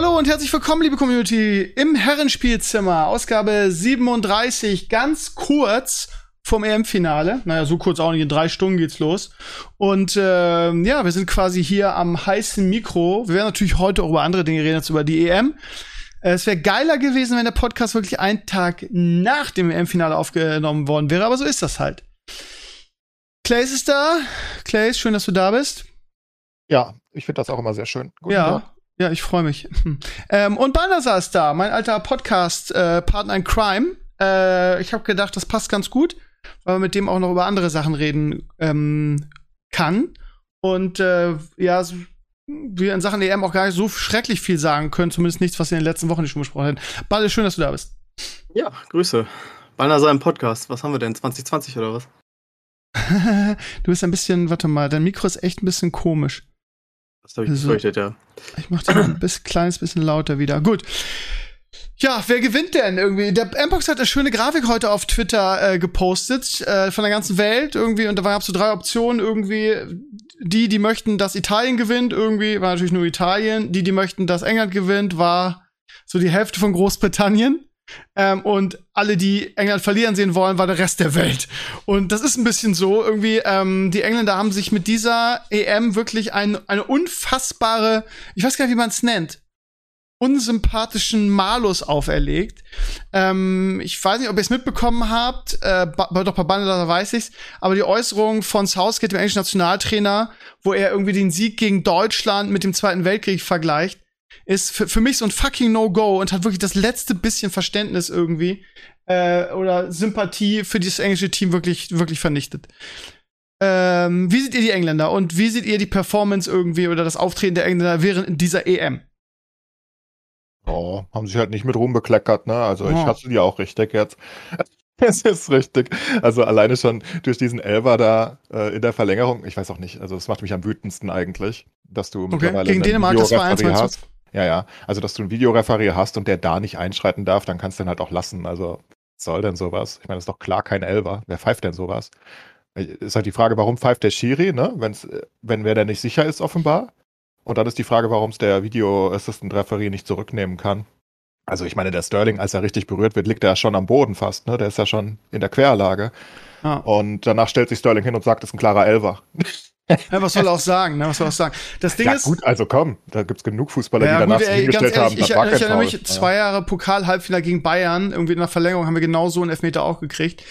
Hallo und herzlich willkommen, liebe Community, im Herrenspielzimmer, Ausgabe 37, ganz kurz vom EM-Finale. Naja, so kurz auch nicht, in drei Stunden geht's los. Und äh, ja, wir sind quasi hier am heißen Mikro. Wir werden natürlich heute auch über andere Dinge reden, als über die EM. Äh, es wäre geiler gewesen, wenn der Podcast wirklich einen Tag nach dem EM-Finale aufgenommen worden wäre, aber so ist das halt. Clays ist da. Clays, schön, dass du da bist. Ja, ich finde das auch immer sehr schön. Guten ja, Tag. Ja, ich freue mich. Ähm, und Banasa ist da, mein alter Podcast-Partner äh, in Crime. Äh, ich habe gedacht, das passt ganz gut, weil man mit dem auch noch über andere Sachen reden ähm, kann. Und äh, ja, wir in Sachen EM auch gar nicht so schrecklich viel sagen können, zumindest nichts, was wir in den letzten Wochen nicht schon besprochen haben. Balle, schön, dass du da bist. Ja, Grüße. Balnasar im Podcast. Was haben wir denn? 2020 oder was? du bist ein bisschen, warte mal, dein Mikro ist echt ein bisschen komisch. Das habe ich also, befürchtet, ja. Ich mache den ein bisschen, kleines bisschen lauter wieder. Gut. Ja, wer gewinnt denn irgendwie? Der Mpox hat eine schöne Grafik heute auf Twitter äh, gepostet äh, von der ganzen Welt irgendwie und da gab es so drei Optionen irgendwie. Die, die möchten, dass Italien gewinnt, irgendwie war natürlich nur Italien. Die, die möchten, dass England gewinnt, war so die Hälfte von Großbritannien. Ähm, und alle, die England verlieren sehen wollen, war der Rest der Welt. Und das ist ein bisschen so. Irgendwie, ähm, die Engländer haben sich mit dieser EM wirklich ein, eine unfassbare, ich weiß gar nicht, wie man es nennt, unsympathischen Malus auferlegt. Ähm, ich weiß nicht, ob ihr es mitbekommen habt, äh, doch bei Bandler weiß ich's, aber die Äußerung von Southgate, dem englischen Nationaltrainer, wo er irgendwie den Sieg gegen Deutschland mit dem Zweiten Weltkrieg vergleicht, ist für, für mich so ein fucking No-Go und hat wirklich das letzte bisschen Verständnis irgendwie äh, oder Sympathie für dieses englische Team wirklich, wirklich vernichtet. Ähm, wie seht ihr die Engländer und wie seht ihr die Performance irgendwie oder das Auftreten der Engländer während dieser EM? Oh, haben sich halt nicht mit Ruhm bekleckert, ne? Also oh. ich hasse die auch richtig jetzt. Es ist richtig. Also alleine schon durch diesen Elver da äh, in der Verlängerung, ich weiß auch nicht, also das macht mich am wütendsten eigentlich, dass du okay. mittlerweile Gegen Dänemark, das war 1, hast. Ja, ja. Also, dass du einen Videoreferee hast und der da nicht einschreiten darf, dann kannst du den halt auch lassen. Also, soll denn sowas? Ich meine, das ist doch klar kein Elver. Wer pfeift denn sowas? Ist halt die Frage, warum pfeift der Schiri, ne? Wenn's, wenn wer da nicht sicher ist, offenbar. Und dann ist die Frage, warum es der Video Assistant Referee nicht zurücknehmen kann. Also ich meine, der Sterling, als er richtig berührt wird, liegt er ja schon am Boden fast, ne? Der ist ja schon in der Querlage. Ah. Und danach stellt sich Sterling hin und sagt, es ist ein klarer Elver. Ja, was soll er auch sagen? Ne? Was soll er auch sagen? Das Ding ja, ist. gut, also komm, da gibt's genug Fußballer, ja, die danach gut, ey, hingestellt ehrlich, haben. Ich, ich, ich erinnere mich, zwei Jahre Pokal-Halbfinale gegen Bayern, irgendwie in der Verlängerung haben wir genau so einen Elfmeter auch gekriegt.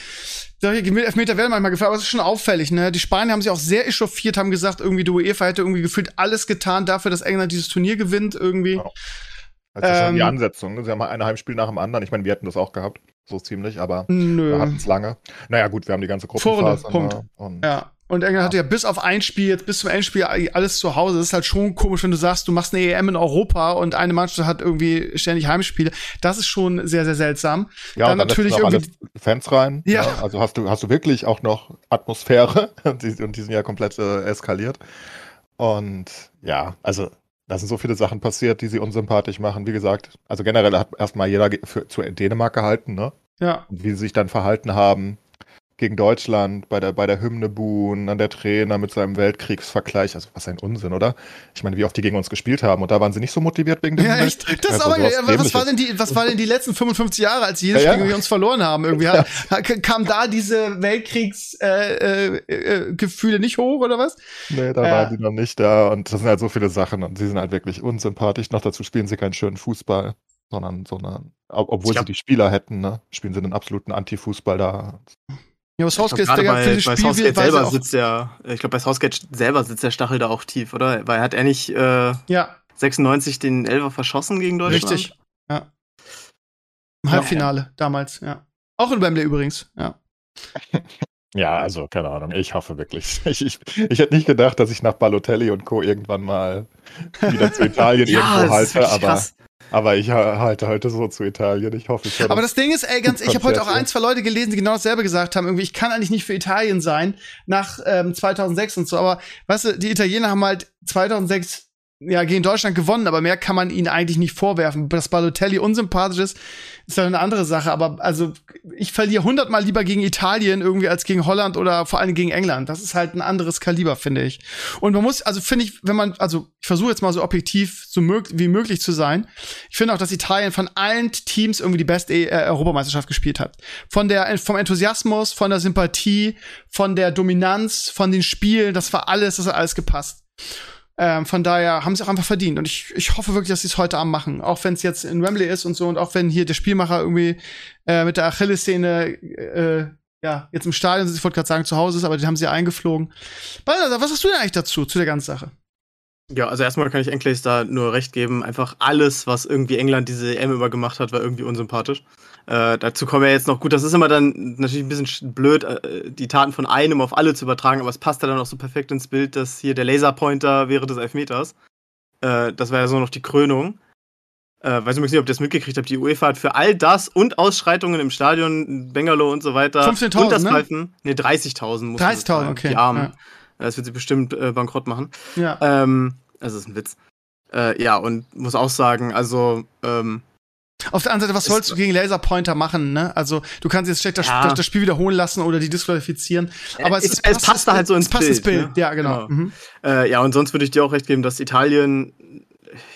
Solche Elfmeter werden manchmal gefallen, aber es ist schon auffällig, ne? Die Spanier haben sich auch sehr echauffiert, haben gesagt, irgendwie die UEFA hätte irgendwie gefühlt alles getan dafür, dass England dieses Turnier gewinnt, irgendwie. Ja. Das ist ähm, die Ansetzung. Ne? Sie haben ein Heimspiel nach dem anderen. Ich meine, wir hätten das auch gehabt, so ziemlich, aber Nö. wir hatten es lange. Naja, gut, wir haben die ganze Gruppenphase. Vorne, Punkt. Und ja. Und England ja. hatte ja bis auf ein Spiel, jetzt bis zum Endspiel alles zu Hause. Das ist halt schon komisch, wenn du sagst, du machst eine EM in Europa und eine Mannschaft hat irgendwie ständig Heimspiele. Das ist schon sehr, sehr seltsam. Ja, dann, dann natürlich irgendwie Fans rein. Ja. ja. Also hast du, hast du wirklich auch noch Atmosphäre und die, und die sind ja komplett äh, eskaliert. Und ja, also da sind so viele Sachen passiert, die sie unsympathisch machen. Wie gesagt, also generell hat erstmal jeder für, zu Dänemark gehalten, ne? Ja. Und wie sie sich dann verhalten haben, gegen Deutschland bei der, bei der Hymne buhen, an der Trainer mit seinem Weltkriegsvergleich. Also was ein Unsinn, oder? Ich meine, wie oft die gegen uns gespielt haben und da waren sie nicht so motiviert wegen dem Ja, echt? Das also, aber, ja, was war denn die, was war denn die letzten 55 Jahre, als jedes ja, Spiel ja. wir uns verloren haben? Irgendwie ja. kam da diese Weltkriegsgefühle äh, äh, äh nicht hoch oder was? Nee, da waren die noch nicht da und das sind halt so viele Sachen und sie sind halt wirklich unsympathisch. Noch dazu spielen sie keinen schönen Fußball sondern, sondern obwohl glaub, sie die Spieler hätten, ne, spielen sie einen absoluten Anti-Fußball da. Ja, aber Southgate ist der bei, bei Southgate selber sitzt der, ich glaube, bei Southgate selber sitzt der Stachel da auch tief, oder? Weil hat er nicht äh, ja. 96 den Elfer verschossen gegen Deutschland? Richtig, ja. Im Halbfinale ja. damals, ja. Auch in Wembley übrigens, ja. Ja, also keine Ahnung, ich hoffe wirklich. Ich, ich, ich hätte nicht gedacht, dass ich nach Balotelli und Co. irgendwann mal wieder zu Italien ja, irgendwo halte, aber. Krass. Aber ich halte heute so zu Italien. Ich hoffe, ich Aber das Ding ist, ey, ganz, ich habe heute auch ein, zwei Leute gelesen, die genau dasselbe gesagt haben. Irgendwie, ich kann eigentlich nicht für Italien sein nach ähm, 2006 und so. Aber weißt du, die Italiener haben halt 2006 ja, gegen Deutschland gewonnen, aber mehr kann man ihnen eigentlich nicht vorwerfen. Dass Balotelli unsympathisch ist, ist dann eine andere Sache. Aber also ich verliere hundertmal lieber gegen Italien irgendwie als gegen Holland oder vor allem gegen England. Das ist halt ein anderes Kaliber, finde ich. Und man muss, also finde ich, wenn man, also ich versuche jetzt mal so objektiv so mög wie möglich zu sein. Ich finde auch, dass Italien von allen Teams irgendwie die beste äh, Europameisterschaft gespielt hat. Von der, vom Enthusiasmus, von der Sympathie, von der Dominanz, von den Spielen, das war alles, das hat alles gepasst. Ähm, von daher haben sie auch einfach verdient. Und ich, ich hoffe wirklich, dass sie es heute Abend machen. Auch wenn es jetzt in Wembley ist und so. Und auch wenn hier der Spielmacher irgendwie äh, mit der Achillessehne äh, ja, jetzt im Stadion, ich wollte gerade sagen, zu Hause ist, aber den haben sie eingeflogen. Balthasar, was hast du denn eigentlich dazu, zu der ganzen Sache? Ja, also erstmal kann ich Enkles da nur recht geben. Einfach alles, was irgendwie England diese EM über gemacht hat, war irgendwie unsympathisch. Äh, dazu kommen wir jetzt noch gut. Das ist immer dann natürlich ein bisschen blöd, äh, die Taten von einem auf alle zu übertragen, aber es passt ja dann auch so perfekt ins Bild, dass hier der Laserpointer wäre des Elfmeters. Äh, das war ja so noch die Krönung. Äh, weiß übrigens nicht, ob ihr das mitgekriegt habt. Die UEFA hat für all das und Ausschreitungen im Stadion, Bengalo und so weiter 15.000, und das ne? Pfeifen, nee, 30.000 30.000, okay. Die Armen. Ja. Das wird sie bestimmt äh, bankrott machen. Ja. Ähm, das ist ein Witz. Äh, ja, und muss auch sagen, also ähm, auf der anderen Seite, was sollst du gegen Laserpointer machen, ne? Also, du kannst jetzt schlecht das, ja. das, Spiel wiederholen lassen oder die disqualifizieren. Aber es, es, es passt, passt da halt so ins passt Bild. Bild. Ne? Ja, genau. genau. Mhm. Äh, ja, und sonst würde ich dir auch recht geben, dass Italien,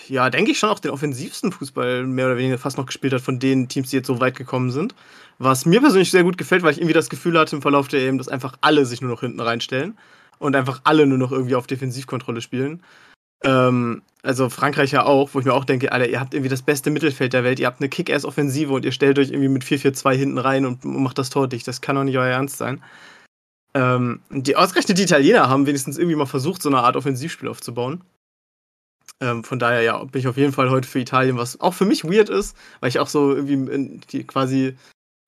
ja, denke ich schon auch den offensivsten Fußball mehr oder weniger fast noch gespielt hat von den Teams, die jetzt so weit gekommen sind. Was mir persönlich sehr gut gefällt, weil ich irgendwie das Gefühl hatte im Verlauf der EM, dass einfach alle sich nur noch hinten reinstellen und einfach alle nur noch irgendwie auf Defensivkontrolle spielen. Ähm, also Frankreich ja auch, wo ich mir auch denke, Alter, ihr habt irgendwie das beste Mittelfeld der Welt, ihr habt eine Kick-Ass-Offensive und ihr stellt euch irgendwie mit 4-4-2 hinten rein und macht das Tor dicht. Das kann doch nicht euer Ernst sein. Ähm, die ausgerechnet die Italiener haben wenigstens irgendwie mal versucht, so eine Art Offensivspiel aufzubauen. Ähm, von daher, ja, bin ich auf jeden Fall heute für Italien, was auch für mich weird ist, weil ich auch so irgendwie die, quasi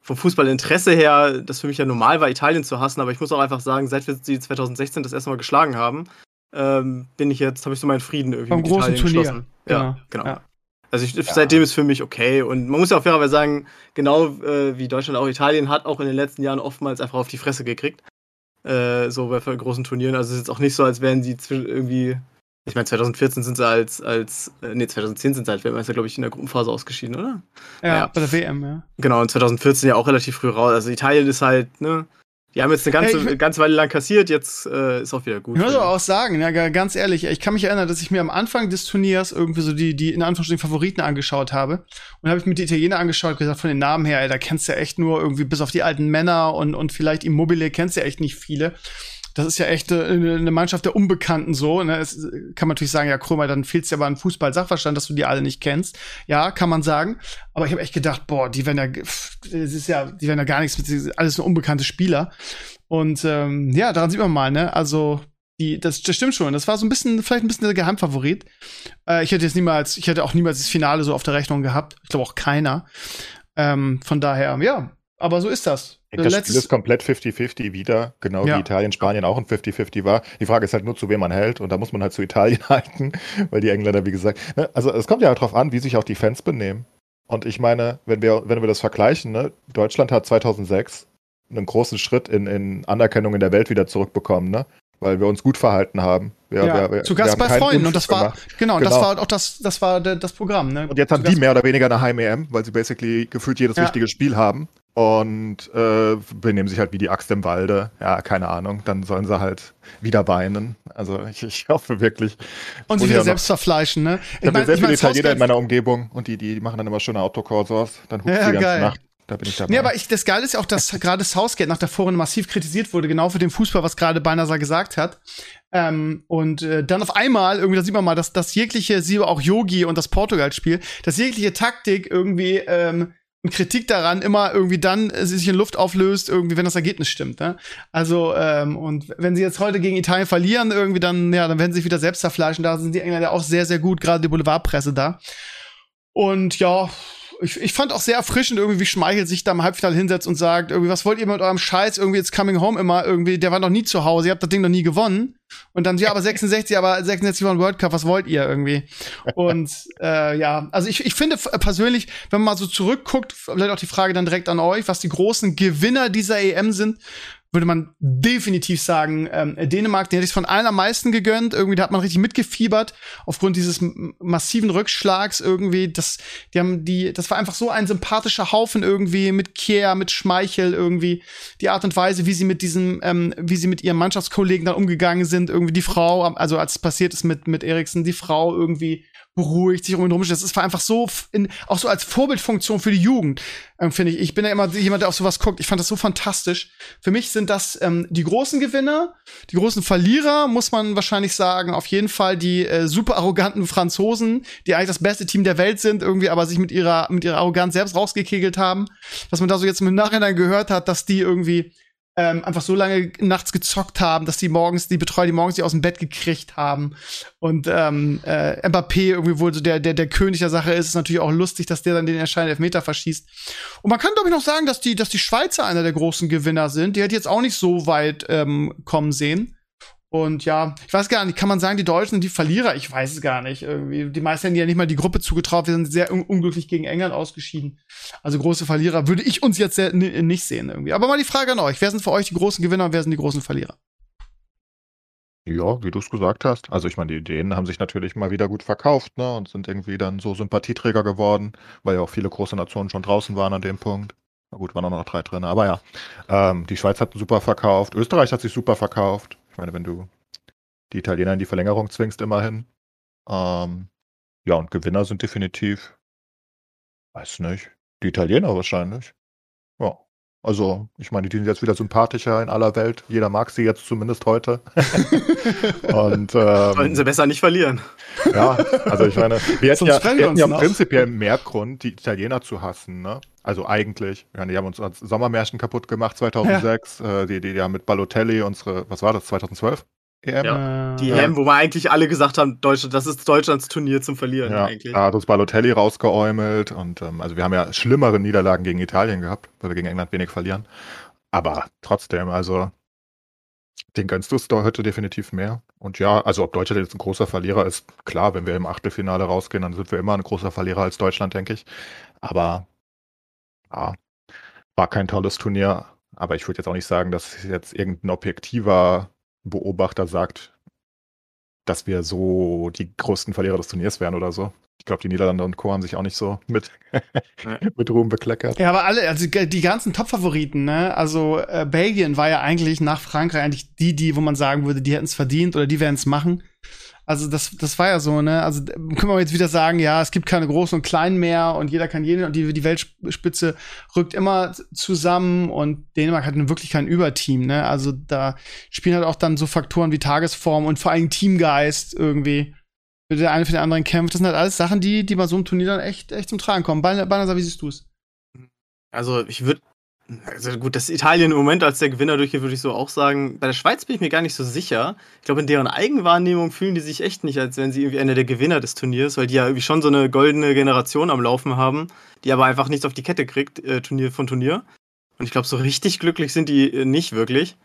vom Fußballinteresse her, das für mich ja normal war, Italien zu hassen, aber ich muss auch einfach sagen, seit wir sie 2016 das erste Mal geschlagen haben, ähm, bin ich jetzt, habe ich so meinen Frieden irgendwie Beim mit großen Italien Turnier. geschlossen. Genau. Ja, genau. Ja. Also ich, ja. seitdem ist für mich okay. Und man muss ja auch fairerweise sagen, genau äh, wie Deutschland auch Italien hat auch in den letzten Jahren oftmals einfach auf die Fresse gekriegt. Äh, so bei großen Turnieren. Also es ist jetzt auch nicht so, als wären sie irgendwie. Ich meine, 2014 sind sie als, als, äh, nee, 2010 sind sie als Weltmeister, glaube ich, in der Gruppenphase ausgeschieden, oder? Ja, ja, bei der WM, ja. Genau, und 2014 ja auch relativ früh raus. Also Italien ist halt, ne, die haben jetzt eine ganze, ja, ganze Weile lang kassiert, jetzt äh, ist auch wieder gut. Ich muss aber auch sagen, ja, ganz ehrlich, ich kann mich erinnern, dass ich mir am Anfang des Turniers irgendwie so die, die in Anführungsstrichen Favoriten angeschaut habe. Und habe ich mir die Italiener angeschaut und gesagt, von den Namen her, ey, da kennst du ja echt nur irgendwie bis auf die alten Männer und, und vielleicht Immobile kennst du ja echt nicht viele das ist ja echt äh, eine, eine Mannschaft der Unbekannten so. Ne? Es kann man natürlich sagen, ja, Krömer, dann fehlt es ja aber an Fußball-Sachverstand, dass du die alle nicht kennst. Ja, kann man sagen. Aber ich habe echt gedacht, boah, die werden ja, das ist ja, die werden ja gar nichts mit, alles nur unbekannte Spieler. Und ähm, ja, daran sieht man mal, ne? Also die, das, das stimmt schon. Das war so ein bisschen, vielleicht ein bisschen der Geheimfavorit. Äh, ich hätte jetzt niemals, ich hätte auch niemals das Finale so auf der Rechnung gehabt. Ich glaube auch keiner. Ähm, von daher, ja, aber so ist das. Das Spiel ist komplett 50-50 wieder, genau ja. wie Italien, Spanien auch ein 50-50 war. Die Frage ist halt nur, zu wem man hält und da muss man halt zu Italien halten, weil die Engländer, wie gesagt, ne, also es kommt ja halt drauf an, wie sich auch die Fans benehmen. Und ich meine, wenn wir, wenn wir das vergleichen, ne, Deutschland hat 2006 einen großen Schritt in, in Anerkennung in der Welt wieder zurückbekommen, ne? weil wir uns gut verhalten haben. Wir, ja, wir, zu Gast bei Freunden und das war genau, genau, das war auch das das war das Programm. Ne? Und jetzt haben die mehr oder weniger eine Heim-EM, weil sie basically gefühlt jedes ja. wichtige Spiel haben und äh, benehmen sich halt wie die Axt im Walde. Ja, keine Ahnung. Dann sollen sie halt wieder weinen. Also ich, ich hoffe wirklich. Und sie wieder selbst verfleischen, ne? Ich, ich habe sehr viele Italiener in meiner Umgebung und die, die machen dann immer schöne Autokorsos. Dann hupt ja, die ganze geil. Nacht. Da bin ich dabei. Nee, aber ich, das Geile ist ja auch, dass gerade Southgate nach der Vorrunde massiv kritisiert wurde, genau für den Fußball, was gerade Beinasser gesagt hat. Ähm, und äh, dann auf einmal, irgendwie, da sieht man mal, dass das jegliche, sie auch Yogi und das Portugal-Spiel, dass jegliche Taktik irgendwie ähm, Kritik daran immer irgendwie dann äh, sich in Luft auflöst, irgendwie, wenn das Ergebnis stimmt. Ne? Also, ähm, und wenn sie jetzt heute gegen Italien verlieren, irgendwie dann, ja, dann werden sie sich wieder selbst zerfleischen. Da sind die Engländer auch sehr, sehr gut, gerade die Boulevardpresse da. Und ja, ich, ich fand auch sehr erfrischend irgendwie, wie Schmeichel sich da im Halbfinale hinsetzt und sagt, irgendwie, was wollt ihr mit eurem Scheiß? Irgendwie jetzt Coming Home immer, irgendwie, der war noch nie zu Hause, ihr habt das Ding noch nie gewonnen. Und dann, ja, aber 66, aber 66 war ein World Cup, was wollt ihr irgendwie? Und äh, ja, also ich, ich finde persönlich, wenn man mal so zurückguckt, vielleicht auch die Frage dann direkt an euch, was die großen Gewinner dieser EM sind, würde man definitiv sagen, ähm, Dänemark, den hätte ich von allen am meisten gegönnt. Irgendwie, da hat man richtig mitgefiebert aufgrund dieses massiven Rückschlags irgendwie. Das, die haben die, das war einfach so ein sympathischer Haufen irgendwie mit Kier, mit Schmeichel irgendwie. Die Art und Weise, wie sie mit diesem, ähm, wie sie mit ihren Mannschaftskollegen dann umgegangen sind, irgendwie die Frau, also als es passiert ist mit mit Eriksen, die Frau irgendwie beruhigt, sich um ihn rumsteht. Das war einfach so, in, auch so als Vorbildfunktion für die Jugend, ähm, finde ich. Ich bin ja immer jemand, der auf sowas guckt. Ich fand das so fantastisch. Für mich sind das ähm, die großen Gewinner. Die großen Verlierer, muss man wahrscheinlich sagen, auf jeden Fall die äh, super arroganten Franzosen, die eigentlich das beste Team der Welt sind, irgendwie aber sich mit ihrer, mit ihrer Arroganz selbst rausgekegelt haben. Was man da so jetzt im Nachhinein gehört hat, dass die irgendwie ähm, einfach so lange nachts gezockt haben, dass die morgens, die Betreuer, die morgens die aus dem Bett gekriegt haben. Und ähm, äh, Mbappé irgendwie wohl so der, der, der König der Sache ist, ist natürlich auch lustig, dass der dann den entscheidenden Elfmeter verschießt. Und man kann, glaube ich, noch sagen, dass die, dass die Schweizer einer der großen Gewinner sind. Die hätte jetzt auch nicht so weit ähm, kommen sehen. Und ja, ich weiß gar nicht, kann man sagen, die Deutschen sind die Verlierer? Ich weiß es gar nicht. Irgendwie. Die meisten haben ja nicht mal die Gruppe zugetraut. Wir sind sehr un unglücklich gegen England ausgeschieden. Also große Verlierer würde ich uns jetzt nicht sehen irgendwie. Aber mal die Frage an euch. Wer sind für euch die großen Gewinner und wer sind die großen Verlierer? Ja, wie du es gesagt hast. Also ich meine, die Ideen haben sich natürlich mal wieder gut verkauft, ne? Und sind irgendwie dann so Sympathieträger geworden, weil ja auch viele große Nationen schon draußen waren an dem Punkt. Na gut, waren auch noch drei drin, aber ja. Ähm, die Schweiz hat super verkauft, Österreich hat sich super verkauft. Ich meine, wenn du die Italiener in die Verlängerung zwingst, immerhin. Ähm, ja, und Gewinner sind definitiv, weiß nicht, die Italiener wahrscheinlich. Also, ich meine, die sind jetzt wieder sympathischer in aller Welt. Jeder mag sie jetzt zumindest heute. und ähm, sollten sie besser nicht verlieren. Ja, also ich meine, wir hätten ja, wir hätten ja prinzipiell mehr Grund, die Italiener zu hassen, ne? Also eigentlich. Ja, die haben uns als Sommermärchen kaputt gemacht 2006. Ja. Äh, die, die, die haben mit Balotelli unsere, was war das, 2012? EM? Ja. Die EM, wo wir eigentlich alle gesagt haben, Deutschland, das ist Deutschlands Turnier zum Verlieren ja, eigentlich. Da hat uns Balotelli rausgeäumelt und ähm, also wir haben ja schlimmere Niederlagen gegen Italien gehabt, weil wir gegen England wenig verlieren. Aber trotzdem, also den gönnst du es heute definitiv mehr. Und ja, also ob Deutschland jetzt ein großer Verlierer ist, klar, wenn wir im Achtelfinale rausgehen, dann sind wir immer ein großer Verlierer als Deutschland, denke ich. Aber ja, war kein tolles Turnier. Aber ich würde jetzt auch nicht sagen, dass jetzt irgendein objektiver Beobachter sagt, dass wir so die größten Verlierer des Turniers wären oder so. Ich glaube, die Niederlande und Co. haben sich auch nicht so mit, mit Ruhm bekleckert. Ja, aber alle, also die ganzen Top-Favoriten, ne? Also äh, Belgien war ja eigentlich nach Frankreich eigentlich die, die, wo man sagen würde, die hätten es verdient oder die werden es machen. Also das, das war ja so, ne? Also können wir jetzt wieder sagen, ja, es gibt keine Großen und Kleinen mehr und jeder kann jeden und die, die Weltspitze rückt immer zusammen und Dänemark hat wirklich kein Überteam, ne? Also da spielen halt auch dann so Faktoren wie Tagesform und vor allem Teamgeist irgendwie. Der eine für den anderen kämpft. Das sind halt alles Sachen, die, die bei so einem Turnier dann echt, echt zum Tragen kommen. Banner, wie siehst du es? Also ich würde also gut, dass Italien im Moment als der Gewinner durchgeht, würde ich so auch sagen. Bei der Schweiz bin ich mir gar nicht so sicher. Ich glaube, in deren Eigenwahrnehmung fühlen die sich echt nicht, als wären sie irgendwie einer der Gewinner des Turniers, weil die ja irgendwie schon so eine goldene Generation am Laufen haben, die aber einfach nichts auf die Kette kriegt, äh, Turnier von Turnier. Und ich glaube, so richtig glücklich sind die äh, nicht wirklich.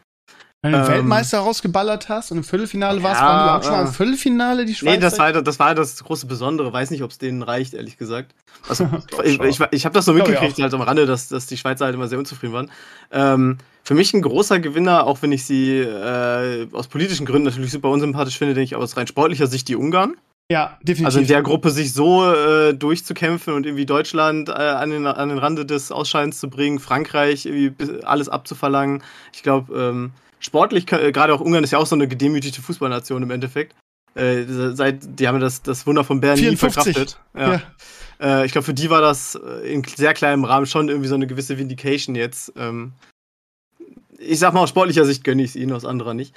Wenn du den ähm, Weltmeister rausgeballert hast und im Viertelfinale warst, ja, waren die auch schon mal im Viertelfinale, die Schweizer? Nee, das war, das war das große Besondere. Weiß nicht, ob es denen reicht, ehrlich gesagt. Also, ich, ich, ich habe das so mitgekriegt, halt am Rande, dass, dass die Schweizer halt immer sehr unzufrieden waren. Ähm, für mich ein großer Gewinner, auch wenn ich sie äh, aus politischen Gründen natürlich super unsympathisch finde, denke ich aus rein sportlicher Sicht die Ungarn. Ja, definitiv. Also in der Gruppe sich so äh, durchzukämpfen und irgendwie Deutschland äh, an, den, an den Rande des Ausscheidens zu bringen, Frankreich irgendwie alles abzuverlangen. Ich glaube, ähm, sportlich, äh, gerade auch Ungarn ist ja auch so eine gedemütigte Fußballnation im Endeffekt. Äh, seit, die haben das, das Wunder von Bern 54. nie verkraftet. Ja. ja. Äh, ich glaube, für die war das äh, in sehr kleinem Rahmen schon irgendwie so eine gewisse Vindication jetzt. Ähm, ich sag mal, aus sportlicher Sicht gönne ich es ihnen, aus anderer nicht.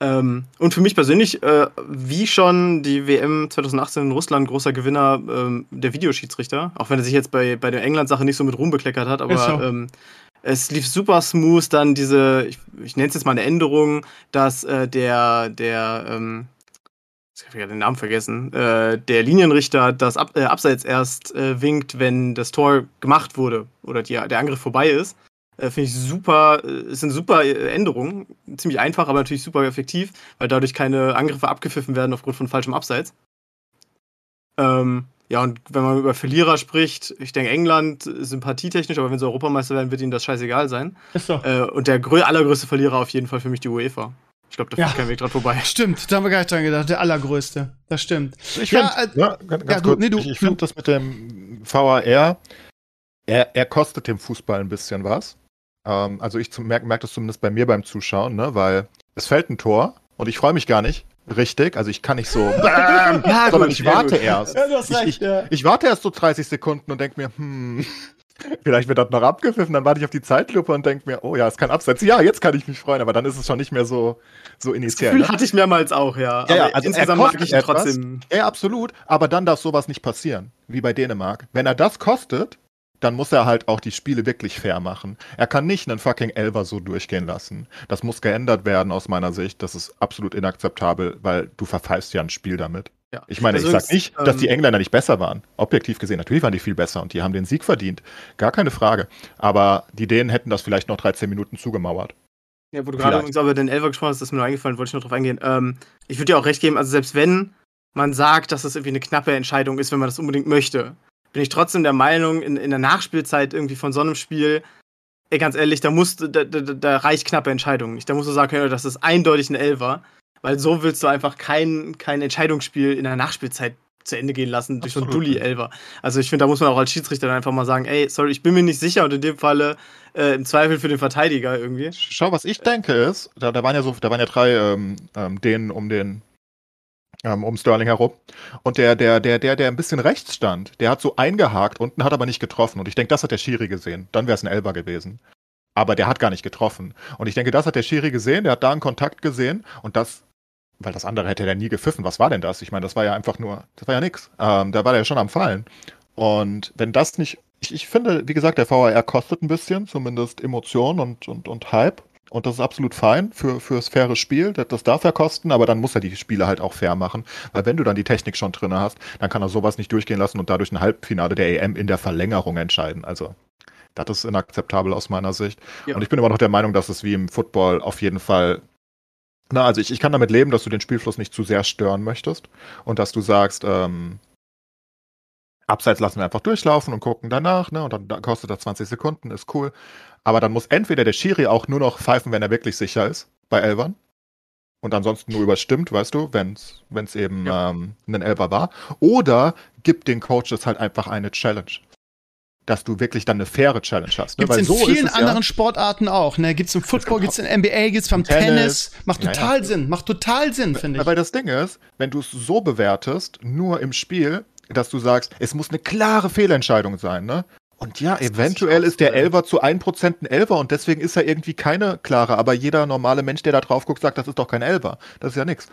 Ähm, und für mich persönlich, äh, wie schon die WM 2018 in Russland, großer Gewinner ähm, der Videoschiedsrichter, auch wenn er sich jetzt bei, bei der England-Sache nicht so mit Ruhm bekleckert hat, aber so. ähm, es lief super smooth, dann diese, ich, ich nenne es jetzt mal eine Änderung, dass äh, der, der, ähm, ich habe gerade den Namen vergessen, äh, der Linienrichter das Ab äh, Abseits erst äh, winkt, wenn das Tor gemacht wurde oder die, der Angriff vorbei ist. Äh, Finde ich super, äh, es sind super Änderungen. Ziemlich einfach, aber natürlich super effektiv, weil dadurch keine Angriffe abgepfiffen werden aufgrund von falschem Abseits. Ähm, ja, und wenn man über Verlierer spricht, ich denke England sympathietechnisch, aber wenn sie Europameister werden, wird ihnen das scheißegal sein. Ist so. Äh, und der allergrößte Verlierer auf jeden Fall für mich die UEFA. Ich glaube, da führt Ja. kein Weg dran vorbei. Stimmt, da haben wir gar nicht dran gedacht. Der allergrößte. Das stimmt. Ich Ja, finde, äh, ja, ganz, ganz ja, du- kurz, nee, du- ich, ich finde das mit dem VAR, er, er kostet dem Fußball ein bisschen was. Ähm, also ich merke merk das zumindest bei mir beim Zuschauen, ne, weil es fällt ein Tor und ich freue mich gar nicht richtig. Also ich kann nicht so, bam, Ja, sondern gut, ich warte gut. erst. Ja, du hast Ich- recht, ich, ja. Ich warte erst so 30 Sekunden und denke mir, hm, vielleicht wird das noch abgepfiffen, dann warte ich auf die Zeitlupe und denke mir, oh ja, ist kein Abseits. Ja, jetzt kann ich mich freuen, aber dann ist es schon nicht mehr so, so Das initial. Gefühl Ne? hatte ich mehrmals auch, ja. Ja, ja, also insgesamt mag ich ihn trotzdem. Ja, absolut. Aber dann darf sowas nicht passieren, wie bei Dänemark. Wenn er das kostet, dann muss er halt auch die Spiele wirklich fair machen. Er kann nicht einen fucking Elver so durchgehen lassen. Das muss geändert werden aus meiner Sicht. Das ist absolut inakzeptabel, weil du verpfeifst ja ein Spiel damit. Ja. Ich meine, Also ich sag es, nicht, dass ähm, die Engländer nicht besser waren. Objektiv gesehen, natürlich waren die viel besser und die haben den Sieg verdient. Gar keine Frage. Aber die Dänen hätten das vielleicht noch 13 Minuten zugemauert. Ja, wo du gerade übrigens über den Elfer gesprochen hast, das ist mir noch eingefallen, wollte ich noch drauf eingehen. Ähm, ich würde dir auch recht geben, also selbst wenn man sagt, dass das irgendwie eine knappe Entscheidung ist, wenn man das unbedingt möchte, bin ich trotzdem der Meinung, in, in der Nachspielzeit irgendwie von so einem Spiel, ey, ganz ehrlich, da musst da, da, da reicht knappe Entscheidung nicht. Da musst du sagen können, das ist eindeutig ein Elfer, weil so willst du einfach kein, kein Entscheidungsspiel in der Nachspielzeit zu Ende gehen lassen durch so einen Absolut. Dulli-Elfer. Also ich finde, da muss man auch als Schiedsrichter dann einfach mal sagen, ey, sorry, ich bin mir nicht sicher und in dem Falle äh, im Zweifel für den Verteidiger irgendwie. Schau, was ich denke ist, da, da waren ja so, da waren ja drei ähm, ähm, Dänen um den ähm, um Sterling herum. Und der, der, der, der, der ein bisschen rechts stand, der hat so eingehakt unten, hat aber nicht getroffen. Und ich denke, das hat der Schiri gesehen. Dann wäre es ein Elber gewesen. Aber der hat gar nicht getroffen. Und ich denke, das hat der Schiri gesehen, der hat da einen Kontakt gesehen und das, weil das andere hätte er nie gepfiffen. Was war denn das? Ich meine, das war ja einfach nur, das war ja nix. Ähm, da war der ja schon am Fallen. Und wenn das nicht, ich, ich finde, wie gesagt, der VAR kostet ein bisschen, zumindest Emotion und, und, und Hype. Und das ist absolut fein für, fürs faire Spiel. Das, das darf er kosten, aber dann muss er die Spiele halt auch fair machen. Weil wenn du dann die Technik schon drin hast, dann kann er sowas nicht durchgehen lassen und dadurch ein Halbfinale der EM in der Verlängerung entscheiden. Also, das ist inakzeptabel aus meiner Sicht. Ja. Und ich bin immer noch der Meinung, dass es wie im Football auf jeden Fall. Na, also ich, ich kann damit leben, dass du den Spielfluss nicht zu sehr stören möchtest und dass du sagst, ähm, Abseits lassen wir einfach durchlaufen und gucken danach, ne? Und dann da kostet das 20 Sekunden, ist cool. Aber dann muss entweder der Schiri auch nur noch pfeifen, wenn er wirklich sicher ist, bei Elvern. Und ansonsten nur überstimmt, weißt du, wenn es eben ähm, ein Elfer war. Oder gibt den Coaches halt einfach eine Challenge. Dass du wirklich dann eine faire Challenge hast. Ne? Gibt's in so vielen es anderen ja, Sportarten auch. Ne? Gibt's im Football, gibt gibt's in NBA, gibt's beim Tennis. Tennis. Macht Ja, total ja. Sinn. Macht total Sinn, finde ich. Weil das Ding ist, wenn du es so bewertest, nur im Spiel, dass du sagst, es muss eine klare Fehlentscheidung sein, ne? Und ja, Das eventuell ist der. Elver zu 1% ein Elver und deswegen ist er irgendwie keine klare, aber jeder normale Mensch, der da drauf guckt, sagt, das ist doch kein Elver. Das ist ja nix.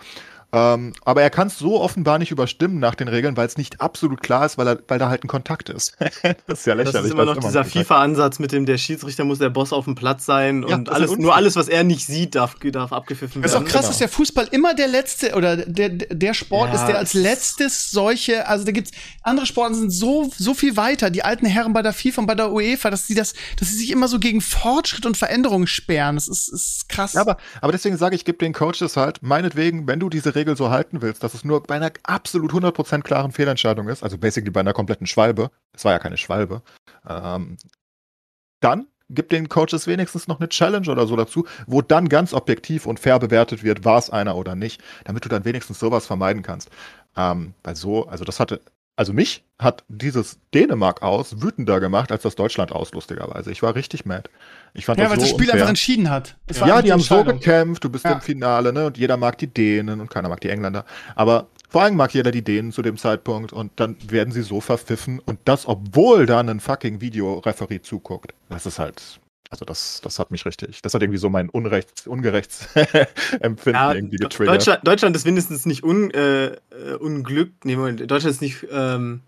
Ähm, aber er kann es so offenbar nicht überstimmen nach den Regeln, weil es nicht absolut klar ist, weil, er, weil da halt ein Kontakt ist. das ist ja lächerlich. Das ist immer noch es dieser FIFA-Ansatz mit dem, der Schiedsrichter muss der Boss auf dem Platz sein Ja, und alles, nur alles, was er nicht sieht, darf, darf abgepfiffen Das ist auch werden. krass, genau. dass der Fußball immer der letzte oder der, der Sport Ja, ist, der als es- letztes solche, also da gibt's andere Sporten sind so so viel weiter. Die alten Herren bei der FIFA und bei der UEFA, dass sie das, dass sie sich immer so gegen Fortschritt und Veränderung sperren. Das ist, ist krass. Ja, aber, aber deswegen sage ich, gib den Coaches halt, meinetwegen, wenn du diese Regel so halten willst, dass es nur bei einer absolut 100% klaren Fehlentscheidung ist, also basically bei einer kompletten Schwalbe, es war ja keine Schwalbe, ähm, dann gib den Coaches wenigstens noch eine Challenge oder so dazu, wo dann ganz objektiv und fair bewertet wird, war es einer oder nicht, damit du dann wenigstens sowas vermeiden kannst. Ähm, weil so, also das hatte, also mich hat dieses Dänemark aus wütender gemacht als das Deutschland aus, lustigerweise. Ich war richtig mad. Ich fand ja, das weil so das Spiel unfair. einfach entschieden hat. Ja, einfach die haben so gekämpft, du bist Ja. im Finale, ne? Und jeder mag die Dänen und keiner mag die Engländer. Aber vor allem mag jeder die Dänen zu dem Zeitpunkt und dann werden sie so verpfiffen und das, obwohl da ein fucking Videoreferee zuguckt. Das ist halt, also das, das hat mich richtig, das hat irgendwie so mein Unrechts, Ungerechtsempfinden Ja, irgendwie getriggert. Deutschland, Deutschland ist wenigstens nicht un, äh, äh, Unglück. Nee, Moment, Deutschland ist nicht, ähm,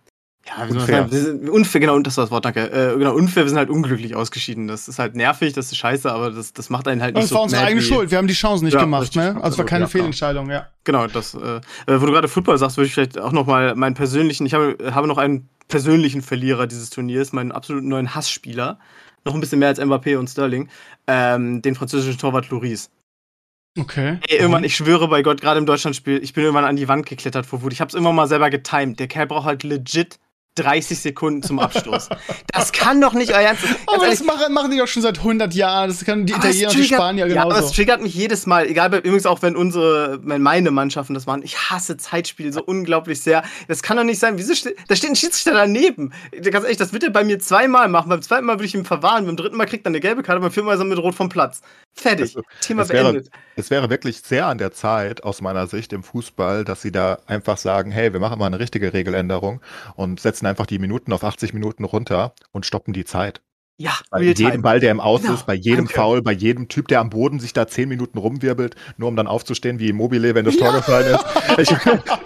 Ja, wie soll man Unfair. sagen, wir sind unfair, genau, das war das Wort, danke. Äh, genau, unfair, wir sind halt unglücklich ausgeschieden. Das ist halt nervig, das ist scheiße, aber das, das macht einen halt nicht Das so war unsere eigene Schuld. Wir haben die Chancen nicht Ja, gemacht, ne? Also es war keine ja. Fehlentscheidung, ja. Genau, das, äh, äh, wo du gerade Football sagst, würde ich vielleicht auch noch mal meinen persönlichen, ich habe, habe noch einen persönlichen Verlierer dieses Turniers, meinen absoluten neuen Hassspieler, noch ein bisschen mehr als Mbappé und Sterling, ähm, den französischen Torwart Loris. Okay. Ey, irgendwann, ich schwöre bei Gott, gerade im Deutschlandspiel, ich bin irgendwann an die Wand geklettert vor Wut. Ich habe es immer mal selber getimed. Der Kerl braucht halt legit 30 Sekunden zum Abstoß. das kann doch nicht euer Ernst sein. Aber ehrlich, das machen, machen die doch schon seit 100 Jahren. Das können die Italiener und die Spanier Ja, aber es genauso. triggert mich jedes Mal, egal, übrigens auch wenn unsere, wenn meine Mannschaften das waren. Ich hasse Zeitspiel so unglaublich sehr. Das kann doch nicht sein. Wieso ste da steht ein Schiedsrichter daneben. Ganz ehrlich, das wird er bei mir zweimal machen. Beim zweiten Mal würde ich ihn verwahren, beim dritten Mal kriegt er eine gelbe Karte, beim vierten Mal ist er mit Rot vom Platz. Fertig. Also, Thema es wäre- beendet. Es wäre wirklich sehr an der Zeit, aus meiner Sicht im Fußball, dass sie da einfach sagen, hey, wir machen mal eine richtige Regeländerung und setzen einfach die Minuten auf 80 Minuten runter und stoppen die Zeit. Ja, Bei jedem Ball, der im Aus Genau, ist, bei jedem danke. Foul, bei jedem Typ, der am Boden sich da 10 Minuten rumwirbelt, nur um dann aufzustehen wie Immobile, wenn das Tor gefallen ist. Ich,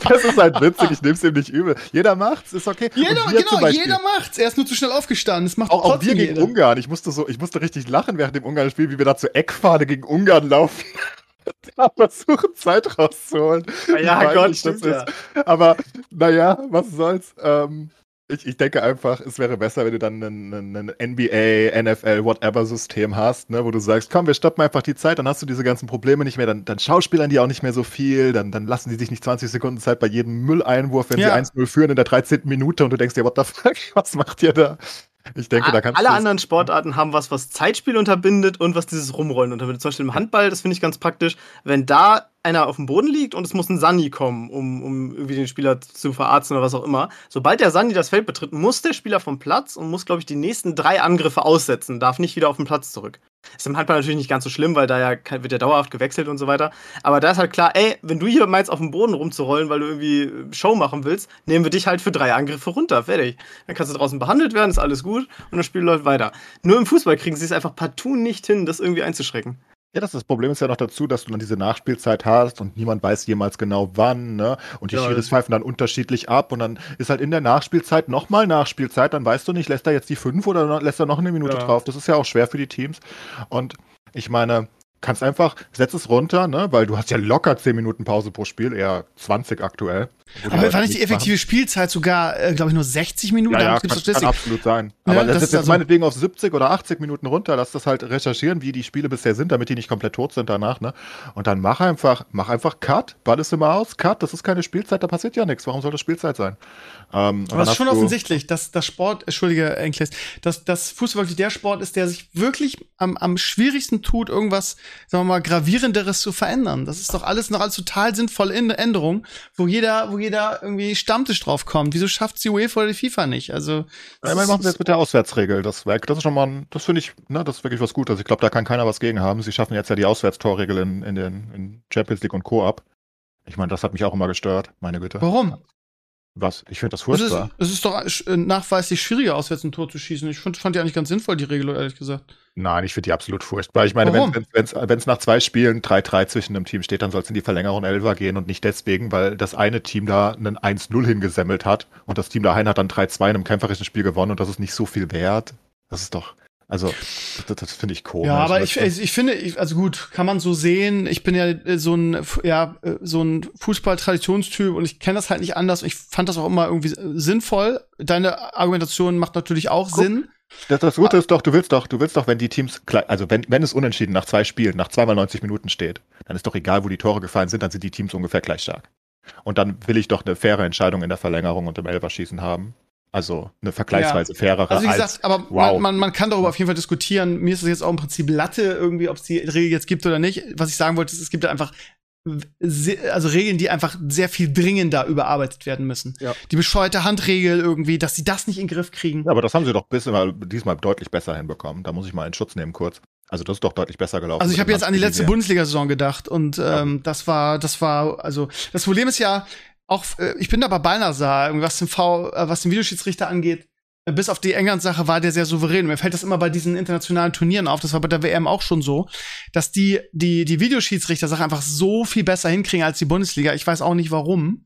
das ist halt witzig, ich nehme es ihm nicht übel. Jeder macht's, ist okay. Jeder, genau, jeder macht's. Er ist nur zu schnell aufgestanden. Das macht Auch, auch wir gegen jeder. Ungarn. Ich musste so, ich musste richtig lachen während dem Ungarn-Spiel, wie wir da zur Eckfahne gegen Ungarn laufen. Da versuchen, Zeit rauszuholen. Ja, Gott, das stimmt ja. ist. Aber naja, was soll's. Ähm, ich, ich denke einfach, es wäre besser, wenn du dann ein, NBA, NFL, whatever System hast, ne, wo du sagst, komm, wir stoppen einfach die Zeit, dann hast du diese ganzen Probleme nicht mehr, dann, dann schauspielern die auch nicht mehr so viel, dann, dann lassen die sich nicht 20 Sekunden Zeit bei jedem Mülleinwurf, wenn Ja. sie 1-0 führen in der 13. Minute und du denkst dir, what the fuck, was macht ihr da? Ich denke, da kannst Alle anderen Sportarten haben was, was Zeitspiel unterbindet und was dieses Rumrollen unterbindet. Zum Beispiel im Handball, das finde ich ganz praktisch. Wenn da einer auf dem Boden liegt und es muss ein Sani kommen, um, um irgendwie den Spieler zu verarzten oder was auch immer. Sobald der Sani das Feld betritt, muss der Spieler vom Platz und muss, glaube ich, die nächsten drei Angriffe aussetzen, darf nicht wieder auf den Platz zurück. Ist im Handball natürlich nicht ganz so schlimm, weil da ja wird ja dauerhaft gewechselt und so weiter. Aber da ist halt klar, ey, wenn du hier meinst, auf dem Boden rumzurollen, weil du irgendwie Show machen willst, nehmen wir dich halt für drei Angriffe runter. Fertig. Dann kannst du draußen behandelt werden, ist alles gut und das Spiel läuft weiter. Nur im Fußball kriegen sie es einfach partout nicht hin, das irgendwie einzuschrecken. Ja, das, das Problem ist ja noch dazu, dass du dann diese Nachspielzeit hast und niemand weiß jemals genau wann, ne? Und die Ja, Schiris pfeifen dann unterschiedlich ab und dann ist halt in der Nachspielzeit nochmal Nachspielzeit, dann weißt du nicht, lässt er jetzt die fünf oder lässt er noch eine Minute Ja. drauf. Das ist ja auch schwer für die Teams. Und ich meine, kannst einfach, setz es runter, ne? Weil du hast ja locker 10 Minuten Pause pro Spiel, eher 20 aktuell. Aber war nicht die nichts machen. effektive Spielzeit sogar, äh, glaube ich, nur 60 Minuten? Ja, ja, kann, kann absolut sein. Ja, Aber das, das ist ist jetzt also- meinetwegen auf 70 oder 80 Minuten runter, lass das halt recherchieren, wie die Spiele bisher sind, damit die nicht komplett tot sind danach, ne? Und dann mach einfach, mach einfach Cut, Ball ist immer aus, Cut, das ist keine Spielzeit, da passiert ja nichts. Warum soll das Spielzeit sein? Ähm, Aber es ist schon offensichtlich, dass das Sport, Entschuldige, Enkles, dass das Fußball wirklich der Sport ist, der sich wirklich am, am schwierigsten tut, irgendwas, sagen wir mal, gravierenderes zu verändern. Das ist doch alles noch alles total sinnvolle In- Änderung, wo jeder, wo jeder irgendwie Stammtisch drauf kommt. Wieso schafft die UEFA oder die FIFA nicht? Also, wir machen wir jetzt mit der Auswärtsregel das weg. Das ist schon mal, ein, das finde ich, ne, das ist wirklich was Gutes. Ich glaube, da kann keiner was gegen haben. Sie schaffen jetzt ja die Auswärtstorregel in, in den in Champions League und Co. ab. Ich meine, das hat mich auch immer gestört, meine Güte. warum? Was? Ich finde das Es ist, furchtbar. es ist doch äh, nachweislich schwieriger, auswärts ein Tor zu schießen. Ich fand, fand die eigentlich ganz sinnvoll, die Regel, ehrlich gesagt. Nein, ich finde die absolut furchtbar. Ich meine, wenn es nach zwei Spielen 3-3 zwischen einem Team steht, dann soll es in die Verlängerung Elfer gehen und nicht deswegen, weil das eine Team da einen 1-0 hingesemmelt hat und das Team daheim hat dann 3-2 in einem kämpferischen Spiel gewonnen und das ist nicht so viel wert. Das ist doch, also, das, das finde ich komisch. Ja, aber ich, du? ich finde, ich, also gut, kann man so sehen. Ich bin ja äh, so ein, ja, äh, so ein Fußball-Traditionstyp und ich kenne das halt nicht anders. Und ich fand das auch immer irgendwie äh, sinnvoll. Deine Argumentation macht natürlich auch Guck. Sinn. Das, das Gute ist doch, du willst doch, du willst doch, wenn die Teams, also wenn, wenn es unentschieden nach zwei Spielen, nach zweimal 90 Minuten steht, dann ist doch egal, wo die Tore gefallen sind, dann sind die Teams ungefähr gleich stark. Und dann will ich doch eine faire Entscheidung in der Verlängerung und im Elferschießen haben. Also eine vergleichsweise fairere Also wie als gesagt, aber wow. man, man, man kann darüber auf jeden Fall diskutieren. Mir ist es jetzt auch im Prinzip Latte irgendwie, ob es die Regel jetzt gibt oder nicht. Was ich sagen wollte, ist, es gibt ja einfach also Regeln, die einfach sehr viel dringender überarbeitet werden müssen. Ja. Die bescheuerte Handregel irgendwie, dass sie das nicht in den Griff kriegen. Ja, aber das haben sie doch bismal, diesmal deutlich besser hinbekommen. Da muss ich mal in Schutz nehmen kurz. Also das ist doch deutlich besser gelaufen. Also ich habe jetzt an die letzte. Bundesliga-Saison gedacht und ähm, das war, das war, also das Problem ist ja auch, äh, ich bin da bei Balnasar, was den V, äh, was den Videoschiedsrichter angeht, äh, bis auf die England-Sache war der sehr souverän. Mir fällt das immer bei diesen internationalen Turnieren auf, das war bei der WM auch schon so, dass die, die, die Videoschiedsrichter-Sache einfach so viel besser hinkriegen als die Bundesliga. Ich weiß auch nicht warum.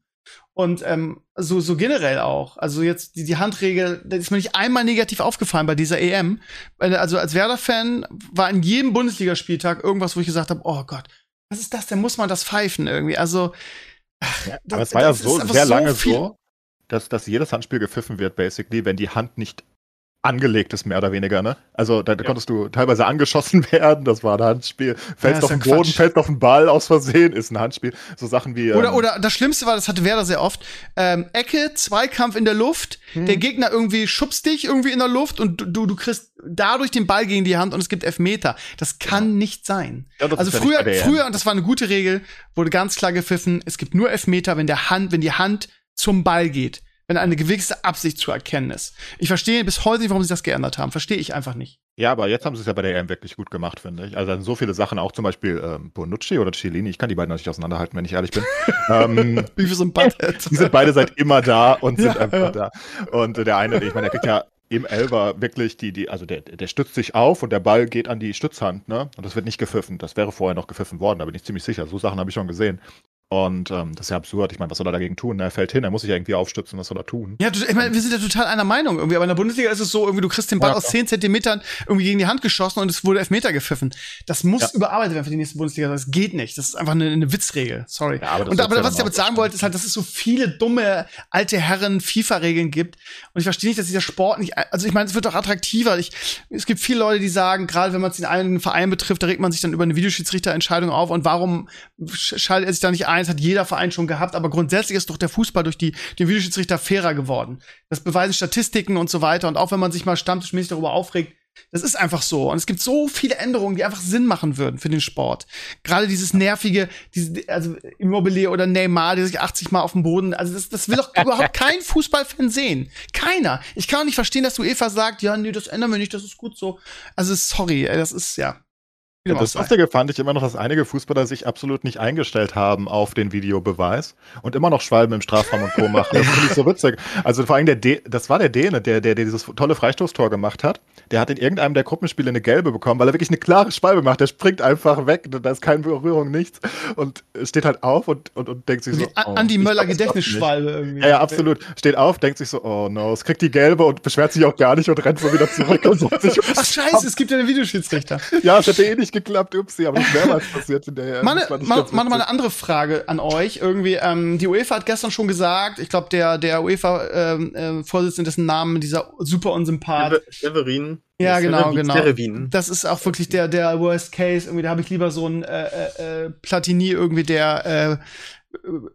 Und ähm, so, so generell auch. Also jetzt die, die Handregel, das ist mir nicht einmal negativ aufgefallen bei dieser EM. Also als Werder-Fan war in jedem Bundesligaspieltag irgendwas, wo ich gesagt habe, oh Gott, was ist das denn? Muss man das pfeifen irgendwie? Also, ach, ja, aber es war ja so sehr lange so, dass, dass jedes Handspiel gepfiffen wird, basically, wenn die Hand nicht angelegt ist, mehr oder weniger, ne? Also da, da ja. konntest du teilweise angeschossen werden, das war ein Handspiel. Fällst ja, auf den Boden, Quatsch. fällst auf den Ball aus Versehen, ist ein Handspiel. So Sachen wie. Oder, ähm, oder das Schlimmste war, das hatte Werder sehr oft, ähm, Ecke, Zweikampf in der Luft, hm. der Gegner irgendwie schubst dich irgendwie in der Luft und du, du kriegst dadurch den Ball gegen die Hand und es gibt Elfmeter. Das kann ja. nicht sein. Also früher, früher, und das war eine gute Regel, wurde ganz klar gepfiffen, es gibt nur Elfmeter, wenn der Hand, wenn die Hand zum Ball geht wenn eine gewisse Absicht zu erkennen ist. Ich verstehe bis heute nicht, warum sie das geändert haben. Verstehe ich einfach nicht. Ja, aber jetzt haben sie es ja bei der EM wirklich gut gemacht, finde ich. Also so viele Sachen, auch zum Beispiel ähm, Bonucci oder Cellini, ich kann die beiden natürlich auseinanderhalten, wenn ich ehrlich bin. ähm, Wie wir so ein Butthead. Die sind beide seit immer da und sind ja, einfach ja. da. Und äh, der eine, ich meine, der kriegt ja im Elber wirklich die, die, also der, der stützt sich auf und der Ball geht an die Stützhand, ne? Und das wird nicht gepfiffen. Das wäre vorher noch gepfiffen worden, da bin ich ziemlich sicher. So Sachen habe ich schon gesehen. Und ähm, das ist ja absurd. Ich meine, was soll er dagegen tun? Er fällt hin, er muss sich ja irgendwie aufstützen, was soll er tun? Ja, ich meine, wir sind ja total einer Meinung irgendwie. Aber in der Bundesliga ist es so, irgendwie, du kriegst den Ball ja, aus 10 Zentimetern irgendwie gegen die Hand geschossen und es wurde Elfmeter gepfiffen. Das muss ja. überarbeitet werden für die nächste Bundesliga. Das geht nicht. Das ist einfach eine, eine Witzregel. Sorry. Ja, aber und aber was ich damit sagen wollte, ist halt, dass es so viele dumme alte Herren FIFA-Regeln gibt. Und ich verstehe nicht, dass dieser Sport nicht. Also ich meine, es wird doch attraktiver. Ich, es gibt viele Leute, die sagen, gerade wenn man es in einen Verein betrifft, da regt man sich dann über eine Videoschiedsrichterentscheidung auf. Und warum schaltet er sich da nicht ein? Es hat jeder Verein schon gehabt, aber grundsätzlich ist doch der Fußball durch die, den Videoschiedsrichter fairer geworden. Das beweisen Statistiken und so weiter. Und auch wenn man sich mal stammtischmäßig darüber aufregt, das ist einfach so. Und es gibt so viele Änderungen, die einfach Sinn machen würden für den Sport. Gerade dieses nervige, diese, also Immobilier oder Neymar, der sich 80 Mal auf dem Boden, also das, das will doch überhaupt kein Fußballfan sehen. Keiner. Ich kann auch nicht verstehen, dass du Eva sagt, ja, nee, das ändern wir nicht, das ist gut so. Also sorry, das ist, ja. Ja, das Lustige fand ich immer noch, dass einige Fußballer sich absolut nicht eingestellt haben auf den Videobeweis und immer noch Schwalben im Strafraum und Co. machen. Das finde ich so witzig. Also vor allem der D das war der Däne, der, der, der dieses tolle Freistoßtor gemacht hat. Der hat in irgendeinem der Gruppenspiele eine gelbe bekommen, weil er wirklich eine klare Schwalbe macht. Der springt einfach weg, da ist keine Berührung, nichts. Und steht halt auf und, und, und denkt sich so. Oh, Andi Möller Gedächtnisschwalbe irgendwie. Ja, ja, absolut. Steht auf, denkt sich so, oh no, es kriegt die gelbe und beschwert sich auch gar nicht und rennt so wieder zurück. und so. Ach scheiße, es gibt ja einen Videoschiedsrichter. ja, es hätte eh nicht geklappt, upsi, aber das mehrmals passiert in der Meine, mal, mal, mal eine andere Frage an euch. Irgendwie, ähm, die UEFA hat gestern schon gesagt, ich glaube, der, der UEFA-Vorsitzende, ähm, äh, dessen Namen dieser super Unsympath. Severin. Ja, genau, genau. Terevin. Das ist auch wirklich der, der Worst Case. Irgendwie, da habe ich lieber so ein äh, äh, äh, Platini irgendwie, der äh,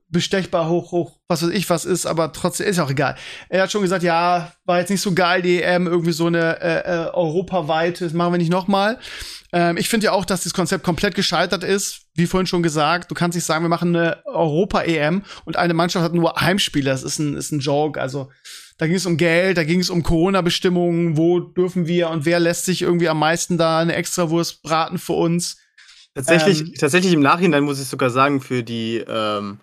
bestechbar hoch, hoch, was weiß ich was ist, aber trotzdem ist auch egal. Er hat schon gesagt, ja, war jetzt nicht so geil, die EM, irgendwie so eine äh, äh, europaweite, das machen wir nicht nochmal. Ähm, ich finde ja auch, dass das Konzept komplett gescheitert ist. Wie vorhin schon gesagt, du kannst nicht sagen, wir machen eine Europa-EM und eine Mannschaft hat nur Heimspiele. Das ist ein, ist ein Joke. Also da ging es um Geld, da ging es um Corona-Bestimmungen, wo dürfen wir und wer lässt sich irgendwie am meisten da eine Extrawurst braten für uns. Tatsächlich, ähm, tatsächlich im Nachhinein muss ich sogar sagen, für die ähm,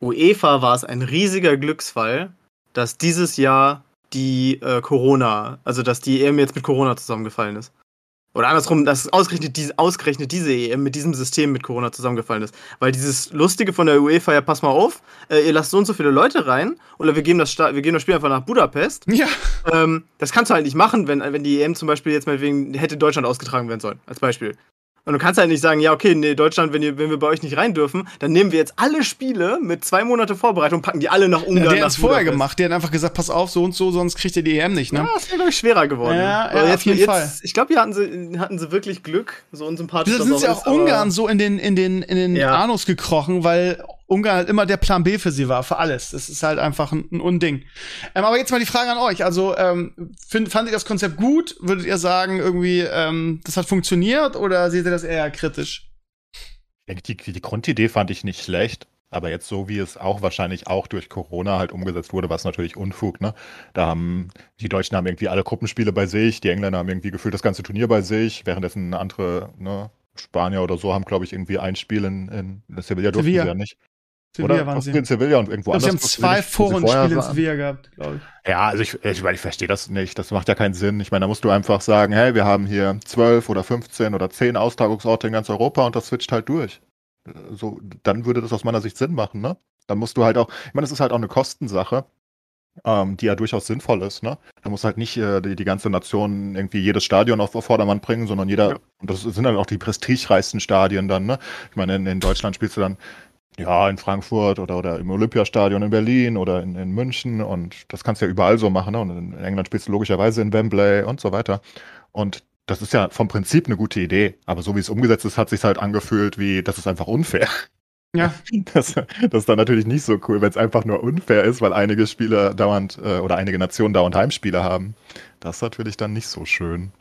UEFA war es ein riesiger Glücksfall, dass dieses Jahr die äh, Corona, also dass die EM jetzt mit Corona zusammengefallen ist. Oder andersrum, dass ausgerechnet diese, ausgerechnet diese EM mit diesem System mit Corona zusammengefallen ist. Weil dieses Lustige von der UEFA, ja, pass mal auf, äh, ihr lasst so und so viele Leute rein oder wir geben das, wir geben das Spiel einfach nach Budapest. Ja. Ähm, das kannst du halt nicht machen, wenn, wenn die EM zum Beispiel jetzt mal wegen, hätte Deutschland ausgetragen werden sollen, als Beispiel. Und du kannst halt nicht sagen, ja, okay, nee, Deutschland, wenn, ihr, wenn wir bei euch nicht rein dürfen, dann nehmen wir jetzt alle Spiele mit zwei Monate Vorbereitung packen die alle nach Ungarn. Ja, der hat es vorher gemacht. Der hat einfach gesagt, pass auf, so und so, sonst kriegt ihr die EM nicht, ne? Ja, das wäre, glaube ich, schwerer geworden. Ja, ja jetzt, auf jeden jetzt, Fall. Ich glaube, hier hatten sie, hatten sie wirklich Glück, so unsympathisch. Da sind sie auch ist, Ungarn so in den, in den, in den ja. Anus gekrochen, weil Ungarn halt immer der Plan B für sie war, für alles. Das ist halt einfach ein, ein Unding. Ähm, aber jetzt mal die Frage an euch. Also, ähm, find, fandet ihr das Konzept gut? Würdet ihr sagen, irgendwie, ähm, das hat funktioniert oder seht ihr das eher kritisch? Ich denke, die, die Grundidee fand ich nicht schlecht. Aber jetzt so, wie es auch wahrscheinlich auch durch Corona halt umgesetzt wurde, war es natürlich Unfug. Ne? Da haben die Deutschen haben irgendwie alle Gruppenspiele bei sich, die Engländer haben irgendwie gefühlt das ganze Turnier bei sich, währenddessen andere ne, Spanier oder so haben, glaube ich, irgendwie ein Spiel in, in Sevilla durften Sevilla. sie ja nicht. Sevilla Oder waren sie. in Sevilla und irgendwo anders. Sie haben zwei Vorrundenspiele in Sevilla gehabt, glaube ich. Ja, also ich, ich, ich verstehe das nicht. Das macht ja keinen Sinn. Ich meine, da musst du einfach sagen, hey, wir haben hier zwölf oder 15 oder zehn Austragungsorte in ganz Europa und das switcht halt durch. So, dann würde das aus meiner Sicht Sinn machen, ne? Dann musst du halt auch, ich meine, es ist halt auch eine Kostensache, ähm, die ja durchaus sinnvoll ist, ne? Da muss halt nicht äh, die, die ganze Nation irgendwie jedes Stadion auf, auf Vordermann bringen, sondern jeder, ja. und das sind dann auch die prestigereichsten Stadien dann, ne? Ich meine, in, in Deutschland spielst du dann ja, in Frankfurt oder, oder im Olympiastadion in Berlin oder in, in München und das kannst du ja überall so machen. Ne? Und in England spielst du logischerweise in Wembley und so weiter. Und das ist ja vom Prinzip eine gute Idee, aber so wie es umgesetzt ist, hat sich halt angefühlt wie, das ist einfach unfair. Ja. Das, das ist dann natürlich nicht so cool, wenn es einfach nur unfair ist, weil einige Spieler dauernd äh, oder einige Nationen dauernd Heimspiele haben. Das ist natürlich dann nicht so schön.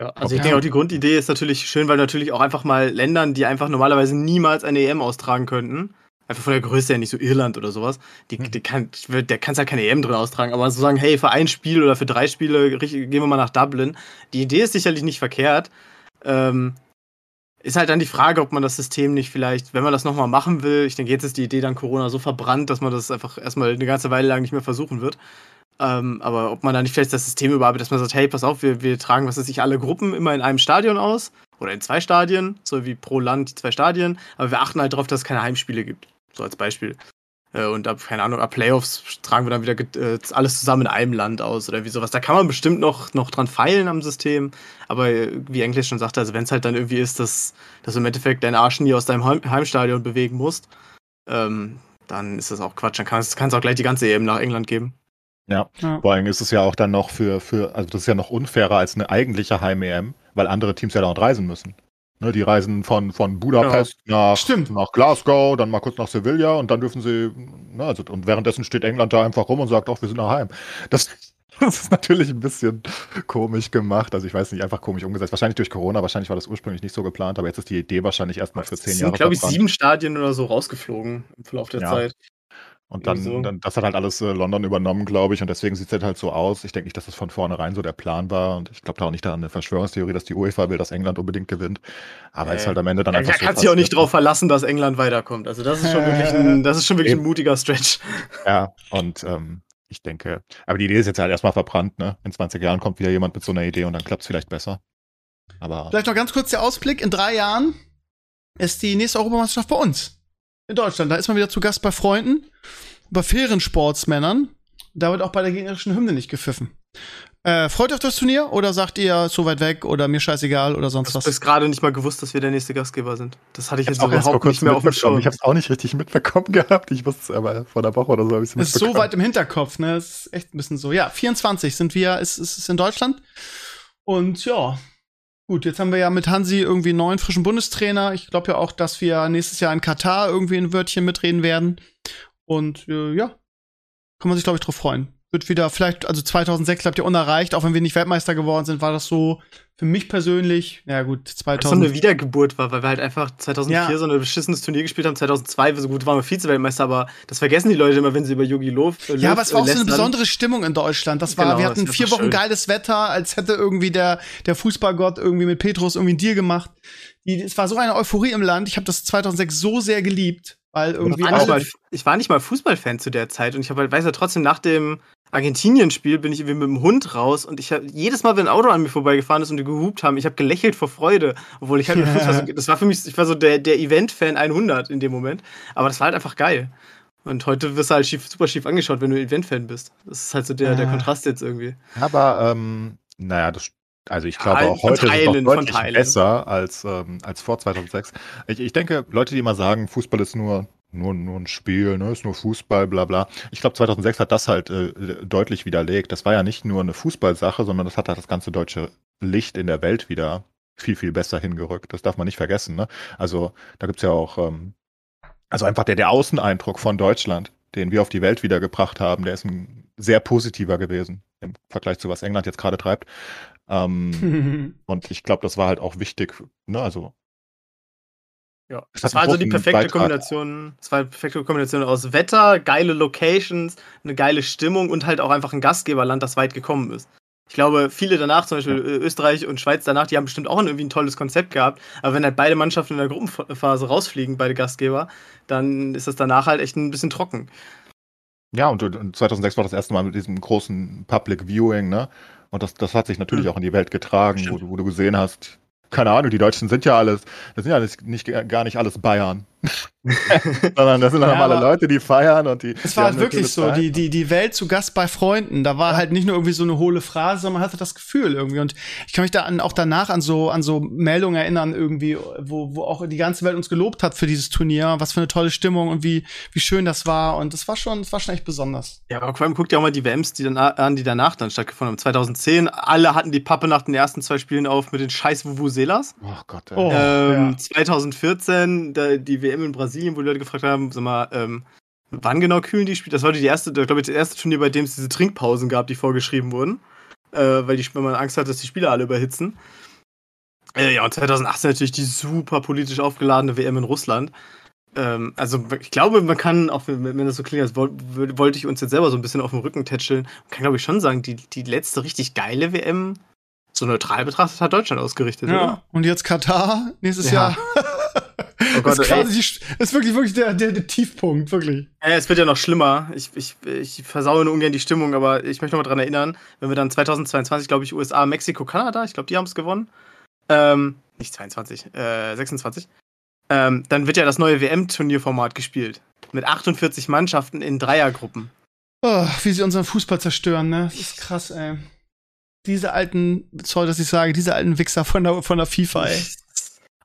Ja, also ich denke auch, die Grundidee ist natürlich schön, weil natürlich auch einfach mal Ländern, die einfach normalerweise niemals eine EM austragen könnten, einfach von der Größe her nicht so Irland oder sowas, die, hm. die kann, der kann halt keine EM drin austragen, aber so sagen, hey, für ein Spiel oder für drei Spiele gehen wir mal nach Dublin. Die Idee ist sicherlich nicht verkehrt. Ähm, ist halt dann die Frage, ob man das System nicht vielleicht, wenn man das nochmal machen will, ich denke, jetzt ist die Idee dann Corona so verbrannt, dass man das einfach erstmal eine ganze Weile lang nicht mehr versuchen wird. Ähm, aber ob man da nicht vielleicht das System überarbeitet, dass man sagt, hey, pass auf, wir, wir tragen, was weiß ich, alle Gruppen immer in einem Stadion aus oder in zwei Stadien, so wie pro Land zwei Stadien, aber wir achten halt darauf, dass es keine Heimspiele gibt. So als Beispiel. Äh, und ab, keine Ahnung, ab Playoffs tragen wir dann wieder äh, alles zusammen in einem Land aus oder wie sowas. Da kann man bestimmt noch, noch dran feilen am System. Aber äh, wie Englisch schon sagte, also wenn es halt dann irgendwie ist, dass, dass du im Endeffekt deinen Arsch nie aus deinem Heimstadion bewegen musst, ähm, dann ist das auch Quatsch. Dann kann es auch gleich die ganze EM nach England geben. Ja. ja. vor allem ist es ja auch dann noch für, für, also das ist ja noch unfairer als eine eigentliche Heim-EM, weil andere Teams ja dauernd reisen müssen. Ne, die reisen von, von Budapest ja. nach, nach Glasgow, dann mal kurz nach Sevilla und dann dürfen sie, ne, also, und währenddessen steht England da einfach rum und sagt, auch wir sind daheim. Das, das ist natürlich ein bisschen komisch gemacht. Also ich weiß nicht, einfach komisch umgesetzt. Wahrscheinlich durch Corona, wahrscheinlich war das ursprünglich nicht so geplant, aber jetzt ist die Idee wahrscheinlich erstmal für zehn Jahre. Es sind, glaube ich, sieben Stadien oder so rausgeflogen im Verlauf der ja. Zeit. Und dann, so. dann, das hat halt alles äh, London übernommen, glaube ich, und deswegen sieht es halt so aus. Ich denke nicht, dass das von vornherein so der Plan war und ich glaube da auch nicht an eine Verschwörungstheorie, dass die UEFA will, dass England unbedingt gewinnt. Aber äh, ist halt am Ende dann ja, einfach. Da so kannst du auch nicht drauf verlassen, dass England weiterkommt. Also das ist schon wirklich ein, das ist schon wirklich ein mutiger Stretch. Ja, und ähm, ich denke, aber die Idee ist jetzt halt erstmal verbrannt, ne? In 20 Jahren kommt wieder jemand mit so einer Idee und dann klappt es vielleicht besser. Aber. Vielleicht noch ganz kurz der Ausblick. In drei Jahren ist die nächste Europameisterschaft bei uns. In Deutschland. Da ist man wieder zu Gast bei Freunden bei fairen Sportsmännern. Da wird auch bei der gegnerischen Hymne nicht gepfiffen. Äh, freut euch auf das Turnier oder sagt ihr so weit weg oder mir scheißegal oder sonst was? Ich habe gerade nicht mal gewusst, dass wir der nächste Gastgeber sind. Das hatte ich jetzt überhaupt nicht mehr auf dem Schirm. Ich habe es auch nicht richtig mitbekommen gehabt. Ich wusste es aber vor einer Woche oder so. Es ist so weit im Hinterkopf, ne? Es ist echt ein bisschen so. Ja, 24 sind wir, ist es in Deutschland. Und ja, Gut, jetzt haben wir ja mit Hansi irgendwie einen neuen frischen Bundestrainer. Ich glaube ja auch, dass wir nächstes Jahr in Katar irgendwie ein Wörtchen mitreden werden. Und äh, ja, kann man sich, glaube ich, drauf freuen. Wird wieder, vielleicht, also 2006 bleibt ja unerreicht, auch wenn wir nicht Weltmeister geworden sind, war das so für mich persönlich, ja gut, 2000. so eine Wiedergeburt war, weil wir halt einfach 2004 ja. so ein beschissenes Turnier gespielt haben, 2002, so gut waren wir Vize-Weltmeister, aber das vergessen die Leute immer, wenn sie über Yogi Löw äh, Ja, aber es war auch so eine besondere Stimmung in Deutschland. Das war, genau, wir hatten vier Wochen schön. geiles Wetter, als hätte irgendwie der, der Fußballgott irgendwie mit Petrus irgendwie einen Deal gemacht. Die, es war so eine Euphorie im Land. Ich habe das 2006 so sehr geliebt. Weil irgendwie. War mal, ich war nicht mal Fußballfan zu der Zeit und ich habe halt, weiß ja trotzdem, nach dem Argentinien-Spiel bin ich irgendwie mit dem Hund raus und ich habe jedes Mal, wenn ein Auto an mir vorbeigefahren ist und die gehupt haben, ich habe gelächelt vor Freude, obwohl ich halt ja. Fußball so, das war für mich, ich war so der, der Event-Fan 100 in dem Moment, aber das war halt einfach geil. Und heute wirst du halt schief, super schief angeschaut, wenn du Event-Fan bist. Das ist halt so der, der Kontrast jetzt irgendwie. Aber, ähm, naja, das also ich glaube auch heute Teilen, ist es deutlich besser als, ähm, als vor 2006. Ich, ich denke, Leute, die immer sagen, Fußball ist nur nur, nur ein Spiel, ne, ist nur Fußball, bla bla. Ich glaube, 2006 hat das halt äh, deutlich widerlegt. Das war ja nicht nur eine Fußballsache, sondern das hat halt das ganze deutsche Licht in der Welt wieder viel, viel besser hingerückt. Das darf man nicht vergessen. Ne? Also da gibt's ja auch, ähm, also einfach der, der Außeneindruck von Deutschland, den wir auf die Welt wiedergebracht haben, der ist ein sehr positiver gewesen im Vergleich zu was England jetzt gerade treibt. Ähm, und ich glaube, das war halt auch wichtig, ne? Also. Ja, das, das war also die perfekte Beitrag. Kombination. Das war eine perfekte Kombination aus Wetter, geile Locations, eine geile Stimmung und halt auch einfach ein Gastgeberland, das weit gekommen ist. Ich glaube, viele danach, zum Beispiel ja. Österreich und Schweiz danach, die haben bestimmt auch irgendwie ein tolles Konzept gehabt. Aber wenn halt beide Mannschaften in der Gruppenphase rausfliegen, beide Gastgeber, dann ist das danach halt echt ein bisschen trocken. Ja, und, und 2006 war das erste Mal mit diesem großen Public Viewing, ne? Und das, das hat sich natürlich mhm. auch in die Welt getragen, wo, wo, du gesehen hast, keine Ahnung, die Deutschen sind ja alles, das sind ja alles nicht, gar nicht alles Bayern. Sondern das sind Ja, normale Leute, die feiern und die. Es war halt wirklich so, Zeit. die, die, die Welt zu Gast bei Freunden. Da war halt nicht nur irgendwie so eine hohle Phrase, sondern man hatte das Gefühl irgendwie. Und ich kann mich da an, auch danach an so, an so Meldungen erinnern irgendwie, wo, wo auch die ganze Welt uns gelobt hat für dieses Turnier. Was für eine tolle Stimmung und wie, wie schön das war. Und das war schon, das war schon echt besonders. Ja, aber vor allem guckt ja auch mal die WMs die dann, an, die danach dann stattgefunden haben. 2010, alle hatten die Pappe nach den ersten zwei Spielen auf mit den scheiß Vuvuzelas. Oh Gott, ey. Oh. ähm, ja. 2014, da, die WM in Brasilien, wo die Leute gefragt haben, sag mal, ähm, wann genau kühlen die Spiele? Das war die erste, glaube ich, das erste Turnier, bei dem es diese Trinkpausen gab, die vorgeschrieben wurden. Äh, weil, die, weil man Angst hat, dass die Spieler alle überhitzen. Äh, ja, und 2018 natürlich die super politisch aufgeladene WM in Russland. Ähm, also ich glaube, man kann, auch wenn, wenn das so klingt, als wollte ich uns jetzt selber so ein bisschen auf den Rücken tätscheln, man kann glaube ich schon sagen, die, die letzte richtig geile WM, so neutral betrachtet, hat Deutschland ausgerichtet, oder? Ja. Und jetzt Katar nächstes Ja. Jahr. Oh Gott, ist, ey. quasi die, ist wirklich, wirklich der, der, der Tiefpunkt, wirklich. Ja, es wird ja noch schlimmer. Ich, ich, ich versaue nur ungern die Stimmung, aber ich möchte noch mal dran erinnern, wenn wir dann 2022, glaube ich, USA, Mexiko, Kanada, ich glaube, die haben es gewonnen. Ähm, nicht 22, äh, 26. Ähm, dann wird ja das neue WM-Turnierformat gespielt. Mit 48 Mannschaften in Dreiergruppen. Oh, wie sie unseren Fußball zerstören, ne? Das ist krass, ey. Diese alten, sorry, dass ich sage, diese alten Wichser von der, von der FIFA, ey.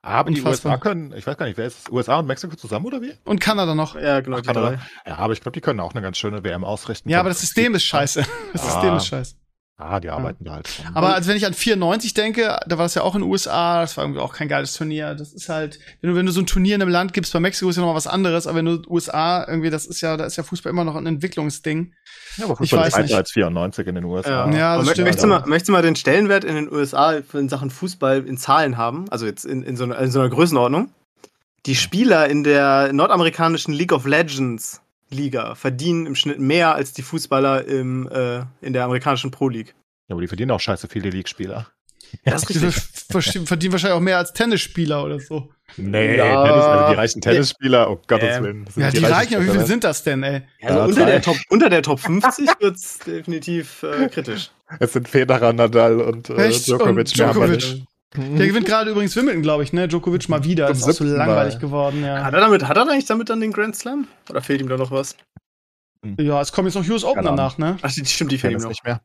Aber die. USA können, ich weiß gar nicht, wer ist es? USA und Mexiko zusammen oder wie? Und Kanada noch. Ja, genau, Ach, Kanada. Ja, aber ich glaube, die können auch eine ganz schöne WM ausrichten. Ja, aber das System ist scheiße. Das Ah. System ist scheiße. Ah, die arbeiten da halt. dran. Aber als wenn ich an 94 denke, da war das ja auch in den USA, das war irgendwie auch kein geiles Turnier. Das ist halt, wenn du, wenn du so ein Turnier in einem Land gibst, bei Mexiko ist ja noch mal was anderes, aber wenn du USA irgendwie, das ist ja, da ist ja Fußball immer noch ein Entwicklungsding. ja, aber ich Fußball weiß ist weiter nicht. als 94 in den USA. Ja, das Aber stimmt. Möchtest du, mal, möchtest du mal den Stellenwert in den USA in Sachen Fußball in Zahlen haben? Also jetzt in, in, so, einer, in so einer Größenordnung? Die Spieler in der nordamerikanischen League of Legends Liga verdienen im Schnitt mehr als die Fußballer im, äh, in der amerikanischen Pro League. Ja, aber die verdienen auch scheiße viele League-Spieler. Das ist Die ver- ver- verdienen wahrscheinlich auch mehr als Tennisspieler oder so. Nee, Ja. Tennis, also die reichen Tennisspieler, oh Gottes Ähm, Willen. Ja, die reichen, aber wie viele sind das denn, ey? Also Ja, unter, drei. der Top, unter der Top 50 wird es definitiv äh, kritisch. Es sind Federer, Nadal und äh, Echt? Djokovic. Und Djokovic. Nicht. Der gewinnt gerade übrigens Wimbledon, glaube ich, ne? Djokovic mal wieder. Das ist auch so siebten Mal. langweilig geworden, ja. Hat er, damit, hat er eigentlich damit dann den Grand Slam? Oder fehlt ihm da noch was? Ja, es kommen jetzt noch US Open danach, ne? Ach, die- stimmt, die fehlt ihm Tennis noch. nicht mehr.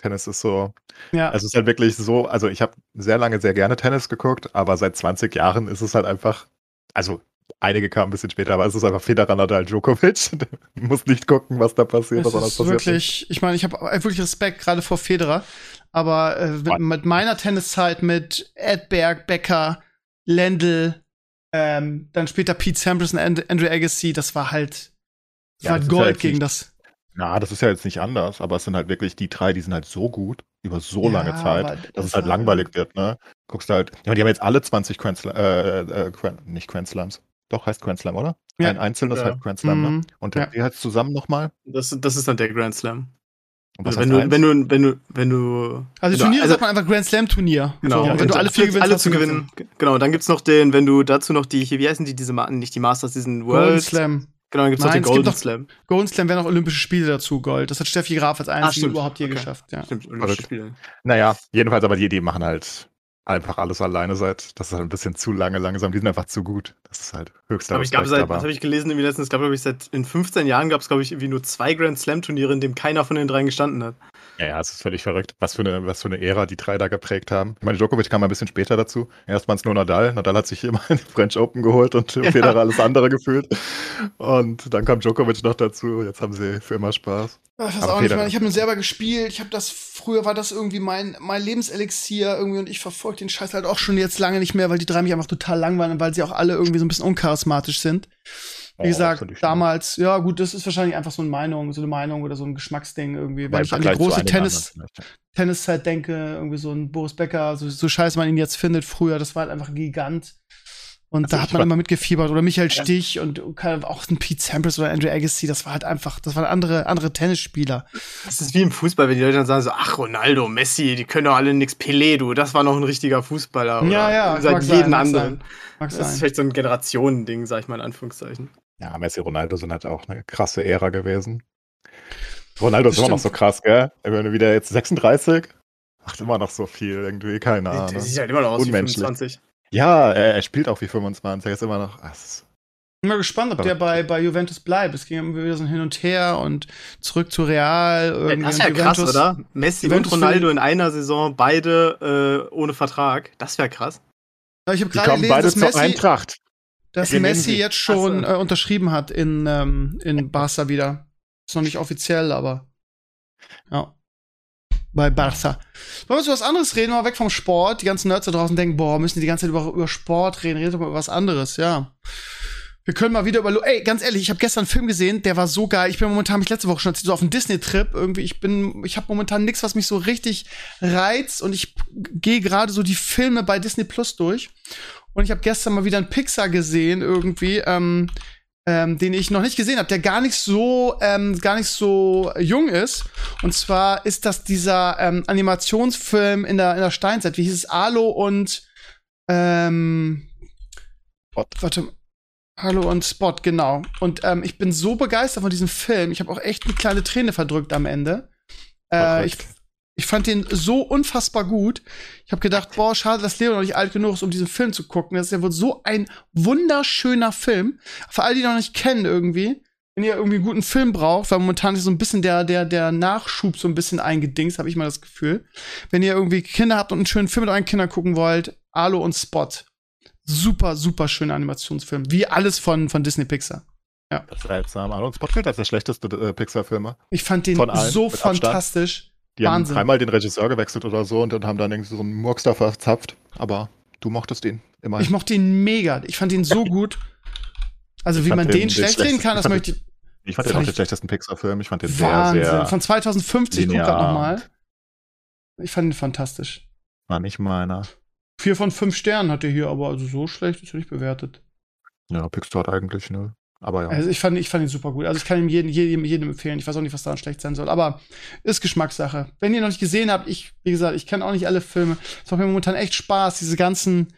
Tennis ist so, Ja. also es ist halt wirklich so, also ich habe sehr lange sehr gerne Tennis geguckt, aber seit 20 Jahren ist es halt einfach, also einige kamen ein bisschen später, aber es ist einfach Federer, Nadal, Djokovic. Du musst nicht gucken, was da passiert, Es sondern es ist passiert nicht. wirklich, ich meine, ich habe wirklich Respekt gerade vor Federer, aber äh, mit, mit meiner Tenniszeit mit Edberg, Becker, Lendl, ähm, dann später Pete Sampras und And Andrew Agassi, das war halt, das Ja, war das Gold halt gegen nicht- das. Na, das ist ja jetzt nicht anders, aber es sind halt wirklich die drei, die sind halt so gut über so Ja, lange Zeit, dass das es halt langweilig wird, ne? Guckst du halt, ja, die haben jetzt alle 20 Grand Slam, äh, äh, Grand, nicht Grand Slams. Doch, heißt Grand Slam, oder? Ja. Ein einzelnes Ja. heißt Grand Slam, ne? Mhm. Und Ja. wie heißt es zusammen nochmal? Das, das ist dann der Grand Slam. Was wenn, du, wenn du, wenn du, wenn du. Also wenn du- Turnier sagt man einfach Grand Slam Turnier. Genau, So, und wenn du alle vier gewinnst, alle zu gewinnen. Genau, und dann gibt's noch den, wenn du dazu noch die, hier, wie heißen die, diese, nicht die Masters, diesen Golden World. Slam. Genau, dann gibt's noch Nein, den es gibt Golden noch- Slam. Golden Slam wären noch Olympische Spiele dazu, Gold. Das hat Steffi Graf als einzige überhaupt je Okay. geschafft, ja. Stimmt, Olympische. Spiele. Naja, jedenfalls, aber die, die machen halt einfach alles alleine seit, das ist halt ein bisschen zu lange langsam, die sind einfach zu gut. Das ist halt höchster Aber ich glaube, seit, was habe ich gelesen, irgendwie letztens, glaube, ich, seit in 15 Jahren gab es, glaube ich, irgendwie nur zwei Grand Slam-Turniere, in dem keiner von den dreien gestanden hat. Ja, ja, es ist völlig verrückt, was für, eine, was für eine Ära die drei da geprägt haben. Ich meine, Djokovic kam ein bisschen später dazu. Erst waren es nur Nadal. Nadal hat sich immer den French Open geholt und Federer alles andere gefühlt. Und dann kam Djokovic noch dazu. Jetzt haben sie für immer Spaß. Ich weiß Aber auch nicht, Federer- man. Ich habe mir selber gespielt. Ich habe das früher war das irgendwie mein mein Lebenselixier irgendwie und ich verfolge den Scheiß halt auch schon jetzt lange nicht mehr, weil die drei mich einfach total langweilen und weil sie auch alle irgendwie so ein bisschen uncharismatisch sind. Wie Oh, gesagt, damals, ja gut, das ist wahrscheinlich einfach so eine Meinung, so eine Meinung oder so ein Geschmacksding irgendwie. Wenn Weil ich an die große Tennis. Tenniszeit denke, irgendwie so ein Boris Becker, so, so scheiße man ihn jetzt findet früher, das war halt einfach ein Gigant. Und Also da hat man immer mitgefiebert. Oder Michael Stich und auch ein Pete Sampras oder Andrew Agassi, das war halt einfach, das waren andere, andere Tennisspieler. Das ist wie im Fußball, wenn die Leute dann sagen so, ach, Ronaldo, Messi, die können doch alle nix. Pelé, du, das war noch ein richtiger Fußballer. Oder Ja, ja, Seit mag anderen. sein. Das ist vielleicht so ein Generationending, sag ich mal in Anführungszeichen. Ja, Messi, Ronaldo sind halt auch eine krasse Ära gewesen. Ronaldo ist immer noch so krass, gell? Wenn du wieder jetzt 36, macht immer noch so viel irgendwie, keine Der Ahnung. sieht halt immer noch aus wie Unmenschlich. 25. Ja, er, er spielt auch wie 25, er ist immer noch. ah, es ist Bin mal gespannt, ob der bei, bei Juventus bleibt. Es ging immer wieder so hin und her und zurück zu Real. Irgendwie das wäre krass, oder? Messi Juventus und Ronaldo in einer Saison, beide äh, ohne Vertrag. Das wäre krass. Ich habe gerade gelesen, beide dass Messi, Eintracht. Dass Messi jetzt schon äh, unterschrieben hat in, ähm, in Barca wieder. Ist noch nicht offiziell, aber ja. Bei Barca. Wollen wir über was anderes reden? Mal weg vom Sport. Die ganzen Nerds da draußen denken, boah, müssen die ganze Zeit über, über Sport reden. Redet doch mal über was anderes, ja. Wir können mal wieder über. Ey, ganz ehrlich, ich habe gestern einen Film gesehen, der war so geil. Ich bin momentan, mich letzte Woche schon so auf einem Disney-Trip. Irgendwie, ich bin, ich habe momentan nichts, was mich so richtig reizt. Und ich gehe gerade so die Filme bei Disney Plus durch. Und ich habe gestern mal wieder einen Pixar gesehen, irgendwie, ähm, ähm, den ich noch nicht gesehen habe, der gar nicht so, ähm, gar nicht so jung ist. Und zwar ist das dieser ähm, Animationsfilm in der, in der Steinzeit. Wie hieß es? Alo und ähm, Warte, Hallo und Spot, genau. Und ähm, ich bin so begeistert von diesem Film. Ich habe auch echt eine kleine Träne verdrückt am Ende. Äh, ich fand den so unfassbar gut. Ich habe gedacht, boah, schade, dass Leo noch nicht alt genug ist, um diesen Film zu gucken. Das ist ja wohl so ein wunderschöner Film. Für alle, die noch nicht kennen irgendwie, wenn ihr irgendwie einen guten Film braucht, weil momentan ist so ein bisschen der, der, der Nachschub so ein bisschen eingedingst, habe ich mal das Gefühl. Wenn ihr irgendwie Kinder habt und einen schönen Film mit euren Kindern gucken wollt, Alo und Spot super, super schöner Animationsfilm. Wie alles von, von Disney Pixar. Ja. Das ist seltsam. Arnold Spot gilt als der schlechteste äh, Pixar-Filme. Ich fand den so fantastisch. Die Wahnsinn. haben dreimal den Regisseur gewechselt oder so und dann haben dann irgendwie so einen Murks da verzapft. Aber du mochtest ihn immer. Ich mochte ihn mega. Ich fand ihn so gut. Also, wie man den, den schlecht reden kann, das möchte ich. Ich fand den auch den schlechtesten Pixar-Film. Ich fand den Wahnsinn. sehr, sehr. Von 2050, ich guck grad nochmal. Ich fand ihn fantastisch. War nicht meiner. Vier von fünf Sternen hat er hier, aber also so schlecht ist er nicht bewertet. Ja, Pixar hat eigentlich, ne? Aber ja. Also ich fand, ich fand ihn super gut. Also ich kann ihm jeden, jedem, jedem empfehlen. Ich weiß auch nicht, was daran schlecht sein soll. Aber ist Geschmackssache. Wenn ihr noch nicht gesehen habt, ich, wie gesagt, ich kenne auch nicht alle Filme. Es macht mir momentan echt Spaß, diese ganzen,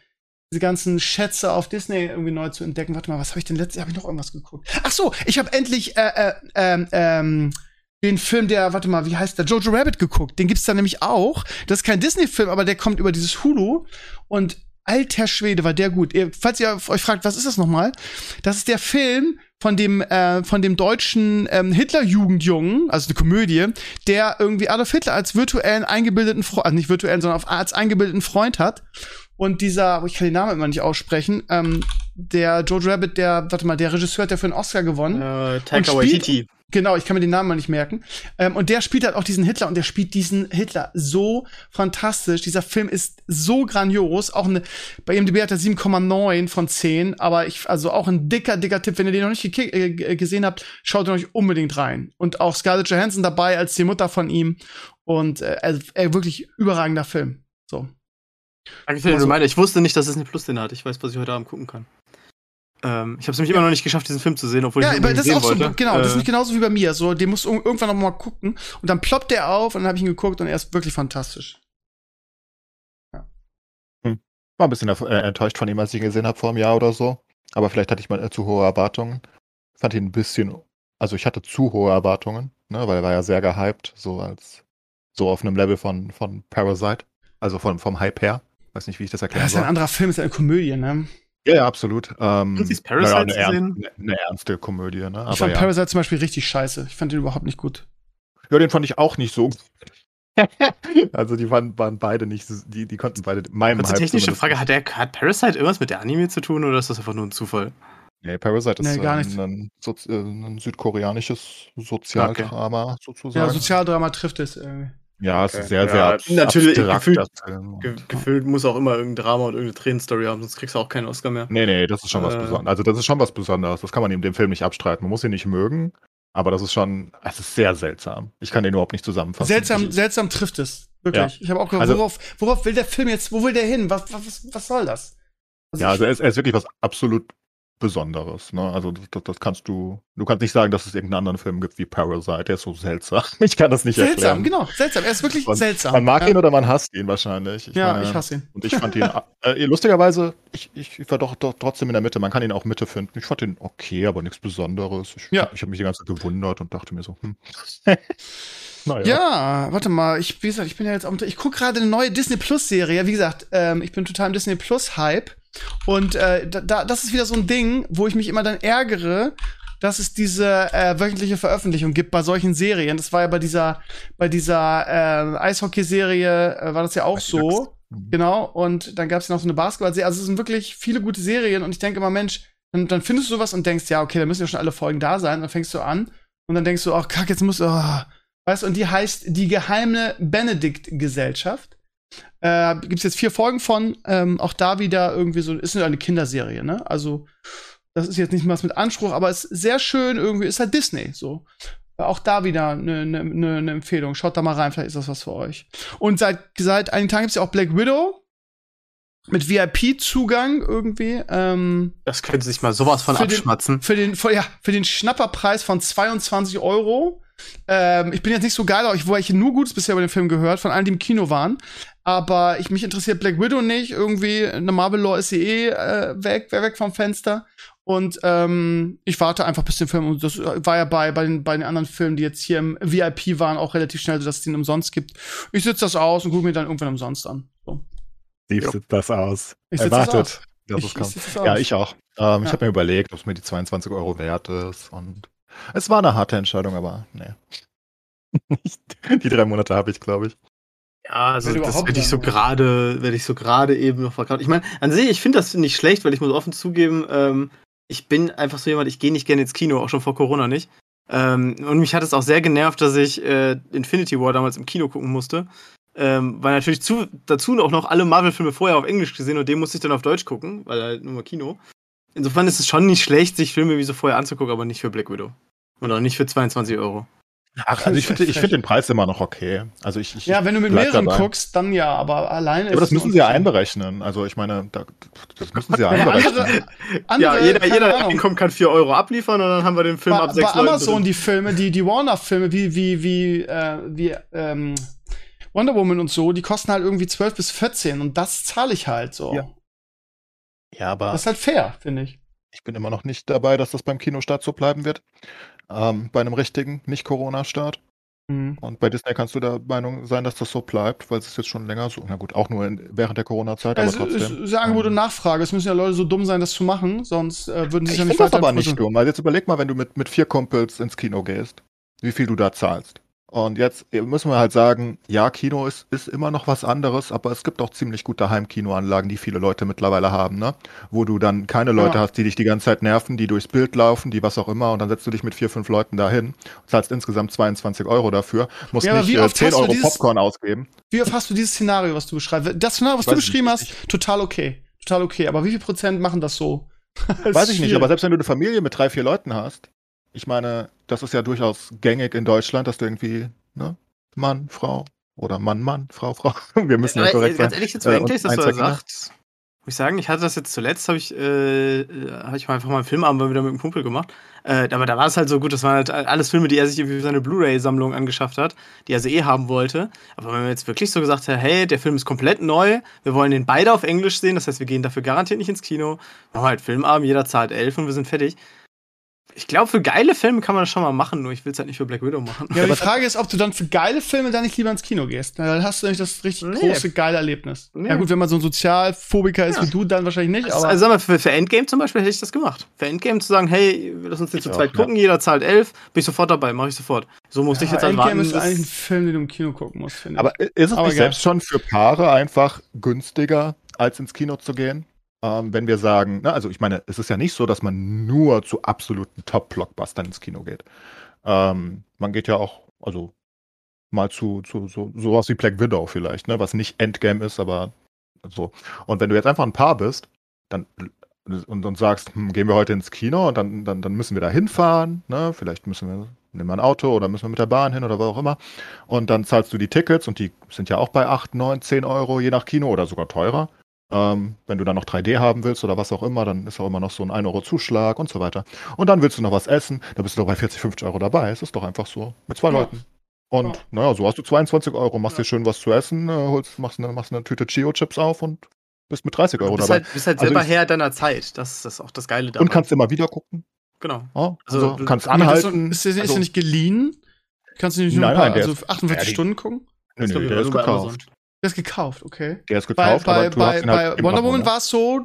diese ganzen Schätze auf Disney irgendwie neu zu entdecken. Warte mal, was habe ich denn letztes? Habe ich noch irgendwas geguckt? Ach so, ich habe endlich äh, äh, ähm, ähm, den Film, der, warte mal, wie heißt der? Jojo Rabbit geguckt. Den gibt's da nämlich auch. Das ist kein Disney-Film, aber der kommt über dieses Hulu. Und alter Schwede, war der gut. Ihr, falls ihr euch fragt, was ist das nochmal? Das ist der Film von dem, äh, von dem deutschen ähm, Hitler-Jugendjungen, also eine Komödie, der irgendwie Adolf Hitler als virtuellen eingebildeten Freund, also nicht virtuellen, sondern als eingebildeten Freund hat. Und dieser, ich kann den Namen immer nicht aussprechen, ähm, der Jojo Rabbit, der, warte mal, der Regisseur hat ja für einen Oscar gewonnen. Äh, Taika Waititi. Genau, ich kann mir den Namen mal nicht merken. Ähm, und der spielt halt auch diesen Hitler und der spielt diesen Hitler so fantastisch. Dieser Film ist so grandios. Auch eine, bei IMDb hat er 7,9 von 10. Aber ich, also auch ein dicker, dicker Tipp. Wenn ihr den noch nicht äh, gesehen habt, schaut ihn euch unbedingt rein. Und auch Scarlett Johansson dabei als die Mutter von ihm. Und äh, also, äh, wirklich überragender Film. So. Danke für den also, Reminder. Ich wusste nicht, dass es eine Plus den hat. Ich weiß, was ich heute Abend gucken kann. Ähm, ich habe es nämlich immer noch nicht geschafft, diesen Film zu sehen, obwohl ja, ich ihn das sehen ist auch wollte. So, genau, äh, das ist nicht genauso wie bei mir. So, den musst du irgendwann noch mal gucken und dann ploppt der auf und dann habe ich ihn geguckt und er ist wirklich fantastisch. Ja. Hm. War ein bisschen äh, enttäuscht von ihm, als ich ihn gesehen habe vor einem Jahr oder so. Aber vielleicht hatte ich mal äh, zu hohe Erwartungen. Fand ihn ein bisschen, also ich hatte zu hohe Erwartungen, ne, weil er war ja sehr gehypt, so als so auf einem Level von, von Parasite, also von, vom Hype her. Weiß nicht, wie ich das erklären soll. Das ist ein anderer Film, ist eine Komödie, ne? Ja, ja, absolut. Ähm, Kannst Parasite naja, eine, sehen? Ernst, eine, ernste Komödie, ne? ich fand ja. Parasite zum Beispiel richtig scheiße. Ich fand den überhaupt nicht gut. Ja, den fand ich auch nicht so. also die waren, waren beide nicht, die, die konnten beide meinem Kurze technische Frage, hat, der, hat Parasite irgendwas mit der Anime zu tun oder ist das einfach nur ein Zufall? Nee, Parasite ist nee, ein, ein, Sozi ein, südkoreanisches Sozialdrama okay. sozusagen. Ja, Sozialdrama trifft es irgendwie. Ja, es ist sehr, sehr ja, natürlich gefühlt, ge gefühlt muss auch immer irgendein Drama und irgendeine Tränenstory haben, sonst kriegst du auch keinen Oscar mehr. Nee, nee, das ist schon äh, was Besonderes. Also das ist schon was Besonderes. Das kann man ihm dem Film nicht abstreiten. Man muss ihn nicht mögen, aber das ist schon, es ist sehr seltsam. Ich kann den überhaupt nicht zusammenfassen. Seltsam, ich, seltsam trifft es. Wirklich. Ja. Ich habe auch gedacht, also, worauf, worauf will der Film jetzt, wo will der hin? Was, was, was soll das? Also ja, also er ist, er ist wirklich was absolut Besonderes. Ne? Also das, das, kannst du, du kannst nicht sagen, dass es irgendeinen anderen Film gibt wie Parasite. Der ist so seltsam. Ich kann das nicht seltsam, erklären. Seltsam, genau, seltsam. Er ist wirklich man, seltsam. Man mag ja. ihn oder man hasst ihn wahrscheinlich. Ich ja, meine, ich hasse ihn. Und ich fand ihn, äh, lustigerweise, ich, ich war doch, doch trotzdem in der Mitte. Man kann ihn auch Mitte finden. Ich fand ihn okay, aber nichts Besonderes. Ich, ja. ich habe mich die ganze Zeit gewundert und dachte mir so, hm. naja. Ja, warte mal. Ich, wie gesagt, ich bin ja jetzt, ich gucke gerade eine neue Disney Plus Serie. Wie gesagt, ähm, ich bin total im Disney Plus Hype. Und äh, da, das ist wieder so ein Ding, wo ich mich immer dann ärgere, dass es diese äh, wöchentliche Veröffentlichung gibt bei solchen Serien. Das war ja bei dieser, bei dieser äh, Eishockey-Serie äh, war das ja auch so. Mhm. Genau. Und dann gab es ja noch so eine Basketball-Serie. Also es sind wirklich viele gute Serien und ich denke immer, Mensch, dann, dann findest du sowas und denkst, ja, okay, da müssen ja schon alle Folgen da sein. Und dann fängst du an und dann denkst du, ach, kack, jetzt muss, oh. weißt du, und die heißt die geheime Benedikt-Gesellschaft. Äh, Gibt es jetzt vier Folgen von, ähm, auch da wieder irgendwie so, ist eine Kinderserie, ne? Also das ist jetzt nicht was mit Anspruch, aber ist sehr schön irgendwie, ist halt Disney so. Auch da wieder eine ne, ne, ne Empfehlung. Schaut da mal rein, vielleicht ist das was für euch. Und seit, seit einigen Tagen gibt es ja auch Black Widow mit VIP-Zugang irgendwie. Ähm, das könnte sich mal sowas von für abschmatzen. Den, für, den, für, ja, für den Schnapperpreis von 22 Euro. Ähm, ich bin jetzt nicht so geil, wo ich nur Gutes bisher über den Film gehört, von allen, die im Kino waren. Aber ich, mich interessiert Black Widow nicht. Irgendwie, eine Marvel-Lore ist sie eh äh, weg, weg vom Fenster. Und ähm, ich warte einfach bis den Film. Und das war ja bei, bei, den, bei den anderen Filmen, die jetzt hier im VIP waren, auch relativ schnell, dass es den umsonst gibt. Ich sitze das aus und gucke mir dann irgendwann umsonst an. So. Steve sitzt das aus. Ich sitze Erwartet, das aus. Ich- ich sitze das Ja, aus. ich auch. Ähm, Ich Ja. habe mir überlegt, ob es mir die 22 Euro wert ist. Und es war eine harte Entscheidung, aber nee. die drei Monate habe ich, glaube ich. Ja, also das werde ich so gerade, werde ich so gerade eben noch verkauft. Ich meine, an sich, ich finde das nicht schlecht, weil ich muss offen zugeben, ähm, ich bin einfach so jemand, ich gehe nicht gerne ins Kino, auch schon vor Corona nicht. Ähm, und mich hat es auch sehr genervt, dass ich äh, Infinity War damals im Kino gucken musste. Ähm, weil natürlich zu, dazu auch noch alle Marvel-Filme vorher auf Englisch gesehen und den musste ich dann auf Deutsch gucken, weil halt nur mal Kino. Insofern ist es schon nicht schlecht, sich Filme wie so vorher anzugucken, aber nicht für Black Widow. Und auch nicht für 22 Euro. Ach, also ich finde ich find den Preis immer noch okay. Also ich, ich Ja, wenn du mit mehreren dabei. guckst, dann ja, aber alleine Ja, aber das müssen sie ja einberechnen. Also ich meine, da, das müssen sie ja einberechnen. andere, andere, ja, jeder, jeder der reinkommt, kann 4 Euro abliefern und dann haben wir den Film bei, ab 6 bei Amazon die Filme, die, die Warner-Filme, wie, wie, wie, äh, wie ähm, Wonder Woman und so, die kosten halt irgendwie 12 bis 14 und das zahle ich halt so. Ja. Ja, aber Das ist halt fair, finde ich. ich bin immer noch nicht dabei, dass das beim Kinostart so bleiben wird. Ähm, bei einem richtigen Nicht-Corona-Start. Mhm. Und bei Disney kannst du der Meinung sein, dass das so bleibt, weil es ist jetzt schon länger so. Na gut, auch nur in, während der Corona-Zeit, aber Es ist, trotzdem. ist ja Angebot und Ähm, Nachfrage. Es müssen ja Leute so dumm sein, das zu machen, sonst äh, würden sie Ich es ja finde nicht das weiter aber nicht dumm, weil jetzt überleg mal, wenn du mit, mit vier Kumpels ins Kino gehst, wie viel du da zahlst. Und jetzt müssen wir halt sagen, ja, Kino ist, ist immer noch was anderes, aber es gibt auch ziemlich gute Heimkinoanlagen, die viele Leute mittlerweile haben, ne? Wo du dann keine Leute Ja. hast, die dich die ganze Zeit nerven, die durchs Bild laufen, die was auch immer, und dann setzt du dich mit vier, fünf Leuten dahin, zahlst insgesamt 22 Euro dafür, musst Ja, nicht äh, oft 10 hast du Euro dieses- Popcorn ausgeben. Wie oft hast du dieses Szenario, was du beschreibst? Das Szenario, was Weiß du beschrieben nicht. hast, total okay. Total okay. Aber wie viel Prozent machen das so? Das Weiß ich nicht, schwierig. aber selbst wenn du eine Familie mit drei, vier Leuten hast, ich meine, das ist ja durchaus gängig in Deutschland, dass du irgendwie, ne, Mann, Frau oder Mann, Mann, Frau, Frau. Wir müssen ja korrekt ganz sein. ehrlich, jetzt Äh, eigentlich, dass du das sagst, muss ich sagen, ich hatte das jetzt zuletzt, habe ich, äh, äh, hab ich mal einfach mal einen Filmabend mal wieder mit einem Kumpel gemacht. Äh, aber da war es halt so gut, das waren halt alles Filme, die er sich irgendwie für seine Blu-ray-Sammlung angeschafft hat, die er so eh haben wollte. Aber wenn man jetzt wirklich so gesagt hat, hey, der Film ist komplett neu, wir wollen den beide auf Englisch sehen, das heißt, wir gehen dafür garantiert nicht ins Kino, machen halt Filmabend, jeder zahlt elf und wir sind fertig. Ich glaube, für geile Filme kann man das schon mal machen, nur ich will es halt nicht für Black Widow machen. Ja, aber die Frage ist, ob du dann für geile Filme dann nicht lieber ins Kino gehst. Na, Dann hast du nicht das richtig Nee. große, geile Erlebnis. Nee. Ja gut, wenn man so ein Sozialphobiker ist Ja. wie du, dann wahrscheinlich nicht. Also, Aber also sag mal, für, für Endgame zum Beispiel hätte ich das gemacht. Für Endgame zu sagen, hey, lass uns den Ich zu auch, zweit ja. gucken, jeder zahlt elf, bin ich sofort dabei, mache ich sofort. So musste ich ja, jetzt halt Endgame warten. ist bis- eigentlich ein Film, den du im Kino gucken musst, finde ich. Aber ist es Aber nicht selbst schon für Paare einfach günstiger, als ins Kino zu gehen? Ähm, wenn wir sagen, ne, also ich meine, es ist ja nicht so, dass man nur zu absoluten Top-Blockbustern ins Kino geht. Ähm, man geht ja auch, also mal zu, zu so, sowas wie Black Widow vielleicht, ne, was nicht Endgame ist, aber so. Und wenn du jetzt einfach ein Paar bist, dann und, und sagst, hm, gehen wir heute ins Kino und dann, dann, dann müssen wir da hinfahren, ne? Vielleicht müssen wir, nehmen wir ein Auto oder müssen wir mit der Bahn hin oder was auch immer. Und dann zahlst du die Tickets und die sind ja auch bei 8, 9, 10 Euro je nach Kino oder sogar teurer. Ähm, wenn du dann noch 3D haben willst oder was auch immer, dann ist auch immer noch so ein 1 Euro Zuschlag und so weiter. Und dann willst du noch was essen, da bist du doch bei 40, 50 Euro dabei. Es ist doch einfach so. Mit zwei Ja. Leuten. Und Ja. naja, so hast du 22 Euro, machst Ja. dir schön was zu essen, äh, holst, machst, eine, machst eine Tüte Chio-Chips auf und bist mit 30 Euro Du bist dabei. halt, bist halt Also selber ich- Herr deiner Zeit. Das ist das auch das Geile daran. und kannst immer wieder gucken. genau. Ja, Also, also, du- kannst anhalten. Ist, ist, ist also, nicht geliehen? Kannst du nicht nur Nein, ein paar, nein, der also ist- 48 ja, die- Stunden gucken? nö, nö, der ist gekauft. Der ist gekauft, okay. Der ist Bei, gekauft, bei, aber du bei, hast ihn halt bei Wonder Woman ne? war es so,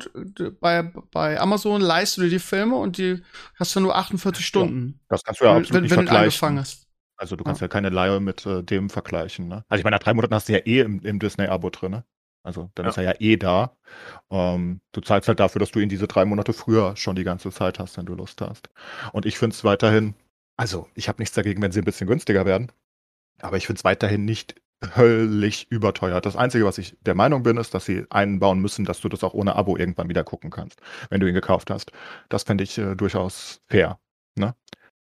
bei, bei Amazon leihst du dir die Filme und die hast du nur 48 Stunden. Das kannst du ja wenn absolut wenn, nicht wenn du vergleichen. angefangen hast. Also du kannst ja, keine Leihe mit äh, dem vergleichen. Ne? Also ich meine, nach drei Monaten hast du ja eh im, im Disney-Abo drin. Ne? Also dann Ja. ist er ja eh da. Ähm, du zahlst halt dafür, dass du ihn diese drei Monate früher schon die ganze Zeit hast, wenn du Lust hast. Und ich finde es weiterhin, also ich habe nichts dagegen, wenn sie ein bisschen günstiger werden. Aber ich finde es weiterhin nicht höllisch überteuert. Das Einzige, was ich der Meinung bin, ist, dass sie einbauen müssen, dass du das auch ohne Abo irgendwann wieder gucken kannst, wenn du ihn gekauft hast. Das fände ich äh, durchaus fair. Ne?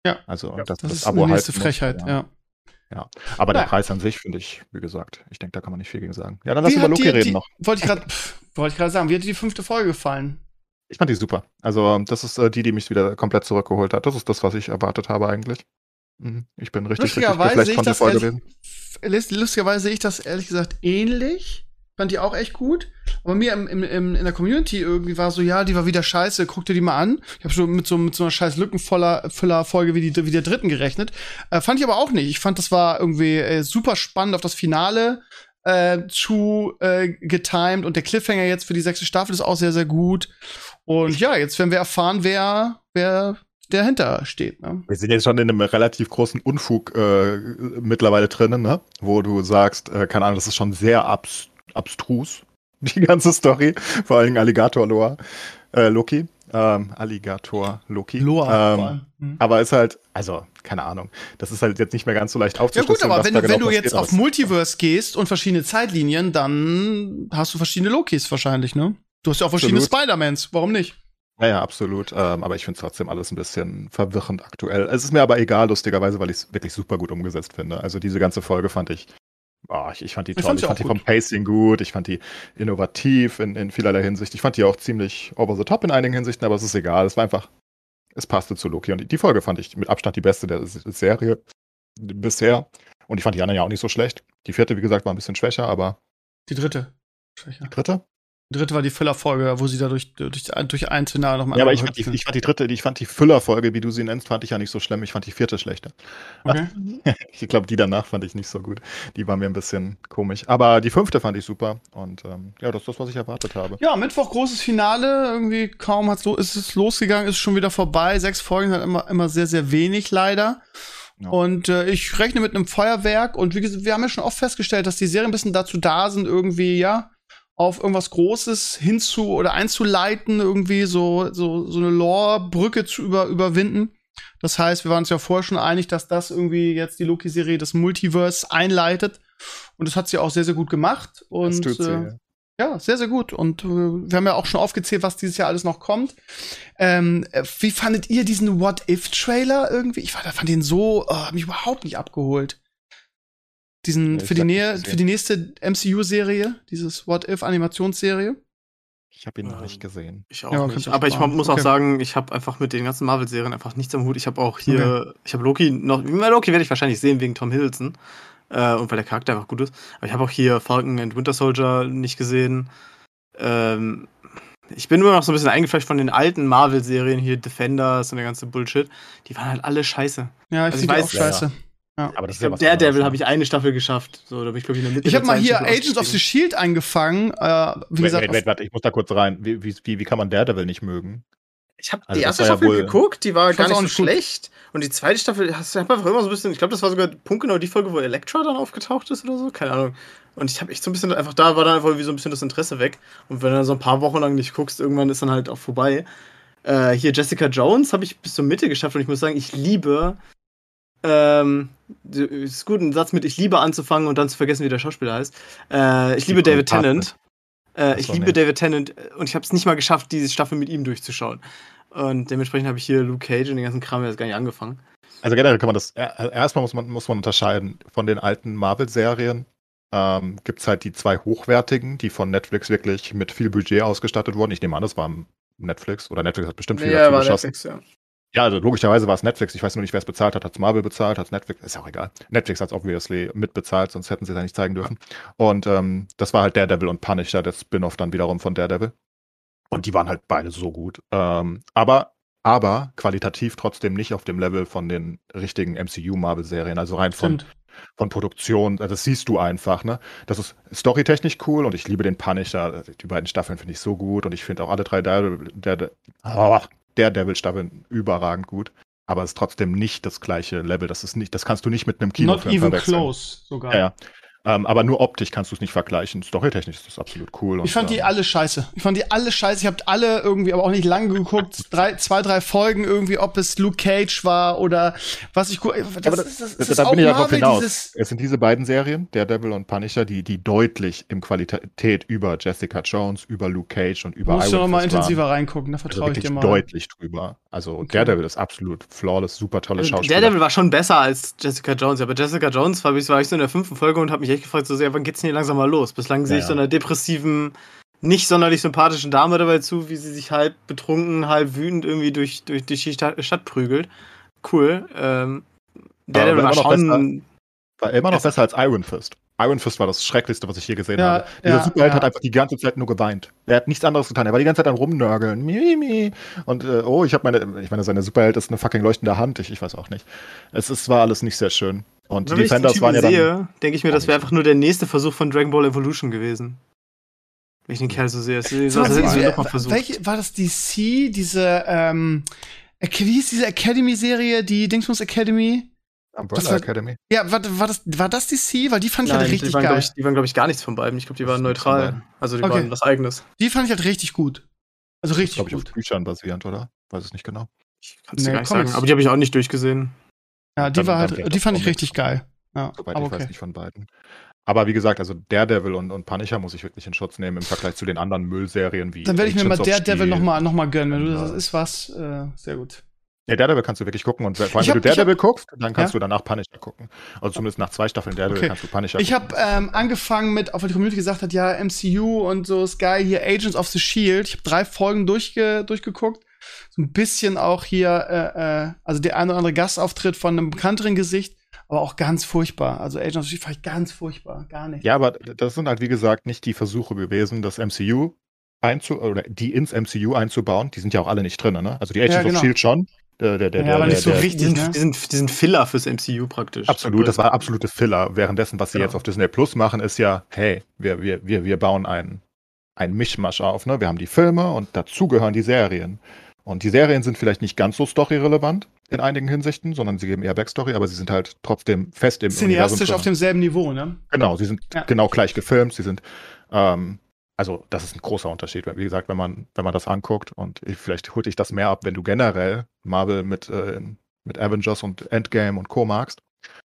Ja. Also, Ja, dass Das, das, ist Abo eine nächste halten muss, Frechheit, ja. ja. Aber der Naja. Preis an sich finde ich, wie gesagt, ich denke, da kann man nicht viel gegen sagen. Ja, dann lass Wie über Loki dir reden die, noch. Wollte ich gerade wollte ich gerade sagen, wie hat dir die fünfte Folge gefallen? Ich fand die super. Also, das ist äh, die, die mich wieder komplett zurückgeholt hat. Das ist das, was ich erwartet habe eigentlich. Mhm. Ich bin richtig, richtig Lustigerweise sehe ich das Folge ehrlich, lustigerweise sehe ich das ehrlich gesagt ähnlich. Fand die auch echt gut. Aber mir im, im, im, in der Community irgendwie war so, ja, die war wieder scheiße, guck dir die mal an. Ich habe schon mit so, mit so einer scheiß Lückenvoller Füller Folge wie, die, wie der dritten gerechnet. Äh, fand ich aber auch nicht. Ich fand, das war irgendwie äh, super spannend auf das Finale äh, zu äh, getimed und der Cliffhanger jetzt für die sechste Staffel ist auch sehr, sehr gut. Und ja, jetzt werden wir erfahren, wer, wer dahinter steht. Ne? Wir sind jetzt schon in einem relativ großen Unfug äh, mittlerweile drinnen, ne? wo du sagst, äh, keine Ahnung, das ist schon sehr abs abstrus, die ganze Story. Vor allem Alligator Loa, äh, Loki. Ähm, Alligator Loki. Loa. Ähm. Mhm. aber ist halt, also, keine Ahnung. Das ist halt jetzt nicht mehr ganz so leicht Ja aufzuschlüsseln. gut, aber wenn, du- genau wenn du jetzt auf. Multiverse gehst und verschiedene Zeitlinien, dann hast du verschiedene Lokis wahrscheinlich, ne? Du hast ja auch verschiedene. Spider-Mans, warum nicht? Ja, ja, absolut. Ähm, aber ich finde es trotzdem alles ein bisschen verwirrend aktuell. Es ist mir aber egal, lustigerweise, weil ich es wirklich super gut umgesetzt finde. Also diese ganze Folge fand ich, oh, ich, ich fand die Ich toll. Ich fand die vom. Pacing gut. Ich fand die innovativ in, in vielerlei Hinsicht. Ich fand die auch ziemlich over the top in einigen Hinsichten, aber es ist egal. Es war einfach, es passte zu Loki. Und die, Folge fand ich mit Abstand die beste der Serie bisher. Und ich fand die anderen ja auch nicht so schlecht. Die vierte, wie gesagt, war ein bisschen schwächer, aber Die dritte. Schwächer. die dritte? Dritte war die Füllerfolge, wo sie da durch, durch, durch ein Szenario nochmal Ja, aber ich fand, die, ich fand die dritte, ich fand die Füllerfolge, wie du sie nennst, fand ich ja nicht so schlimm. Ich fand die vierte schlechter. okay. Ich glaube, die danach fand ich nicht so gut. Die war mir ein bisschen komisch. Aber die fünfte fand ich super. Und ähm, ja, das ist das, was ich erwartet habe. Ja, Mittwoch großes Finale. Irgendwie kaum hat's lo ist es losgegangen, ist schon wieder vorbei. Sechs Folgen sind immer, immer sehr, sehr wenig, leider. Ja. Und äh, ich rechne mit einem Feuerwerk. Und wie gesagt, wir haben ja schon oft festgestellt, dass die Serien ein bisschen dazu da sind, irgendwie, ja, auf irgendwas Großes hinzu oder einzuleiten, irgendwie so, so, so eine Lore-Brücke zu über, überwinden. Das heißt, wir waren uns ja vorher schon einig, dass das irgendwie jetzt die Loki-Serie das Multiverse einleitet. Und das hat sie auch sehr, sehr gut gemacht. Und sie. äh, ja, sehr, sehr gut. Und äh, wir haben ja auch schon aufgezählt, was dieses Jahr alles noch kommt. Ähm, äh, wie fandet ihr diesen What-If-Trailer irgendwie? Ich war, da fand den so, oh, hab mich überhaupt nicht abgeholt. Diesen, Nee, für, die Nähe, für die nächste MCU-Serie, dieses What-If-Animationsserie. Ich habe ihn noch Ähm, nicht gesehen. Ich auch Ja, nicht. Aber ich muss Okay. auch sagen, ich habe einfach mit den ganzen Marvel-Serien einfach nichts am Hut. Ich habe auch hier, ich habe Loki noch, Loki werde ich wahrscheinlich sehen wegen Tom Hiddleston. Äh, und weil der Charakter einfach gut ist. Aber ich habe auch hier Falcon and Winter Soldier nicht gesehen. Ähm, ich bin nur noch so ein bisschen eingefleischt von den alten Marvel-Serien hier, Defenders und der ganze Bullshit. Die waren halt alle scheiße. Ja, ich Also ich weiß- auch scheiße. Aber das Ich glaub, Daredevil habe ich eine Staffel geschafft. So, da bin ich, glaube ich, in der Mitte Ich habe mal hier Agents of the. Shield angefangen. Äh, wie Wait, gesagt, wait, wait, warte, ich muss da kurz rein. Wie, wie, wie, kann man Daredevil nicht mögen? Ich habe Also die erste ja Staffel wohl- geguckt, die war gar nicht so schlecht. Und die zweite Staffel, hast du einfach immer so ein bisschen, ich glaube, das war sogar punktgenau die Folge, wo Elektra dann aufgetaucht ist oder so, keine Ahnung. Und ich habe echt so ein bisschen, einfach da war dann einfach wie so ein bisschen das Interesse weg. Und wenn du dann so ein paar Wochen lang nicht guckst, irgendwann ist dann halt auch vorbei. Äh, hier Jessica Jones habe ich bis zur Mitte geschafft und ich muss sagen, ich liebe. Ähm, es ist gut, einen Satz mit Ich liebe anzufangen und dann zu vergessen, wie der Schauspieler heißt. Äh, ich liebe David. Tennant. Äh, ich liebe. David Tennant äh, und ich habe es nicht mal geschafft, diese Staffel mit ihm durchzuschauen. Und dementsprechend habe ich hier Luke Cage und den ganzen Kram jetzt gar nicht angefangen. Also generell kann man das, erstmal muss man, muss man unterscheiden. Von den alten Marvel-Serien ähm, gibt es halt die zwei hochwertigen, die von Netflix wirklich mit viel Budget ausgestattet wurden. Ich nehme an, das war Netflix oder Netflix hat bestimmt viel dazu geschossen. ja. Ja, also logischerweise war es Netflix. Ich weiß nur nicht, wer es bezahlt hat. Hat es Marvel bezahlt? Hat es Netflix? Ist ja auch egal. Netflix hat es obviously mitbezahlt, sonst hätten sie es ja nicht zeigen dürfen. Und ähm, das war halt Daredevil und Punisher, der Spin-off dann wiederum von Daredevil. Und die waren halt beide so gut. Ähm, aber, aber qualitativ trotzdem nicht auf dem Level von den richtigen MCU-Marvel-Serien. Also rein von, stimmt. von Produktion, also das siehst du einfach, ne? Das ist storytechnisch cool und ich liebe den Punisher. Die beiden Staffeln finde ich so gut und ich finde auch alle drei Daredevil, der, ah, der Devil-Staffeln überragend gut. Aber es ist trotzdem nicht das gleiche Level. Das ist nicht, das kannst du nicht mit einem Kinofilm Not even verwechseln. close sogar. Ja, ja. Ähm, aber nur optisch kannst du es nicht vergleichen. Storytechnisch ist das absolut cool. Ich fand und, die ähm, alle scheiße. Ich fand die alle scheiße. Ich habe alle irgendwie, aber auch nicht lange geguckt. Drei, zwei, drei Folgen irgendwie, ob es Luke Cage war oder was ich gucke. Das, aber ist- das, da, ist da auch bin ich Marvel, hinaus. Es sind diese beiden Serien, Daredevil und Punisher, die, die deutlich im Qualität über Jessica Jones, über Luke Cage und über Musst du noch mal Fist waren. intensiver reingucken, da Also vertraue ich wirklich dir mal. deutlich drüber. Also Okay. Daredevil ist absolut flawless, super tolle Schauspieler. Daredevil war schon besser als Jessica Jones, aber Jessica Jones war ich, war ich so in der fünften Folge und habe mich echt gefragt, so sehr, wann geht's denn hier langsam mal los? Bislang sehe ich Ja, so einer depressiven, nicht sonderlich sympathischen Dame dabei zu, wie sie sich halb betrunken, halb wütend irgendwie durch, durch, die Stadt, prügelt. Cool. Ähm, Daredevil aber war immer noch schon. War immer noch besser als Iron Fist. Iron Fist war das Schrecklichste, was ich je gesehen Ja, habe. Dieser ja, Superheld ja. hat einfach die ganze Zeit nur geweint. Er hat nichts anderes getan. Er war die ganze Zeit am Rumnörgeln. Mi, mi. Und äh, oh, ich habe meine, ich meine, seine Superheld ist eine fucking leuchtende Hand. Ich, ich weiß auch nicht. Es, es war alles nicht sehr schön. Und die ich den Defenders waren ja dann. sehe, denke ich mir, das wäre einfach nur der nächste Versuch von Dragon Ball Evolution gewesen. Wenn ich den Kerl so sehe. Das ist, So, das hätten sie äh, doch mal versucht. welche, war das DC, diese, ähm, wie hieß diese Academy-Serie, die Dingsbums Academy? Umbrella Das war- Academy. Ja, war, war, das, war das DC? Weil die fand ich halt Nein, richtig die waren, geil. glaub ich, die waren, glaube ich, gar nichts von beiden. Ich glaube, die Das waren ist neutral. Also die Okay. waren was eigenes. die fand ich halt richtig gut. Also richtig Glaube ich, auf gut. Büchern basierend, oder? Weiß es nicht genau. Ich kann es dir Nee, gar nicht sagen. Aber die habe ich auch nicht durchgesehen. Ja, die Dann- war dann halt, die fand ich richtig geil. Ja, Soweit aber ich weiß okay. nicht von beiden. Aber wie gesagt, also Daredevil und, und Punisher muss ich wirklich in Schutz nehmen im Vergleich zu den anderen Müllserien wie. Dann werde ich mir mal Daredevil Steel. noch mal, gönnen. Wenn du das ist was, äh, sehr gut. Ja, Daredevil kannst du wirklich gucken und vor allem, Ich wenn hab- du ich Daredevil guckst, dann kannst Ja? du danach Punisher gucken. Also zumindest nach zwei Staffeln Daredevil Okay. kannst du Punisher Ich gucken. habe ähm, angefangen mit, auch weil die Community gesagt hat, ja, MCU und so Sky hier Agents of the Shield. Ich habe drei Folgen durchge durchgeguckt. So ein bisschen auch hier, äh, äh, also der eine oder andere Gastauftritt von einem bekannteren Gesicht, aber auch ganz furchtbar. Also Agents of the Shield fand ich ganz furchtbar, gar nicht. Ja, aber das sind halt, wie gesagt, nicht die Versuche gewesen, das MCU einzu oder die ins MCU einzubauen. Die sind ja auch alle nicht drin, ne? Also die Agents Ja, genau. of Shield schon. Der, der, der, Ja, der, aber der, nicht so richtig. Die sind, ne? die, sind, die sind Filler fürs MCU praktisch. Absolut, das war absolute Filler. Währenddessen, was sie Genau. jetzt auf Disney Plus machen, ist ja, hey, wir, wir, wir, wir bauen einen, einen Mischmasch auf. Ne? Wir haben die Filme und dazu gehören die Serien. Und die Serien sind vielleicht nicht ganz so storyrelevant in einigen Hinsichten, sondern sie geben eher Backstory, aber sie sind halt trotzdem fest im Cineastisch auf demselben Niveau, ne? Genau, sie sind Ja. genau gleich gefilmt, sie sind ähm, also das ist ein großer Unterschied. Wie gesagt, wenn man, wenn man das anguckt und ich, vielleicht holt dich das mehr ab, wenn du generell Marvel mit, äh, mit Avengers und Endgame und Co. magst,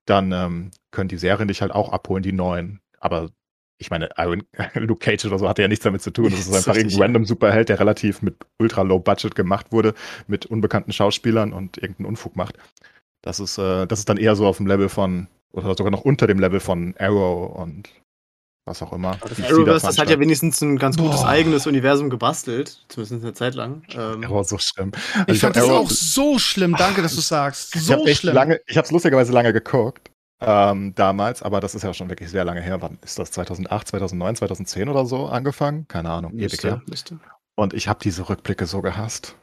dann ähm, können die Serien dich halt auch abholen, die neuen. Aber ich meine, Iron, Luke Cage oder so hatte ja nichts damit zu tun. Das ist Das ist einfach richtig, irgendein random Superheld, der relativ mit ultra low budget gemacht wurde, mit unbekannten Schauspielern und irgendeinen Unfug macht. Das ist, äh, das ist dann eher so auf dem Level von, oder sogar noch unter dem Level von Arrow und was auch immer. Das Arrowverse, das hat ja wenigstens ein ganz gutes Boah. eigenes Universum gebastelt. Zumindest eine Zeit lang. Ähm, Arrow so schlimm. Also Ich fand hab das Arrow- auch so schlimm. Danke, dass du sagst. Ich So habe echt schlimm. lange, ich habe es lustigerweise lange geguckt ähm, damals, aber das ist ja schon wirklich sehr lange her. Wann ist das? 2008, 2009, 2010 oder so angefangen? Keine Ahnung, ewig her. Und ich habe diese Rückblicke so gehasst.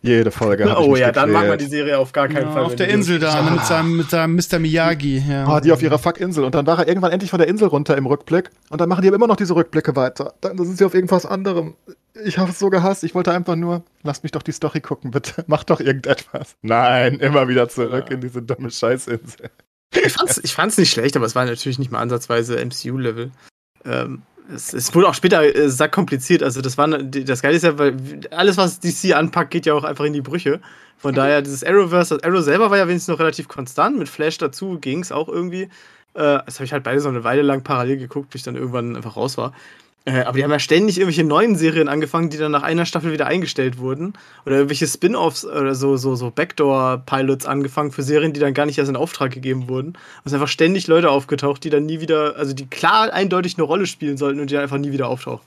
Jede Folge. Oh mich ja, dann mag man gequält. die Serie auf gar keinen Ja, Fall. auf der Insel da, mit seinem, mit seinem Mr. Miyagi. Ja. Ah, die auf ihrer Fuck-Insel. Und dann war er irgendwann endlich von der Insel runter im Rückblick. Und dann machen die aber immer noch diese Rückblicke weiter. Dann sind sie auf irgendwas anderem. Ich habe es so gehasst. Ich wollte einfach nur, lasst mich doch die Story gucken, bitte. Mach doch irgendetwas. Nein, immer wieder zurück Ja. in diese dumme Scheißinsel. Ich fand's, ich fand's nicht schlecht, aber es war natürlich nicht mal ansatzweise MCU-Level. Ähm, es, es wurde auch später äh, sehr kompliziert. Also das war das Geile ist ja, weil alles, was DC anpackt, geht ja auch einfach in die Brüche. Von daher, dieses Arrowverse, das Arrow selber war ja wenigstens noch relativ konstant. Mit Flash dazu ging's auch irgendwie. Äh, das habe ich halt beide so eine Weile lang parallel geguckt, bis ich dann irgendwann einfach raus war. Äh, aber die haben ja ständig irgendwelche neuen Serien angefangen, die dann nach einer Staffel wieder eingestellt wurden. Oder irgendwelche Spin-offs oder so, so, so Backdoor-Pilots angefangen für Serien, die dann gar nicht erst in Auftrag gegeben wurden. Es sind einfach ständig Leute aufgetaucht, die dann nie wieder, also die klar eindeutig eine Rolle spielen sollten und die dann einfach nie wieder auftauchen.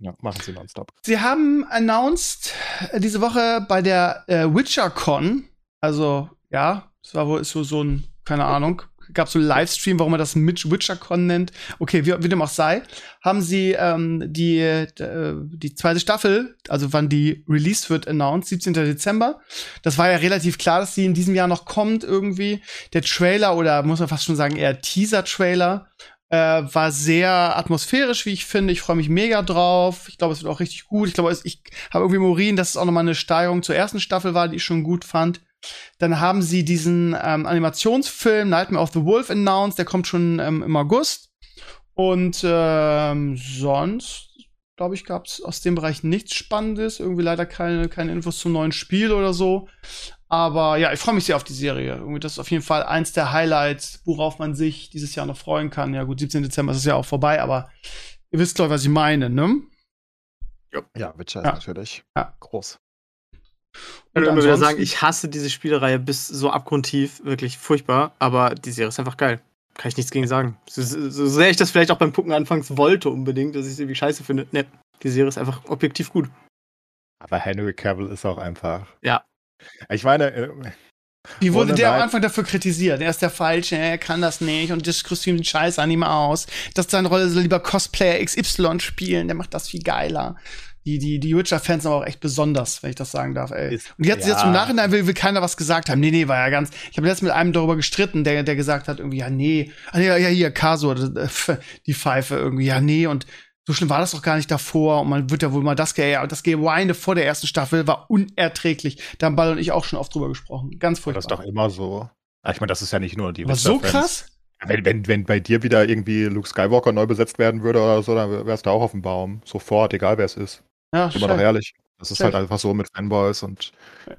Ja, machen sie nonstop. Sie haben announced äh, diese Woche bei der äh, WitcherCon, also ja, es war wohl ist so, so ein, keine Ahnung, gab so einen Livestream, warum man das Mitch WitcherCon nennt. Okay, wie, wie dem auch sei, haben sie ähm, die, äh, die zweite Staffel, also wann die released wird, announced, 17. Dezember. Das war ja relativ klar, dass sie in diesem Jahr noch kommt irgendwie. Der Trailer oder muss man fast schon sagen, eher Teaser-Trailer äh, war sehr atmosphärisch, wie ich finde. Ich freue mich mega drauf. Ich glaube, es wird auch richtig gut. Ich glaube, ich habe irgendwie Morin, dass es auch noch mal eine Steigerung zur ersten Staffel war, die ich schon gut fand. Dann haben sie diesen ähm, Animationsfilm Nightmare of the Wolf announced. Der kommt schon ähm, im August. Und ähm, sonst, glaube ich, gab es aus dem Bereich nichts Spannendes. Irgendwie leider keine, keine Infos zum neuen Spiel oder so. Aber ja, ich freue mich sehr auf die Serie. Irgendwie das ist auf jeden Fall eins der Highlights, worauf man sich dieses Jahr noch freuen kann. Ja, gut, 17. Dezember ist es ja auch vorbei, aber ihr wisst, glaube ich, was ich meine, ne? Ja, Witcher Ja. ist natürlich Ja. groß. Ich kann immer wieder sagen, ich hasse diese Spielereihe bis so abgrundtief, wirklich furchtbar, aber die Serie ist einfach geil. Kann ich nichts gegen sagen. So, so sehr ich das vielleicht auch beim Gucken anfangs wollte unbedingt, dass ich es irgendwie scheiße finde. Ne, die Serie ist einfach objektiv gut. Aber Henry Cavill ist auch einfach. Ja. Ich meine, äh, Wie wurde der am. Anfang dafür kritisiert? Er ist der Falsche, er kann das nicht und das Kostüm sieht scheiße an ihm aus. Das seine Rolle lieber Cosplayer XY spielen, der macht das viel geiler. Die, die, die Witcher-Fans sind aber auch echt besonders, wenn ich das sagen darf, ey. Ist- und jetzt, jetzt ja. im Nachhinein will, will keiner was gesagt haben. Nee, nee, war ja ganz. Ich habe letztens mit einem darüber gestritten, der, der gesagt hat, irgendwie, ja, nee. Ah, ja, ja, hier, Kaso, äh, die Pfeife irgendwie, ja, nee, und so schlimm war das doch gar nicht davor. Und man wird ja wohl mal das, ja, das Geweine vor der ersten Staffel war unerträglich. Da haben Ball und ich auch schon oft drüber gesprochen. Ganz das furchtbar. ist doch immer so. Ah, Ich meine, das ist ja nicht nur die Aber so krass? Wenn, wenn, wenn bei dir wieder irgendwie Luke Skywalker neu besetzt werden würde oder so, dann wärst du auch auf dem Baum. Sofort, egal wer es ist. Ja, doch scheiße. ehrlich. Das ist halt einfach so mit Fanboys und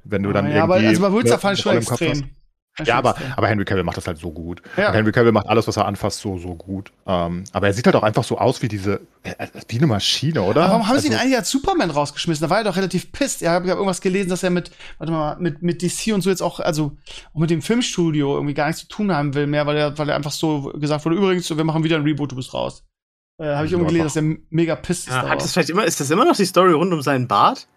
wenn du dann ja, aber irgendwie. also bei Wulzer ne, fand ich schon extrem. Ja, aber, aber Henry Cavill macht das halt so gut. Ja. Henry Cavill macht alles, was er anfasst, so, so gut. Ähm, aber er sieht halt auch einfach so aus wie diese, äh, wie eine Maschine, oder? Aber warum haben sie ihn Also- eigentlich als Superman rausgeschmissen? Da war er doch relativ pisst. Ja, ich habe irgendwas gelesen, dass er mit, warte mal, mit, mit DC und so jetzt auch, also auch mit dem Filmstudio irgendwie gar nichts zu tun haben will mehr, weil er, weil er einfach so gesagt wurde, übrigens, wir machen wieder ein Reboot, du bist raus. Äh, habe ich Ja, irgendwie gelesen, dass er mega pisst ist. Ja, hat das vielleicht immer, ist das immer noch die Story rund um seinen Bart?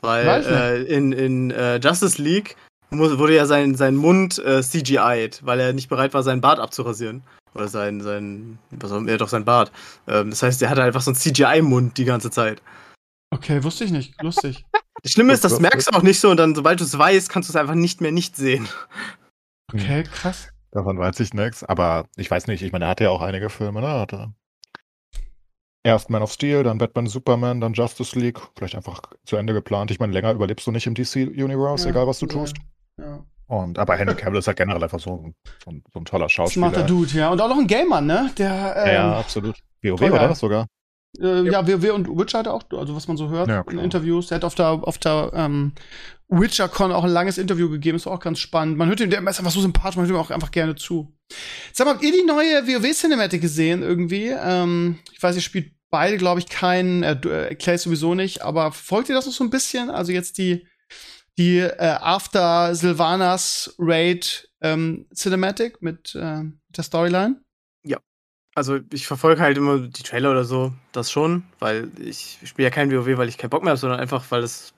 Weil äh, in, in äh, Justice League mu- wurde ja sein, sein Mund äh, CGI'd, weil er nicht bereit war, seinen Bart abzurasieren. Oder sein, sein, was auch immer, ja, doch sein Bart. Ähm, das heißt, er hatte einfach so einen CGI-Mund die ganze Zeit. Okay, wusste ich nicht. Lustig. Das Schlimme ist, das merkst du auch nicht so und dann, sobald du es weißt, kannst du es einfach nicht mehr nicht sehen. Okay, krass. Davon weiß ich nichts. Aber ich weiß nicht, ich meine, er hatte ja auch einige Filme, ne? Er Hatte erst Man of Steel, dann Batman, Superman, dann Justice League. Vielleicht einfach zu Ende geplant. Ich meine, länger überlebst du nicht im DC-Universe, Ja, egal was du ja. tust. Ja. Und, aber Henry Cavill ist halt generell einfach so ein, so ein, so ein toller Schauspieler. Smarter Dude, ja. Und auch noch ein Gamer, ne? Der, ähm, Ja, ja, absolut. WoW, oder? Sogar. Äh, ja, WoW und Witcher hat er auch, also was man so hört Ja, in. Interviews. Er hat auf der, auf der ähm, WitcherCon auch ein langes Interview gegeben, ist auch ganz spannend. Man hört ihm, der ist einfach so sympathisch, man hört ihm auch einfach gerne zu. Sag mal, habt ihr die neue WoW-Cinematic gesehen irgendwie? Ähm, ich weiß, ihr spielt beide, glaube ich, keinen, äh, äh, Clay sowieso nicht, aber folgt ihr das noch so ein bisschen? Also jetzt die, die äh, After Sylvanas Raid ähm, Cinematic mit äh, der Storyline? Also ich verfolge halt immer die Trailer oder so, das schon, weil ich spiele ja kein WoW, weil ich keinen Bock mehr habe, sondern einfach, weil es.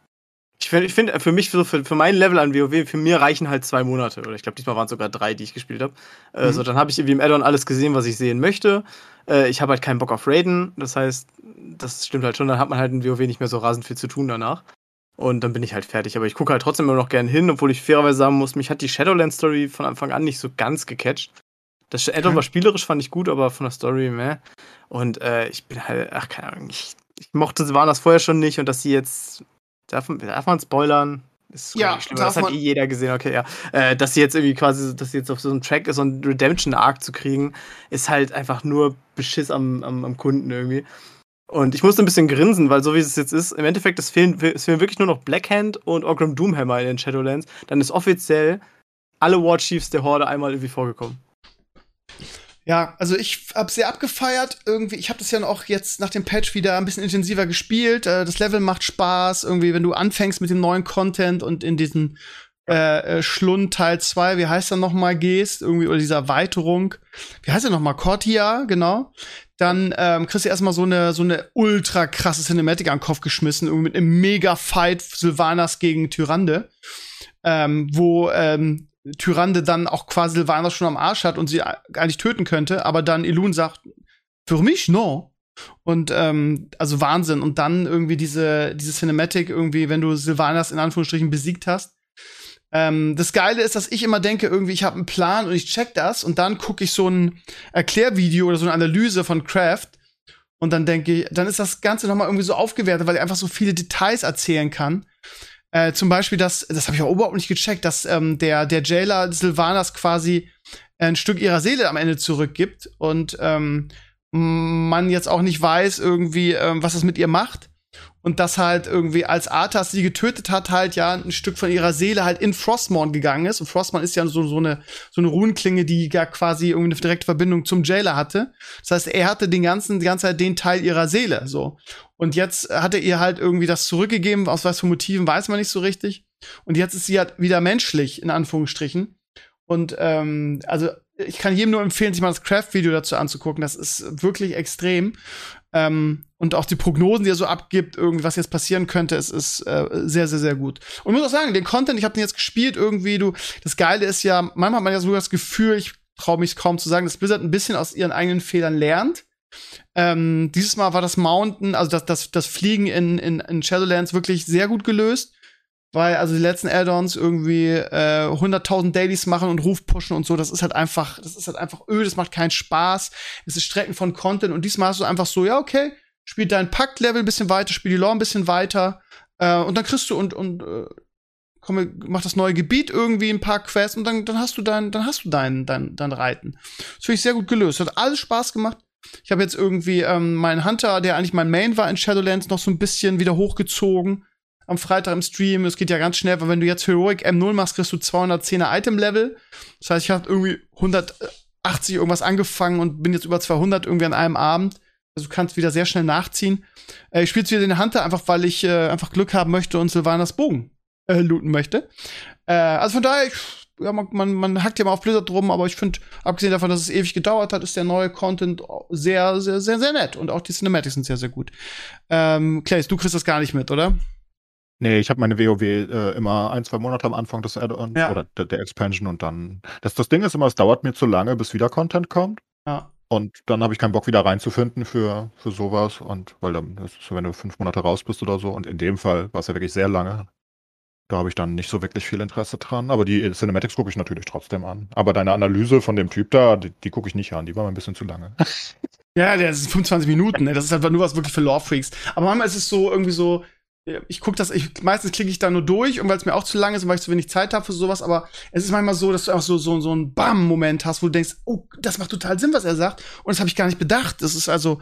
Ich finde, ich find, für mich, so für, für mein Level an WoW, für mir reichen halt zwei Monate. Oder ich glaube, diesmal waren es sogar drei, die ich gespielt habe. Äh, Mhm. so, dann habe ich irgendwie im Addon alles gesehen, was ich sehen möchte. Äh, ich habe halt keinen Bock auf Raiden. Das heißt, das stimmt halt schon, dann hat man halt in WoW nicht mehr so rasend viel zu tun danach. Und dann bin ich halt fertig. Aber ich gucke halt trotzdem immer noch gern hin, obwohl ich fairerweise sagen muss, mich hat die Shadowlands-Story von Anfang an nicht so ganz gecatcht. Das Addon war spielerisch, fand ich gut, aber von der Story, meh. Und äh, ich bin halt, ach, keine Ahnung, ich, ich mochte waren das vorher schon nicht und dass sie jetzt, darf, man- darf man spoilern? Ist Ja, das hat eh jeder gesehen, okay, ja. Äh, dass sie jetzt irgendwie quasi, dass sie jetzt auf so einem Track ist, so einen Redemption-Arc zu kriegen, ist halt einfach nur Beschiss am, am, am Kunden irgendwie. Und ich musste ein bisschen grinsen, weil so wie es jetzt ist, im Endeffekt, es fehlen, es fehlen wirklich nur noch Blackhand und Orgrim Doomhammer in den Shadowlands. Dann ist offiziell alle War Chiefs der Horde einmal irgendwie vorgekommen. Ja, also ich habe sehr abgefeiert. Irgendwie, ich habe das ja auch jetzt nach dem Patch wieder ein bisschen intensiver gespielt. Äh, das Level macht Spaß. Irgendwie, wenn du anfängst mit dem neuen Content und in diesen äh, äh, Schlund Teil 2, wie heißt er noch mal, gehst, irgendwie, oder diese Erweiterung. Wie heißt er noch mal? Cortia, genau. Dann ähm, kriegst du erstmal so eine, so eine ultra krasse Cinematic an den Kopf geschmissen, irgendwie mit einem Mega-Fight Sylvanas gegen Tyrande. Ähm, wo ähm, Tyrande dann auch quasi Silvana schon am Arsch hat und sie eigentlich töten könnte, aber dann Elun sagt, für mich no. Und ähm, also Wahnsinn. Und dann irgendwie diese, diese Cinematic, irgendwie, wenn du Silvanas in Anführungsstrichen besiegt hast. Ähm, das Geile ist, dass ich immer denke, irgendwie, ich habe einen Plan und ich check das und dann gucke ich so ein Erklärvideo oder so eine Analyse von Kraft und dann denke ich, dann ist das Ganze nochmal irgendwie so aufgewertet, weil er einfach so viele Details erzählen kann. Äh, zum Beispiel, dass, das habe ich auch überhaupt nicht gecheckt, dass ähm, der, der Jailer Silvanas quasi ein Stück ihrer Seele am Ende zurückgibt und ähm, man jetzt auch nicht weiß irgendwie, ähm, was es mit ihr macht. Und dass halt irgendwie, als Arthas sie getötet hat, halt ja ein Stück von ihrer Seele halt in Frostmourne gegangen ist. Und Frostmourne ist ja so, so, eine, so eine Runenklinge, die ja quasi irgendwie eine direkte Verbindung zum Jailer hatte. Das heißt, er hatte den ganzen, die ganze Zeit den Teil ihrer Seele, so. Und jetzt hat er ihr halt irgendwie das zurückgegeben, aus was für Motiven weiß man nicht so richtig. Und jetzt ist sie halt wieder menschlich, in Anführungsstrichen. Und ähm, also ich kann jedem nur empfehlen, sich mal das Craft-Video dazu anzugucken. Das ist wirklich extrem. Ähm, und auch die Prognosen, die er so abgibt, irgendwie, was jetzt passieren könnte, es ist äh, sehr, sehr, sehr gut. Und ich muss auch sagen, den Content, ich habe den jetzt gespielt, irgendwie, du, das Geile ist ja, manchmal hat man ja sogar das Gefühl, ich traue mich kaum zu sagen, dass Blizzard ein bisschen aus ihren eigenen Fehlern lernt. Ähm, dieses Mal war das Mountain, also das, das, das Fliegen in, in, in Shadowlands wirklich sehr gut gelöst weil also die letzten Add-ons irgendwie äh, 100.000 Dailies machen und Ruf pushen und so, das ist halt einfach, das ist halt einfach öd, das macht keinen Spaß. Es ist Strecken von Content und diesmal hast du einfach so, ja, okay, spiel dein Pakt-Level ein bisschen weiter, spiel die Lore ein bisschen weiter äh, und dann kriegst du und und äh, komm, mach das neue Gebiet irgendwie ein paar Quests und dann dann hast du dein dann hast du dein dein dein Reiten. Das finde ich sehr gut gelöst. Hat alles Spaß gemacht. Ich habe jetzt irgendwie ähm, meinen Hunter, der eigentlich mein Main war in Shadowlands, noch so ein bisschen wieder hochgezogen am Freitag im Stream. Es geht ja ganz schnell, weil wenn du jetzt Heroic M0 machst, kriegst du 210er Item-Level. Das heißt, ich habe irgendwie 180 irgendwas angefangen und bin jetzt über 200 irgendwie an einem Abend. Also du kannst wieder sehr schnell nachziehen. Äh, ich spiele wieder den Hunter, einfach weil ich äh, einfach Glück haben möchte und Sylvanas Bogen äh, looten möchte. Äh, also von daher, ich, ja, man, man, man hackt ja mal auf Blizzard drum, aber ich finde, abgesehen davon, dass es ewig gedauert hat, ist der neue Content sehr, sehr, sehr, sehr nett. Und auch die Cinematics sind sehr, sehr gut. Ähm, Clays, du kriegst das gar nicht mit, oder? Nee, ich habe meine WoW äh, immer ein, zwei Monate am Anfang des Add-ons Ja. oder der, der Expansion und dann. Das, das Ding ist immer, es dauert mir zu lange, bis wieder Content kommt. Ja. Und dann habe ich keinen Bock, wieder reinzufinden für, für sowas. Und weil dann, das ist so, wenn du fünf Monate raus bist oder so. Und in dem Fall war es ja wirklich sehr lange. Da habe ich dann nicht so wirklich viel Interesse dran. Aber die Cinematics gucke ich natürlich trotzdem an. Aber deine Analyse von dem Typ da, die, die gucke ich nicht an. Die war mir ein bisschen zu lange. Ja, der ist 25 Minuten, ne? Das ist einfach nur was wirklich für Lore-Freaks. Aber manchmal ist es so irgendwie so, ich gucke das, ich, meistens klicke ich da nur durch und weil es mir auch zu lang ist und weil ich zu wenig Zeit habe für sowas, aber es ist manchmal so, dass du einfach so, so, so einen Bam-Moment hast, wo du denkst, oh, das macht total Sinn, was er sagt. Und das habe ich gar nicht bedacht. Das ist also,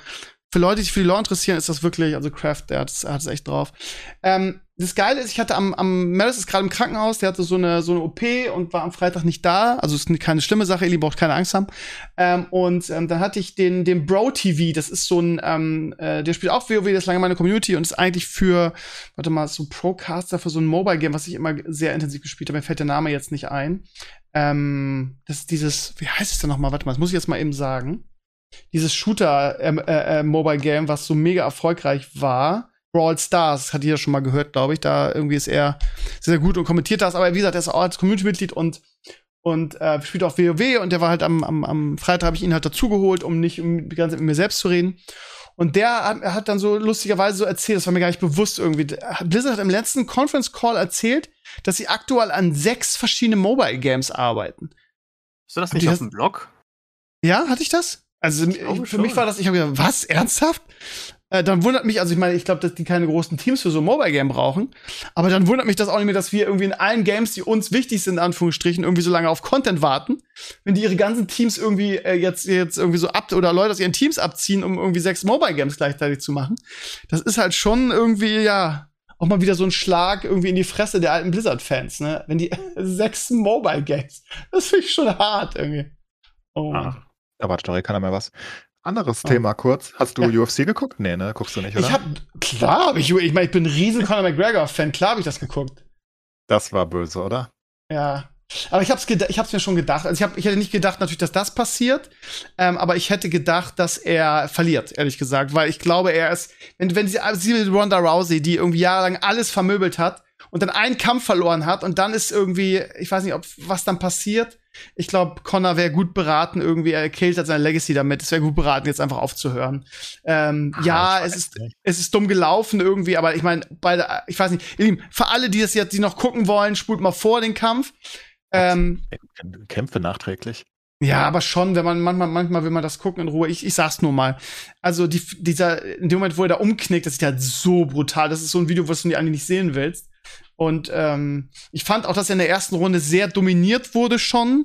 für Leute, die sich für die Lore interessieren, ist das wirklich, also Kraft, der hat es echt drauf. Ähm, das Geile ist, ich hatte am, am Melis ist gerade im Krankenhaus, der hatte so eine, so eine OP und war am Freitag nicht da. Also ist keine schlimme Sache, Eli braucht keine Angst haben. Ähm, und ähm, dann hatte ich den, den Bro TV, das ist so ein, ähm, äh, der spielt auch WoW, das ist lange meine Community und ist eigentlich für, warte mal, so Procaster für so ein Mobile Game, was ich immer sehr intensiv gespielt habe. Mir fällt der Name jetzt nicht ein. Ähm, das ist dieses, wie heißt es denn nochmal? Warte mal, das muss ich jetzt mal eben sagen. Dieses Shooter ähm, äh, äh, was so mega erfolgreich war. Brawl Stars, hat jeder schon mal gehört, glaube ich. Da irgendwie ist er sehr, gut und kommentiert das. Aber wie gesagt, er ist auch als Community-Mitglied und, und äh, spielt auch WoW und der war halt am, am, am Freitag habe ich ihn halt dazugeholt, um nicht um die ganze Zeit mit mir selbst zu reden. Und der hat, hat dann so lustigerweise so erzählt, das war mir gar nicht bewusst irgendwie. Blizzard hat im letzten Conference Call erzählt, dass sie aktuell an sechs verschiedene Mobile Games arbeiten. Ist das Habt nicht auf das- dem Blog? Ja, hatte ich das? Also glaube für schon. mich war das, ich habe gedacht, was, ernsthaft? Äh, dann wundert mich, also ich meine, ich glaube, dass die keine großen Teams für so ein Mobile Game brauchen. Aber dann wundert mich das auch nicht mehr, dass wir irgendwie in allen Games, die uns wichtig sind, in Anführungsstrichen, irgendwie so lange auf Content warten. Wenn die ihre ganzen Teams irgendwie äh, jetzt, jetzt irgendwie so ab oder Leute aus ihren Teams abziehen, um irgendwie sechs Mobile Games gleichzeitig zu machen. Das ist halt schon irgendwie, ja, auch mal wieder so ein Schlag irgendwie in die Fresse der alten Blizzard-Fans, ne? Wenn die sechs Mobile Games, das finde ich schon hart irgendwie. Oh. Mann. Erwartet doch eh keiner mehr was. Anderes Ah. Thema kurz. Hast du Ja. UFC geguckt? Nee, ne? Guckst du nicht, oder? Ich hab, klar, hab ich, ich meine, ich bin ein riesen Conor McGregor-Fan, klar habe ich das geguckt. das war böse, oder? Ja. Aber ich hab's, ich hab's mir schon gedacht. Also ich, hab, ich hätte nicht gedacht, natürlich, dass das passiert. Ähm, aber ich hätte gedacht, dass er verliert, ehrlich gesagt. Weil ich glaube, er ist, wenn, wenn sie, sie mit Ronda Rousey, die irgendwie jahrelang alles vermöbelt hat und dann einen Kampf verloren hat und dann ist irgendwie, ich weiß nicht, ob was dann passiert. Ich glaube, Connor wäre gut beraten, irgendwie, er killt hat seine Legacy damit. Es wäre gut beraten, jetzt einfach aufzuhören. Ähm, Ach, ja, es ist, es ist dumm gelaufen irgendwie, aber ich meine, bei ich weiß nicht, für alle, die das jetzt, die noch gucken wollen, spult mal vor den Kampf. Ähm, Kämpfe nachträglich. Ja, aber schon, wenn man manchmal, manchmal will man das gucken in Ruhe. Ich, ich sag's nur mal. Also die, dieser, in dem Moment, wo er da umknickt, das ist halt so brutal. Das ist so ein Video, was du eigentlich nicht sehen willst. Und ähm, ich fand auch, dass er in der ersten Runde sehr dominiert wurde schon.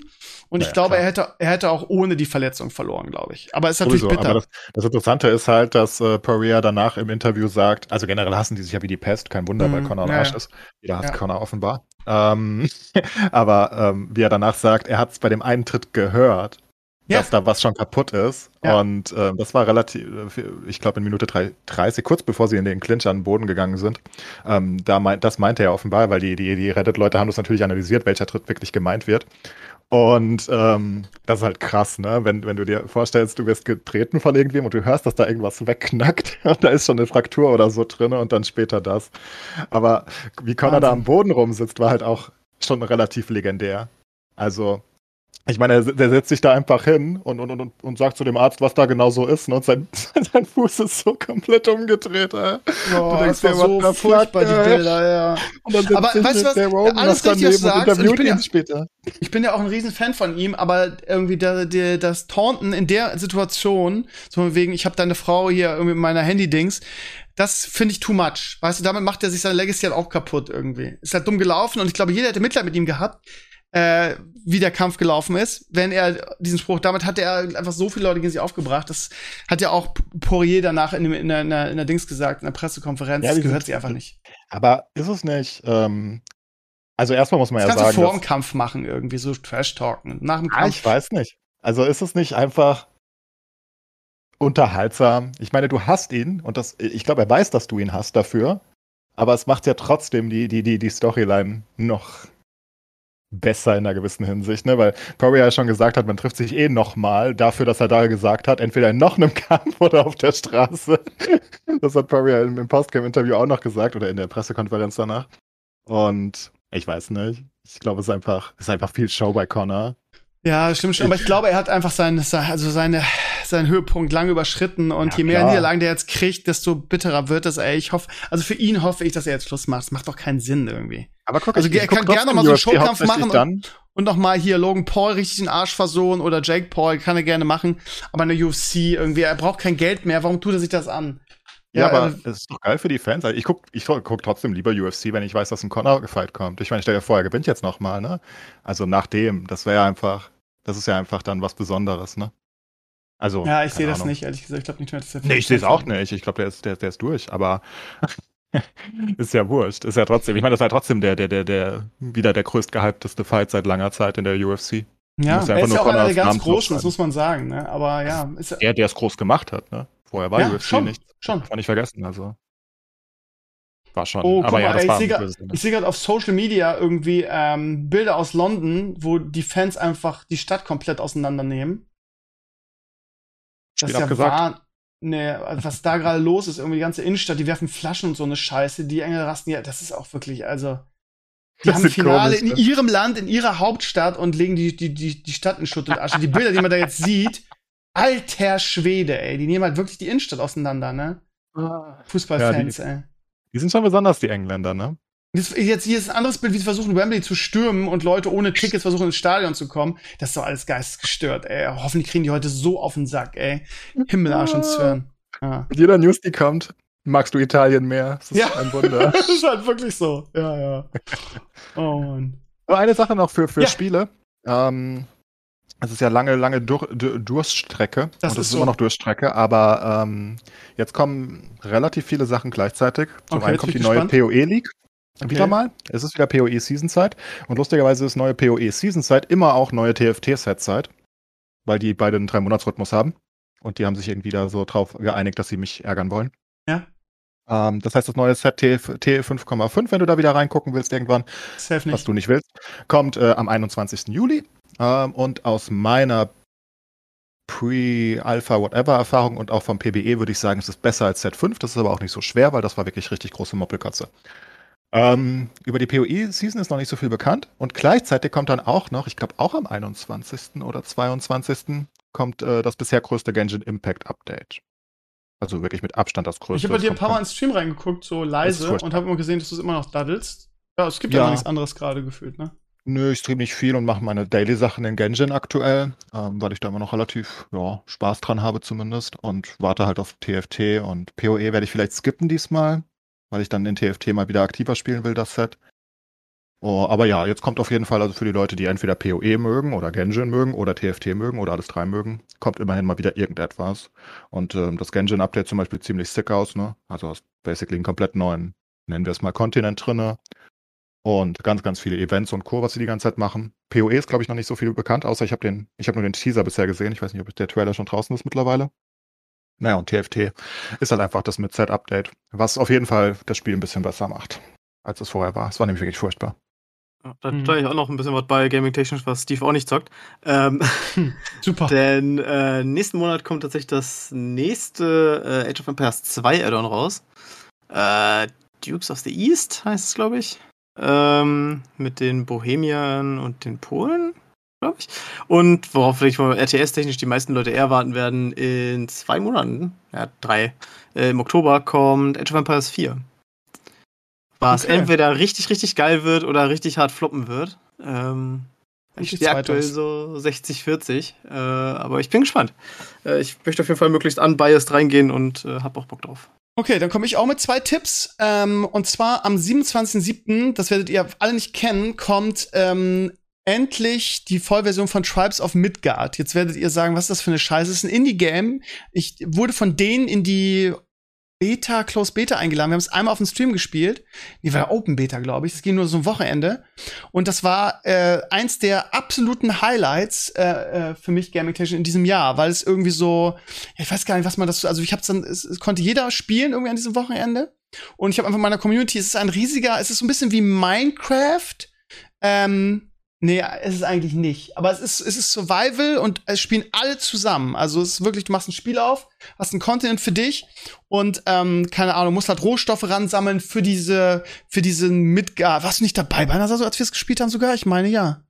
Und ich glaube, er hätte, er hätte auch ohne die Verletzung verloren, glaube ich. Aber es ist natürlich Sowieso, bitter. Das, das, Interessante ist halt, dass äh, Poirier danach im Interview sagt, also generell hassen die sich ja wie die Pest, kein Wunder, mhm, weil Conor ja, Arsch ist. Jeder hasst ja. Conor offenbar. Ähm, aber ähm, wie er danach sagt, er hat es bei dem einen Tritt gehört, ja. dass da was schon kaputt ist. Ja. Und äh, das war relativ, ich glaube in Minute 30, kurz bevor sie in den Clinch an den Boden gegangen sind. Ähm, da meint, das meinte er offenbar, weil die, die, die Reddit-Leute haben das natürlich analysiert, welcher Tritt wirklich gemeint wird. Und ähm, das ist halt krass, ne? Wenn, wenn du dir vorstellst, du wirst getreten von irgendwem und du hörst, dass da irgendwas wegknackt und da ist schon eine Fraktur oder so drin und dann später das. Aber wie Connor da am Boden rumsitzt, war halt auch schon relativ legendär. Also, ich meine, der setzt sich da einfach hin und, und, und, und sagt zu dem Arzt, was da genau so ist. Ne? Und sein, sein Fuß ist so komplett umgedreht. Ey. Oh, du denkst, das war so furchtbar, die Bilder, ja. Und dann aber weißt du was, Roman alles richtig, was du sagst, ich bin, ja, später. ich bin ja auch ein riesen Fan von ihm, aber irgendwie der, der, das Taunten in der Situation, so wegen, ich habe deine Frau hier irgendwie mit meiner Handy-Dings, das finde ich too much. Weißt du, damit macht er sich seine Legacy halt auch kaputt irgendwie. Ist halt dumm gelaufen und ich glaube, jeder hätte Mitleid mit ihm gehabt äh, wie der Kampf gelaufen ist, wenn er diesen Spruch, damit hat er einfach so viele Leute gegen sich aufgebracht. Das hat ja auch Poirier danach in, in, der, in, der, in der Dings gesagt, in der Pressekonferenz. Ja, das gehört sie einfach nicht. Aber ist es nicht, ähm, also erstmal muss man das ja sagen. Du vor dem Kampf machen, irgendwie so Trash-Talken. Nach dem ah, Kampf. ich weiß nicht. Also ist es nicht einfach unterhaltsam? Ich meine, du hast ihn und das, ich glaube, er weiß, dass du ihn hast dafür. Aber es macht ja trotzdem die, die, die, die Storyline noch besser in einer gewissen Hinsicht, ne? Weil Poirier ja schon gesagt hat, man trifft sich eh nochmal dafür, dass er da gesagt hat, entweder in noch einem Kampf oder auf der Straße. das hat Poirier im, im Postcam-Interview auch noch gesagt oder in der Pressekonferenz danach. Und ich weiß nicht. Ich glaube, es ist einfach, es ist einfach viel Show bei Connor. Ja, stimmt schon. Aber ich glaube, er hat einfach seinen, also seine, seinen Höhepunkt lang überschritten. Und ja, je mehr klar. Niederlagen der jetzt kriegt, desto bitterer wird es. Ey, ich hoffe, also für ihn hoffe ich, dass er jetzt Schluss macht. Das macht doch keinen Sinn irgendwie. Aber guck, also ich, er kann gerne noch mal so einen Showkampf machen und, und noch mal hier Logan Paul richtig den Arsch versohlen oder Jake Paul kann er gerne machen. Aber eine UFC irgendwie, er braucht kein Geld mehr. Warum tut er sich das an? Ja, ja aber äh, es ist doch geil für die Fans. Also ich guck, ich guck trotzdem lieber UFC, wenn ich weiß, dass ein Connor-Fight kommt. Ich meine, stell dir vor, er gewinnt jetzt noch mal, ne? Also nachdem, das wäre einfach das ist ja einfach dann was Besonderes, ne? Also. Ja, ich sehe das nicht, ehrlich gesagt. Ich glaube nicht mehr, dass der Nee, ich sehe es auch nicht. Ich glaube, der ist, der, der ist durch, aber ist ja wurscht. Ist ja trotzdem, ich meine, das war trotzdem der, der, der, der, wieder der größtgehypteste Fight seit langer Zeit in der UFC. Ja, er ist ja auch einer der ganz großen, das muss man sagen, ne? Aber ja. Ist ja der, der es groß gemacht hat, ne? Vorher war ja, UFC schon, nicht. Schon. Kann ich vergessen, also. War schon. Oh, aber ja, mal, ich sehe gerade auf Social Media irgendwie ähm, Bilder aus London, wo die Fans einfach die Stadt komplett auseinandernehmen. Das ist ja wahr. Nee, was da gerade los ist, irgendwie die ganze Innenstadt, die werfen Flaschen und so eine Scheiße, die Engel rasten, ja, das ist auch wirklich, also. Die das haben Finale komisch, in ihrem Land, in ihrer Hauptstadt und legen die, die, die, die Stadt in Schutt und Asche. Die Bilder, die man da jetzt sieht, alter Schwede, ey, die nehmen halt wirklich die Innenstadt auseinander, ne? Ah. Fußballfans, ja, ey. Die sind schon besonders, die Engländer, ne? Jetzt hier ist ein anderes Bild, wie sie versuchen, Wembley zu stürmen und Leute ohne Tickets versuchen, ins Stadion zu kommen. Das ist doch alles geistesgestört, ey. Hoffentlich kriegen die heute so auf den Sack, ey. Himmelarsch und Zwirn. Ja. Mit jeder News, die kommt, magst du Italien mehr. Das ist ja. ein Wunder. das ist halt wirklich so. Ja, ja. Oh Mann. Aber eine Sache noch für, für ja. Spiele. Ähm, es ist ja lange, lange Dur Durststrecke. Das und es ist, so. immer noch Durststrecke, aber ähm, jetzt kommen relativ viele Sachen gleichzeitig. Zum okay, einen kommt die neue PoE League. Okay. Wieder mal. Es ist wieder PoE Season Zeit. Und lustigerweise ist neue PoE Season Zeit immer auch neue TFT Set Zeit. Weil die beide einen drei Monats Rhythmus haben. Und die haben sich irgendwie da so drauf geeinigt, dass sie mich ärgern wollen. Ja. Ähm, das heißt, das neue Set T5,5, wenn du da wieder reingucken willst irgendwann, was du nicht willst, kommt äh, am 21. Juli. Ähm, und aus meiner Pre-Alpha-Whatever-Erfahrung und auch vom PBE würde ich sagen, es ist besser als Set 5. Das ist aber auch nicht so schwer, weil das war wirklich richtig große Moppelkatze. Ähm, über die PoE-Season ist noch nicht so viel bekannt. Und gleichzeitig kommt dann auch noch, ich glaube auch am 21. oder 22. kommt äh, das bisher größte Genshin Impact Update. Also wirklich mit Abstand das größte. Ich habe bei dir ein paar Mal ins Stream reingeguckt, so leise, und habe immer gesehen, dass du es immer noch daddelst. Ja, es gibt ja, Ja. noch nichts anderes gerade gefühlt, ne? Nö, ich stream nicht viel und mache meine Daily-Sachen in Genshin aktuell, ähm, weil ich da immer noch relativ ja, Spaß dran habe zumindest und warte halt auf TFT und PoE werde ich vielleicht skippen diesmal, weil ich dann in TFT mal wieder aktiver spielen will, das Set. Oh, aber ja, jetzt kommt auf jeden Fall also für die Leute, die entweder PoE mögen oder Genshin mögen oder TFT mögen oder alles drei mögen, kommt immerhin mal wieder irgendetwas. Und ähm, das Genshin-Update zum Beispiel ziemlich sick aus, ne? Also hast basically einen komplett neuen, nennen wir es mal, Kontinent drinne. Und ganz, ganz viele Events und Co., was sie die ganze Zeit machen. PoE ist, glaube ich, noch nicht so viel bekannt, außer ich habe den, ich habe nur den Teaser bisher gesehen. Ich weiß nicht, ob der Trailer schon draußen ist mittlerweile. Naja, und TFT ist halt einfach das mit Set-Update, was auf jeden Fall das Spiel ein bisschen besser macht, als es vorher war. Es war nämlich wirklich furchtbar. Ja, da Mhm. ich auch noch ein bisschen was bei Gaming technisch, was Steve auch nicht zockt. Ähm, Super. denn äh, nächsten Monat kommt tatsächlich das nächste äh, Age of Empires 2 Add-on raus. Äh, Dukes of the East heißt es, glaube ich. Ähm, mit den Bohemiern und den Polen, glaube ich. Und worauf vielleicht mal RTS-technisch die meisten Leute eher warten werden, in zwei Monaten, ja, drei, äh, im Oktober kommt Age of Empires 4. Was Okay. entweder richtig, richtig geil wird oder richtig hart floppen wird. Ähm, ich stehe aktuell so 60, 40. Äh, aber ich bin gespannt. Äh, ich möchte auf jeden Fall möglichst unbiased reingehen und äh, hab auch Bock drauf. Okay, dann komme ich auch mit zwei Tipps. Ähm, und zwar am 27.07., das werdet ihr alle nicht kennen, kommt ähm, endlich die Vollversion von Tribes of Midgard. Jetzt werdet ihr sagen, was ist das für eine Scheiße? Es ist ein Indie-Game. Ich wurde von denen in die Beta, Close Beta eingeladen. Wir haben es einmal auf dem Stream gespielt. Die war Open Beta, glaube ich. Das ging nur so ein Wochenende. Und das war äh, eins der absoluten Highlights äh, äh, für mich Gaming Technisch in diesem Jahr, weil es irgendwie so, ja, ich weiß gar nicht, was man das, also ich habe dann, es, es konnte jeder spielen irgendwie an diesem Wochenende. Und ich habe einfach in meiner Community, es ist ein riesiger, es ist so ein bisschen wie Minecraft. Ähm, nee, es ist eigentlich nicht. Aber es ist, es ist Survival und es spielen alle zusammen. Also es ist wirklich, du machst ein Spiel auf, hast einen Content für dich und ähm, keine Ahnung, musst halt Rohstoffe ransammeln für diese, für diesen Midgard. Warst du nicht dabei bei einer Saison, als wir es gespielt haben sogar? Ich meine ja.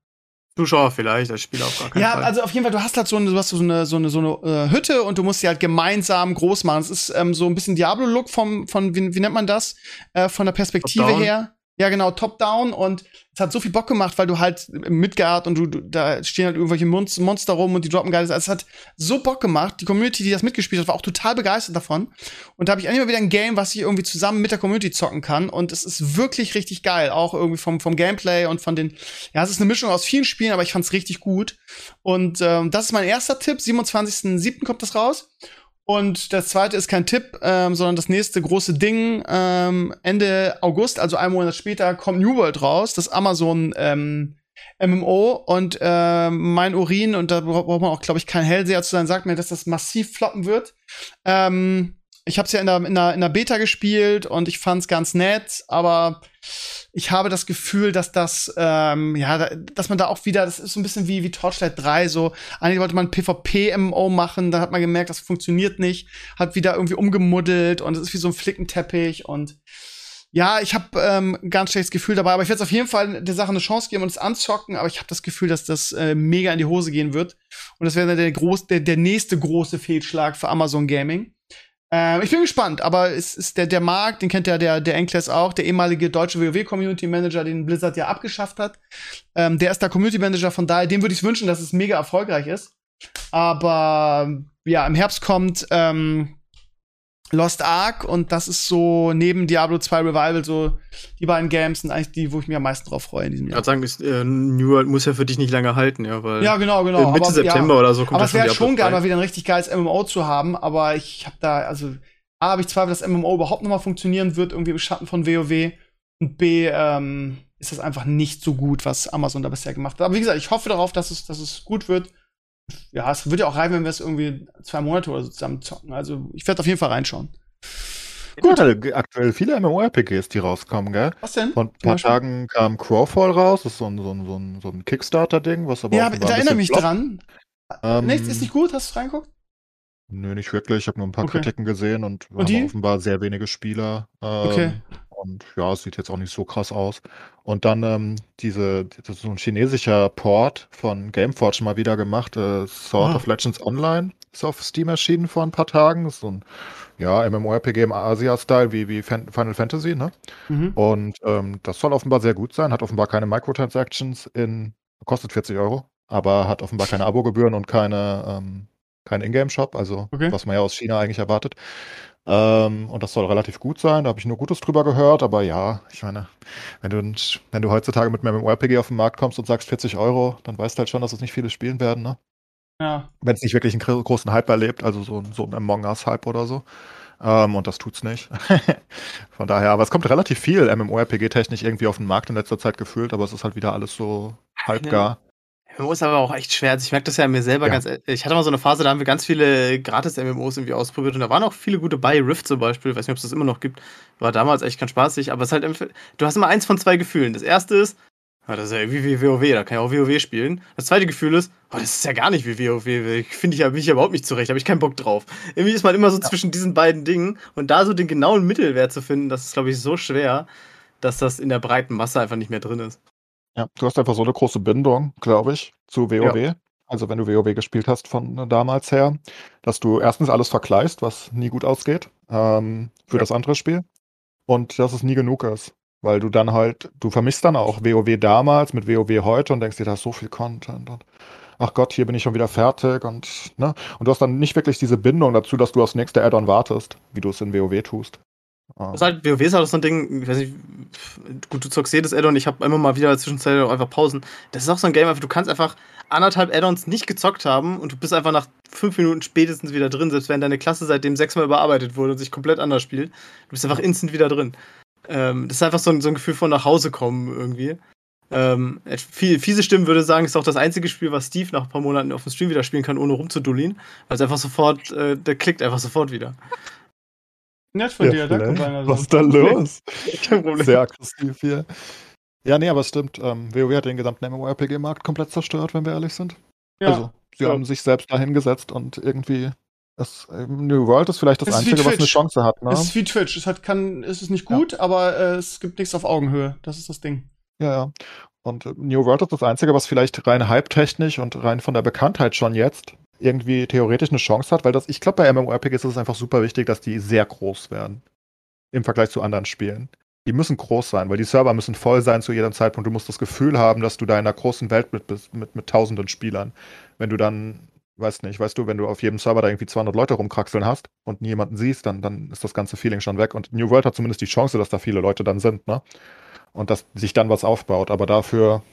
Zuschauer vielleicht, als Spieler auf gar keinen Ja, Fall. also auf jeden Fall, du hast halt so eine, du hast so eine, so eine, so eine äh, Hütte und du musst sie halt gemeinsam groß machen. Es ist ähm, so ein bisschen Diablo-Look vom, von, wie, wie nennt man das? Äh, von der Perspektive her. Ja, genau, top-down und es hat so viel Bock gemacht, weil du halt Midgard und du, du da stehen halt irgendwelche Mon Monster rum und die droppen geiles. Also es hat so Bock gemacht. Die Community, die das mitgespielt hat, war auch total begeistert davon. Und da habe ich endlich mal wieder ein Game, was ich irgendwie zusammen mit der Community zocken kann. Und es ist wirklich richtig geil. Auch irgendwie vom, vom Gameplay und von den, ja, es ist eine Mischung aus vielen Spielen, aber ich fand's richtig gut. Und ähm, das ist mein erster Tipp. 27.07. kommt das raus. Und das zweite ist kein Tipp, ähm, sondern das nächste große Ding. Ähm, Ende August, also einen Monat später, kommt New World raus, das Amazon ähm, MMO. Und ähm, mein Urin, und da bra- braucht man auch, glaube ich, kein Hellseher zu sein, sagt mir, dass das massiv floppen wird. Ähm, ich habe es ja in der, in, der, in der Beta gespielt und ich fand's ganz nett, aber ich habe das Gefühl, dass das, ähm, ja, da, dass man da auch wieder, das ist so ein bisschen wie, wie Torchlight 3, so, eigentlich wollte man PvP-MMO machen, da hat man gemerkt, das funktioniert nicht, hat wieder irgendwie umgemuddelt und es ist wie so ein Flickenteppich und ja, ich habe ähm, ganz schlechtes Gefühl dabei, aber ich werde auf jeden Fall der Sache eine Chance geben und es anzocken, aber ich habe das Gefühl, dass das äh, mega in die Hose gehen wird und das wäre dann der, groß, der, der nächste große Fehlschlag für Amazon Gaming. Ähm, ich bin gespannt, aber es ist der, der Markt, den kennt ja der, der Enkles auch, der ehemalige deutsche WoW-Community Manager, den Blizzard ja abgeschafft hat. Ähm, der ist da Community Manager, von daher, dem würde ich wünschen, dass es mega erfolgreich ist. Aber ja, im Herbst kommt ähm, Lost Ark und das ist so neben Diablo 2 Revival so die beiden Games sind eigentlich die, wo ich mich am meisten drauf freue in diesem Ich Jahr. gerade sagen, ist, äh, New World muss ja für dich nicht lange halten, ja, weil Ja, genau, genau. Mitte aber, September ja, oder so kommt aber ja es wäre schon geil, 2. mal wieder ein richtig geiles MMO zu haben, aber ich habe da, also, A, habe ich Zweifel, dass MMO überhaupt noch mal funktionieren wird, irgendwie im Schatten von WoW. Und B, ähm, ist das einfach nicht so gut, was Amazon da bisher gemacht hat. Aber wie gesagt, ich hoffe darauf, dass es, dass es gut wird. Ja, es wird ja auch reichen, wenn wir es irgendwie zwei Monate oder so zusammen zocken. Also, ich werde auf jeden Fall reinschauen. Gut. Aktuell viele MMORPGs, die rauskommen, gell? Was denn? Vor ein paar Beispiel? Tagen kam Crowfall raus, das ist so ein, so ein, so ein, so ein Kickstarter-Ding, was aber Ja, da erinnere mich dran. Ähm, Nichts ist nicht gut, hast du reingeguckt? Nö, nicht wirklich. Ich habe nur ein paar Okay. Kritiken gesehen und, Und die? haben offenbar sehr wenige Spieler. Ähm, Okay. Und ja, es sieht jetzt auch nicht so krass aus. Und dann ähm, diese, das ist so ein chinesischer Port von Gameforge mal wieder gemacht. Äh, Sword Ah. of Legends Online ist auf Steam erschienen vor ein paar Tagen. Ist so ein ja, MMORPG im Asia-Style wie, wie Final Fantasy, ne? Mhm. Und ähm, das soll offenbar sehr gut sein, hat offenbar keine Microtransactions in, kostet 40 Euro, aber hat offenbar keine Abogebühren und keine, ähm, keinen Ingame-Shop, also Okay. was man ja aus China eigentlich erwartet. Ähm, und das soll relativ gut sein, da habe ich nur Gutes drüber gehört, aber ja, ich meine, wenn du, wenn du heutzutage mit einem MMORPG auf den Markt kommst und sagst 40 Euro, dann weißt du halt schon, dass es nicht viele spielen werden, ne? Ja. wenn es nicht wirklich einen gro- großen Hype erlebt, also so, ein- so ein Among Us-Hype oder so. Ähm, und das tut's nicht. Von daher, aber es kommt relativ viel MMORPG-technisch irgendwie auf den Markt in letzter Zeit gefühlt, aber es ist halt wieder alles so halbgar. MMO ist aber auch echt schwer. Also ich merke das ja an mir selber Ja. ganz. Ich hatte mal so eine Phase, da haben wir ganz viele gratis-MMOs irgendwie ausprobiert und da waren auch viele gute bei. Rift zum Beispiel, weiß nicht, ob es das immer noch gibt. War damals echt ganz spaßig, aber es ist halt einfach, du hast immer eins von zwei Gefühlen. Das erste ist, ah, das ist ja wie WoW, da kann ich auch WoW spielen. Das zweite Gefühl ist, oh, das ist ja gar nicht wie WoW. Ich finde ich ja, bin ich ja überhaupt nicht zurecht, habe ich keinen Bock drauf. Irgendwie ist man immer so zwischen diesen beiden Dingen und da so den genauen Mittelwert zu finden, das ist, glaube ich, so schwer, dass das in der breiten Masse einfach nicht mehr drin ist. Ja, du hast einfach so eine große Bindung, glaube ich, zu WoW. Also wenn du WoW gespielt hast von äh, damals her, dass du erstens alles vergleichst, was nie gut ausgeht, ähm, für Ja. das andere Spiel. Und dass es nie genug ist. Weil du dann halt, du vermisst dann auch WoW damals mit WoW heute und denkst dir, da ist so viel Content und ach Gott, hier bin ich schon wieder fertig und ne? Und du hast dann nicht wirklich diese Bindung dazu, dass du aufs nächste Add-on wartest, wie du es in WoW tust. Ähm, Das ist halt, WoW ist halt so ein Ding, ich weiß nicht, gut, du zockst jedes Addon, ich habe immer mal wieder zwischenzeitlich einfach Pausen. Das ist auch so ein Game, du kannst einfach anderthalb Addons nicht gezockt haben und du bist einfach nach fünf Minuten spätestens wieder drin, selbst wenn deine Klasse seitdem sechsmal überarbeitet wurde und sich komplett anders spielt. Du bist einfach instant wieder drin. Ähm, das ist einfach so ein, so ein Gefühl von nach Hause kommen irgendwie. Ähm, fiese Stimmen würde sagen, ist auch das einzige Spiel, was Steve nach ein paar Monaten auf dem Stream wieder spielen kann, ohne rumzudullien. Weil es einfach sofort, äh, der klickt einfach sofort wieder. Nett von dir, danke. Rainer. Was ist da los? Kein Problem. Sehr aggressiv hier. Ja, nee, aber es stimmt. Ähm, WoW hat den gesamten MMORPG-Markt komplett zerstört, wenn wir ehrlich sind. Ja. Also, sie Ja. haben sich selbst dahingesetzt und irgendwie. Das, ähm, New World ist vielleicht das Es Einzige, was eine. Chance hat. Ne? Es ist wie Twitch. Es hat kann, es ist nicht gut, aber äh, es gibt nichts auf Augenhöhe. Das ist das Ding. Ja, ja. Und äh, New World ist das Einzige, was vielleicht rein hype-technisch und rein von der Bekanntheit schon jetzt irgendwie theoretisch eine Chance hat, weil das, ich glaube, bei MMORPGs ist es einfach super wichtig, dass die sehr groß werden. Im Vergleich zu anderen Spielen. Die müssen groß sein, weil die Server müssen voll sein zu jedem Zeitpunkt. Du musst das Gefühl haben, dass du da in einer großen Welt mit, bist, mit, mit tausenden Spielern. Wenn du dann, weiß nicht, weißt du, wenn du auf jedem Server da irgendwie 200 Leute rumkraxeln hast und nie jemanden siehst, dann, dann ist das ganze Feeling schon weg. Und New World hat zumindest die Chance, dass da viele Leute dann sind, ne? Und dass sich dann was aufbaut. Aber dafür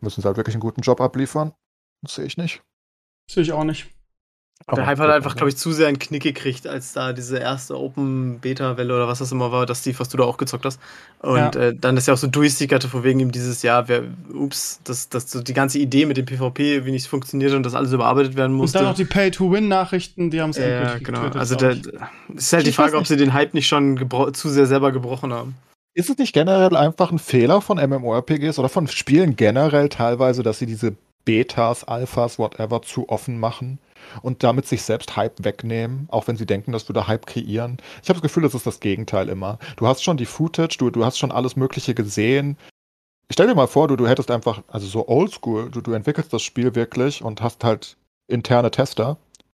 müssen sie halt wirklich einen guten Job abliefern. Das sehe ich nicht. Sehe ich auch nicht. Der Hype hat einfach, glaube ich, zu sehr einen Knick gekriegt, als da diese erste Open-Beta-Welle oder was das immer war, das Steve, was du da auch gezockt hast. Und Ja. äh, dann ist ja auch so durchsickerte, vor wegen ihm dieses Jahr, wer, ups, dass, dass so die ganze Idee mit dem PvP irgendwie nicht funktioniert und dass alles überarbeitet werden Und musste. dann noch die Pay-to-Win-Nachrichten, die haben es ja, endgültig genau. getötet, Also es ist halt die Ich weiß Frage, ob sie den Hype nicht schon zu sehr selber gebrochen haben. Ist es nicht generell einfach ein Fehler von MMORPGs oder von Spielen generell teilweise, dass sie diese Betas, Alphas, whatever zu offen machen und damit sich selbst Hype wegnehmen, auch wenn sie denken, das würde Hype kreieren? Ich habe das Gefühl, das ist das Gegenteil immer. Du hast schon die Footage, du, du hast schon alles Mögliche gesehen. Stell dir mal vor, du, du hättest einfach, also so oldschool, du, du entwickelst das Spiel wirklich und hast halt interne Tester,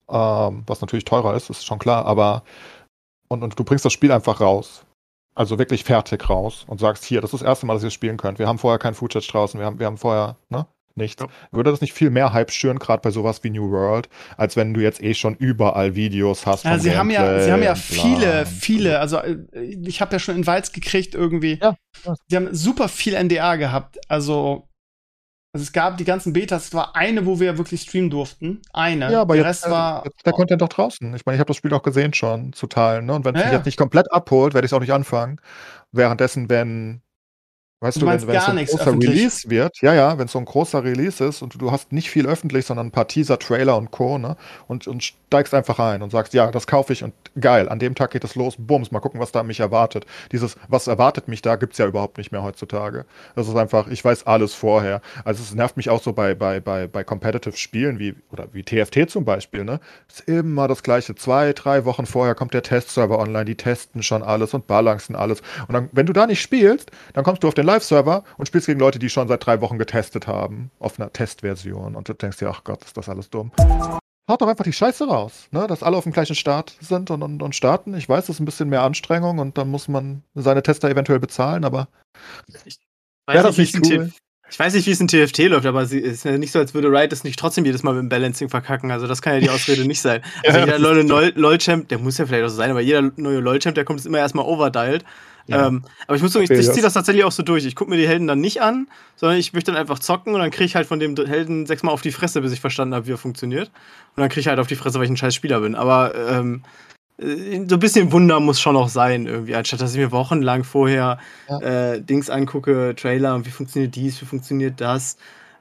ähm, was natürlich teurer ist, ist schon klar, aber und, und du bringst das Spiel einfach raus. Also wirklich fertig raus und sagst, hier, das ist das erste Mal, dass ihr spielen könnt. Wir haben vorher kein Footage draußen, wir haben, wir haben vorher, ne? Nichts. Ja. Würde das nicht viel mehr Hype schüren, gerade bei sowas wie New World, als wenn du jetzt eh schon überall Videos hast? Ja, sie haben ja, sie haben ja viele, und- viele, also äh, ich habe ja schon Invites gekriegt irgendwie. Ja. Sie haben super viel NDA gehabt. Also, also es gab die ganzen Betas, es war eine, wo wir wirklich streamen durften. Eine. Ja, aber der jetzt, Rest war. jetzt der Content doch draußen. Ich meine, ich habe das Spiel auch gesehen schon zu teilen. Ne? Und wenn es Ja, mich ja. jetzt nicht komplett abholt, werde ich es auch nicht anfangen. Währenddessen, wenn Weißt Du du, wenn, wenn so ein großer? Release wird, ja, ja, wenn so ein großer Release ist und du, hast nicht viel öffentlich, sondern ein paar Teaser, Trailer und Co., ne? Und, und steigst einfach ein und sagst, ja, das kaufe ich und geil, an dem Tag geht es los, bums, mal gucken, was da mich erwartet. Dieses, was erwartet mich da, gibt's ja überhaupt nicht mehr heutzutage. Das ist einfach, ich weiß alles vorher. Also es nervt mich auch so bei, bei, bei, bei Competitive Spielen wie, oder wie TFT zum Beispiel, ne? Ist immer das Gleiche. Zwei, drei Wochen vorher kommt der Testserver online, die testen schon alles und balancen alles. Und dann, wenn du da nicht spielst, dann kommst du auf den Live-Server und spielst gegen Leute, die schon seit drei Wochen getestet haben, auf einer Testversion. Und du denkst dir, ach Gott, ist das alles dumm. Haut doch einfach die Scheiße raus, ne? Dass alle auf dem gleichen Start sind und, und, und starten. Ich weiß, das ist ein bisschen mehr Anstrengung und dann muss man seine Tester eventuell bezahlen, aber Ich weiß, das nicht, wie nicht es in cool? Ich weiß nicht, wie es in TFT läuft, aber es ist ja nicht so, als würde Riot es nicht trotzdem jedes Mal mit dem Balancing verkacken. Also das kann ja die Ausrede nicht sein. Also Ja, jeder das neue LOL-Champ, der muss ja vielleicht auch so sein, aber jeder neue LOL-Champ, der kommt ist immer erstmal overdialed. Ja. Ähm, aber ich muss sagen, ich, ich ziehe das tatsächlich auch so durch. Ich gucke mir die Helden dann nicht an, sondern ich möchte dann einfach zocken und dann kriege ich halt von dem Helden sechsmal auf die Fresse, bis ich verstanden habe, wie er funktioniert. Und dann kriege ich halt auf die Fresse, weil ich ein scheiß Spieler bin. Aber ähm, äh, so ein bisschen Wunder muss schon auch sein, irgendwie, anstatt dass ich mir wochenlang vorher Ja. äh, Dings angucke, Trailer und wie funktioniert dies, wie funktioniert das.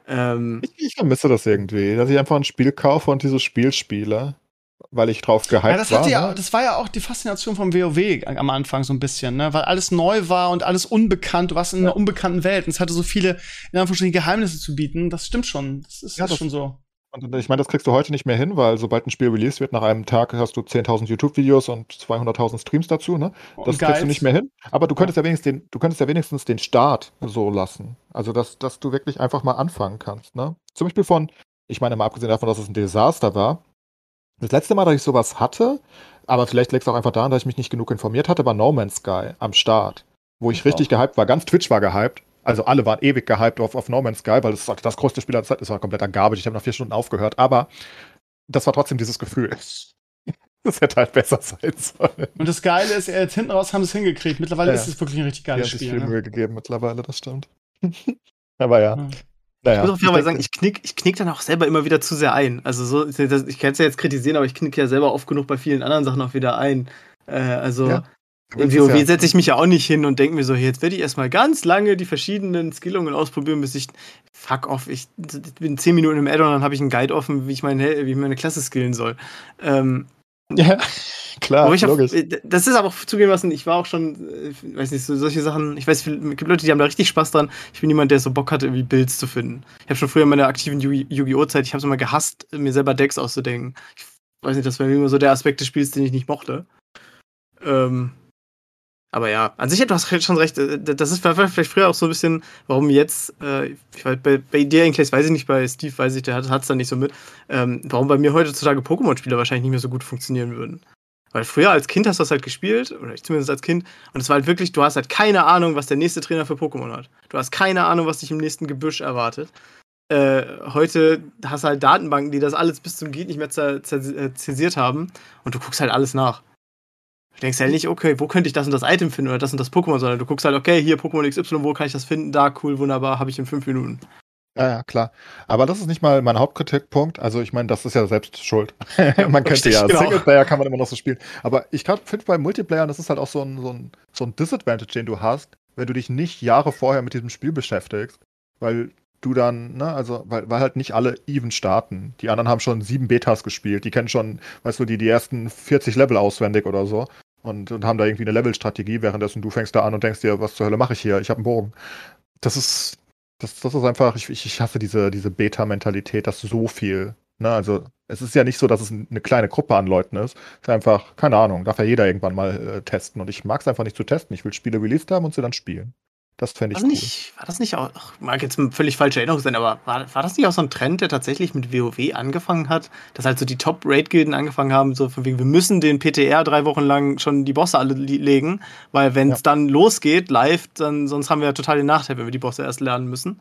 Ähm, ich, ich vermisse das irgendwie, dass ich einfach ein Spiel kaufe und dieses Spiel spiele, weil ich drauf gehypt Ja, das, war. hatte ja, ne? das war ja auch die Faszination vom WoW am Anfang so ein bisschen, ne? weil alles neu war und alles unbekannt. Du warst in einer unbekannten Welt und es hatte so viele, in Anführungsstrichen, Geheimnisse zu bieten. Das stimmt schon. Das ist, Ja, ist das- schon so. Und ich meine, das kriegst du heute nicht mehr hin, weil sobald ein Spiel released wird, nach einem Tag hast du 10.000 YouTube-Videos und 200.000 Streams dazu, ne? Das kriegst du nicht mehr hin. Aber du könntest ja, wenigstens den, du könntest ja wenigstens den Start so lassen. Also, dass, dass du wirklich einfach mal anfangen kannst, ne? Zum Beispiel von, ich meine mal abgesehen davon, dass es ein Desaster war. Das letzte Mal, dass ich sowas hatte, aber vielleicht liegt es auch einfach daran, dass ich mich nicht genug informiert hatte, war No Man's Sky am Start. Wo ich Ich richtig auch. gehypt war. Ganz Twitch war gehypt. Also alle waren ewig gehypt auf, auf No Man's Sky, weil es das größte Spiel der Zeit ist. war kompletter Garbage. Ich habe nach vier Stunden aufgehört. Aber das war trotzdem dieses Gefühl. Das hätte halt besser sein sollen. Und das Geile ist, jetzt hinten raus haben sie es hingekriegt. Mittlerweile Ja. ist es wirklich ein richtig geiles sich Spiel. viel Ne? Mühe gegeben mittlerweile, das stimmt. aber ja. Ja. Naja. Ich muss auf jeden Fall Ich sagen, ich knick, ich knick dann auch selber immer wieder zu sehr ein. Also so, ich kann es ja jetzt kritisieren, aber ich knick ja selber oft genug bei vielen anderen Sachen auch wieder ein. Äh, also Ja. in WoW setze ich mich ja auch nicht hin und denke mir so, jetzt werde ich erstmal ganz lange die verschiedenen Skillungen ausprobieren, bis ich fuck off, ich bin 10 Minuten im Addon, dann habe ich einen Guide offen, wie ich meine, wie ich meine Klasse skillen soll. Ähm, Ja, klar, ich hab, logisch. äh, das ist aber auch zugeben lassen, ich war auch schon, äh, weiß nicht, so solche Sachen, ich weiß, es gibt Leute, die haben da richtig Spaß dran. Ich bin niemand, der so Bock hatte, irgendwie Builds zu finden. Ich habe schon früher in meiner aktiven Yu- Yu-Gi-Oh! Zeit, ich habe es immer gehasst, mir selber Decks auszudenken. Ich weiß nicht, das war immer so der Aspekt des Spiels, den ich nicht mochte. Ähm, aber ja, an sich, du hast schon recht, äh, das ist vielleicht früher auch so ein bisschen, warum jetzt, äh, ich weiß, bei, bei dir eigentlich weiß ich nicht, bei Steve weiß ich, der hat es dann nicht so mit, ähm, warum bei mir heutzutage Pokémon-Spiele wahrscheinlich nicht mehr so gut funktionieren würden. Weil früher als Kind hast du das halt gespielt, oder ich zumindest als Kind, und es war halt wirklich, du hast halt keine Ahnung, was der nächste Trainer für Pokémon hat. Du hast keine Ahnung, was dich im nächsten Gebüsch erwartet. Äh, heute hast du halt Datenbanken, die das alles bis zum Geht nicht mehr zer- äh, zensiert haben, und du guckst halt alles nach. Du denkst halt nicht, okay, wo könnte ich das und das Item finden oder das und das Pokémon, sondern du guckst halt, okay, hier Pokémon XY, wo kann ich das finden? Da, cool, wunderbar, habe ich in fünf Minuten. Ja, ja, klar. Aber das ist nicht mal mein Hauptkritikpunkt. Also ich meine, das ist ja selbst schuld. man könnte ja, genau. Singleplayer kann man immer noch so spielen. Aber ich finde bei Multiplayer, das ist halt auch so ein, so, ein, so ein Disadvantage, den du hast, wenn du dich nicht Jahre vorher mit diesem Spiel beschäftigst. Weil du dann, ne, also, weil, weil halt nicht alle even starten. Die anderen haben schon sieben Betas gespielt. Die kennen schon, weißt du, die, die ersten 40 Level auswendig oder so. Und, und haben da irgendwie eine Levelstrategie, währenddessen du fängst da an und denkst dir, was zur Hölle mache ich hier? Ich habe einen Bogen. Das ist, das, das ist einfach, ich, ich hasse diese, diese Beta-Mentalität, dass so viel, ne, also es ist ja nicht so, dass es eine kleine Gruppe an Leuten ist. Es ist einfach, keine Ahnung, darf ja jeder irgendwann mal äh, testen. Und ich mag es einfach nicht zu testen. Ich will Spiele released haben und sie dann spielen. Das fände ich War cool. das, nicht, war das nicht auch, mag jetzt eine völlig falsche Erinnerung sein, aber war, war das nicht auch so ein Trend, der tatsächlich mit WoW angefangen hat? Dass halt so die Top-Raid-Gilden angefangen haben, so von wegen, wir müssen den PTR drei Wochen lang schon die Bosse alle legen, weil wenn es Ja. dann losgeht, live, dann sonst haben wir ja total den Nachteil, wenn wir die Bosse erst lernen müssen.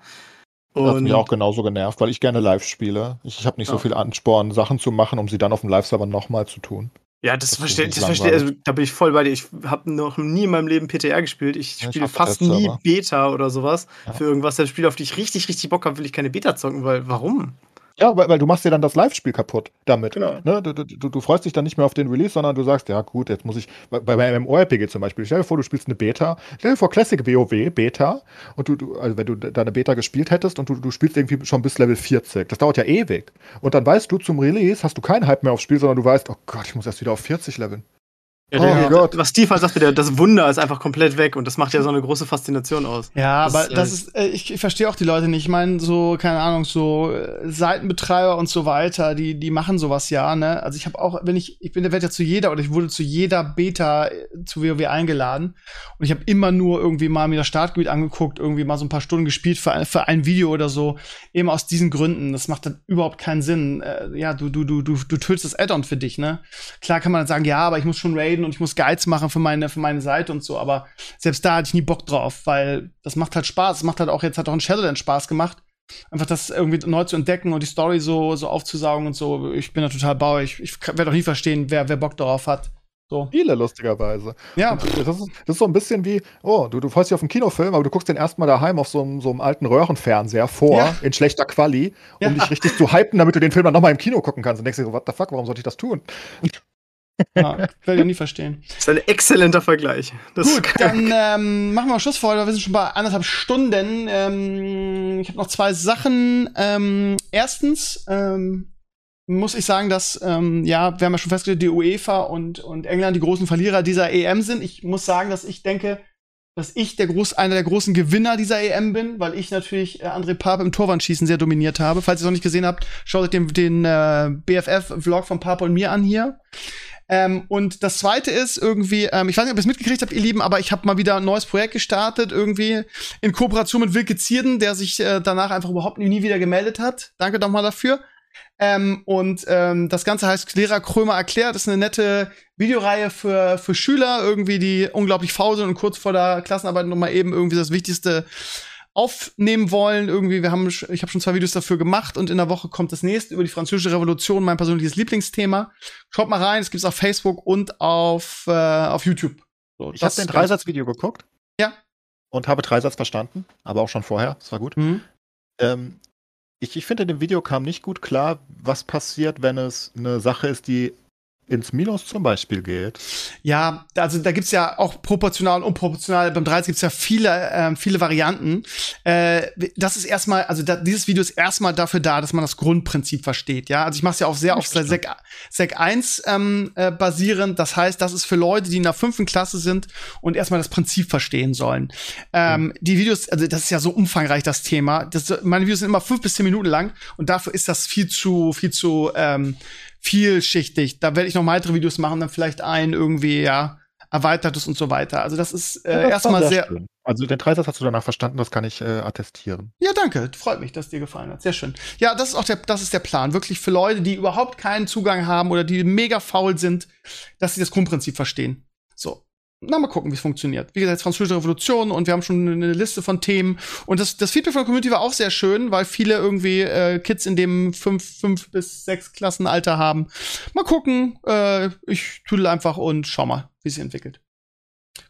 Das hat Und mich auch genauso genervt, weil ich gerne live spiele. Ich, ich habe nicht so Ja. viel Ansporn, Sachen zu machen, um sie dann auf dem Live-Server nochmal zu tun. Ja, das das verstehe das versteh, also, da bin ich voll bei dir. Ich habe noch nie in meinem Leben PTR gespielt. Ich Ja, ich spiele fast nie aber. Beta oder sowas Ja. für irgendwas. Das Spiel, auf die ich richtig, richtig Bock habe, will ich keine Beta zocken, weil warum? Ja, weil, weil du machst dir dann das Live-Spiel kaputt damit. Genau. Ne? Du, du, du, freust dich dann nicht mehr auf den Release, sondern du sagst, ja gut, jetzt muss ich, bei, bei MMORPG zum Beispiel, stell dir vor, du spielst eine Beta, stell dir vor Classic WoW, Beta, und du, du also wenn du deine Beta gespielt hättest und du, du spielst irgendwie schon bis Level 40, das dauert ja ewig. Und dann weißt du, zum Release hast du keinen Hype mehr aufs Spiel, sondern du weißt, oh Gott, ich muss erst wieder auf 40 leveln. Ja, Oh Gott. Was Steve halt sagte, der, das Wunder ist einfach komplett weg und das macht ja so eine große Faszination aus. Ja, Das, aber äh, das ist, äh, ich, ich verstehe auch die Leute nicht. Ich meine, so, keine Ahnung, so äh, Seitenbetreiber und so weiter, die, die machen sowas ja, ne? Also ich habe auch, wenn ich, ich bin, der werde ja zu jeder oder ich wurde zu jeder Beta äh, zu WoW eingeladen und ich habe immer nur irgendwie mal mir das Startgebiet angeguckt, irgendwie mal so ein paar Stunden gespielt für ein, für ein Video oder so, eben aus diesen Gründen. Das macht dann überhaupt keinen Sinn. Äh, ja, du, du, du, du, du tötest das Add-on für dich, ne? Klar kann man dann sagen, ja, aber ich muss schon raiden und ich muss Guides machen für meine, für meine Seite und so, aber selbst da hatte ich nie Bock drauf, weil das macht halt Spaß. Es macht halt auch, jetzt hat auch ein Shadowlands Spaß gemacht. Einfach das irgendwie neu zu entdecken und die Story so, so aufzusaugen und so. Ich bin da total bauer. Ich, ich werde auch nie verstehen, wer, wer Bock darauf hat. So. Viele, lustigerweise. Ja, Das ist, das ist so ein bisschen wie, oh, du, du freust dich auf einen Kinofilm, aber du guckst den erstmal daheim auf so einem, so einem alten Röhrenfernseher vor, Ja. in schlechter Quali, um Ja. dich richtig zu hypen, damit du den Film dann nochmal im Kino gucken kannst. Und denkst dir so, what the fuck, warum sollte ich das tun? Ja werde ich nie verstehen. Das ist ein exzellenter Vergleich. Das Gut, dann ähm, machen wir Schluss für heute. Wir sind schon bei anderthalb Stunden. Ähm, ich habe noch zwei Sachen. Ähm, erstens ähm, muss ich sagen, dass, ähm, ja, wir haben ja schon festgestellt, die UEFA und, und England die großen Verlierer dieser EM sind. Ich muss sagen, dass ich denke, dass ich der groß, einer der großen Gewinner dieser EM bin, weil ich natürlich äh, André Pape im Torwandschießen sehr dominiert habe. Falls ihr es noch nicht gesehen habt, schaut euch den, den äh, BFF-Vlog von Pape und mir an hier. Ähm, und das zweite ist irgendwie, ähm, ich weiß nicht, ob ihr es mitgekriegt habt, ihr Lieben, aber ich habe mal wieder ein neues Projekt gestartet, irgendwie in Kooperation mit Wilke Zierden, der sich äh, danach einfach überhaupt nie, wieder gemeldet hat. Danke doch mal dafür. Ähm, und ähm, das Ganze heißt Lehrer Krömer erklärt. Das ist eine nette Videoreihe für, für Schüler, irgendwie, die unglaublich faul sind und kurz vor der Klassenarbeit noch mal eben irgendwie das Wichtigste aufnehmen wollen. Irgendwie, wir haben, ich habe schon zwei Videos dafür gemacht und in der Woche kommt das nächste über die französische Revolution, mein persönliches Lieblingsthema. Schaut mal rein, es gibt's auf Facebook und auf, äh, auf YouTube. So, Ich habe ganz- Dreisatz-Video geguckt. Ja. Und habe Dreisatz verstanden, aber auch schon vorher. Das war gut. Mhm. Ähm, ich, ich finde, in dem Video kam nicht gut klar, was passiert, wenn es eine Sache ist, die ins Minus zum Beispiel geht. Ja, also da gibt's ja auch proportional und unproportional. Beim 13 gibt's ja viele, ähm, viele Varianten. Äh, das ist erstmal, also da, dieses Video ist erstmal dafür da, dass man das Grundprinzip versteht. Ja, also ich mache es ja auch sehr auf Sec, Sec 1 ähm, äh, basierend. Das heißt, das ist für Leute, die in der fünften Klasse sind und erstmal das Prinzip verstehen sollen. Ähm, Die Videos, also das ist ja so umfangreich das Thema. Das, meine Videos sind immer fünf bis zehn Minuten lang und dafür ist das viel zu, viel zu ähm, vielschichtig. Da werde ich noch weitere Videos machen, dann vielleicht ein irgendwie, ja, erweitertes und so weiter. Also das ist äh, Ja, das erstmal sehr. schön. Also den Dreisatz hast du danach verstanden, das kann ich äh, attestieren. Ja, danke. Freut mich, dass dir gefallen hat. Sehr schön. Ja, das ist auch der, das ist der Plan. Wirklich für Leute, die überhaupt keinen Zugang haben oder die mega faul sind, dass sie das Grundprinzip verstehen. So. Na, mal gucken, wie es funktioniert. Wie gesagt, Französische Revolution und wir haben schon eine Liste von Themen. Und das, das Feedback von der Community war auch sehr schön, weil viele irgendwie äh, Kids in dem fünf, fünf bis sechs Klassenalter haben. Mal gucken. Äh, ich tüdel einfach und schau mal, wie sich entwickelt.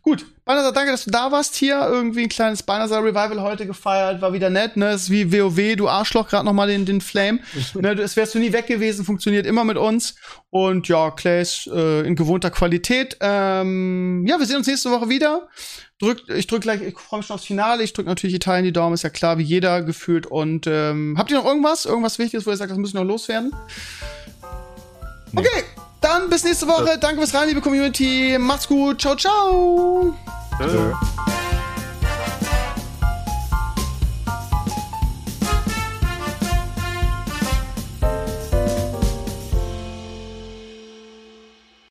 Gut, Banasa, danke, dass du da warst hier. Irgendwie ein kleines Banasa Revival heute gefeiert, war wieder nett, ne? Ist wie WoW, du Arschloch, gerade noch mal den, den Flame. ne, das wärst du nie weg gewesen, funktioniert immer mit uns. Und ja, Clays äh, in gewohnter Qualität. Ähm, ja, wir sehen uns nächste Woche wieder. Drück, ich drück gleich, ich freue mich schon aufs Finale. Ich drück natürlich Italien die Daumen, ist ja klar, wie jeder gefühlt. Und ähm, habt ihr noch irgendwas? Irgendwas Wichtiges, wo ihr sagt, das müssen wir noch loswerden? Nee. Okay, dann bis nächste Woche. Danke fürs Rein, liebe Community. Macht's gut. Ciao, ciao. Äh.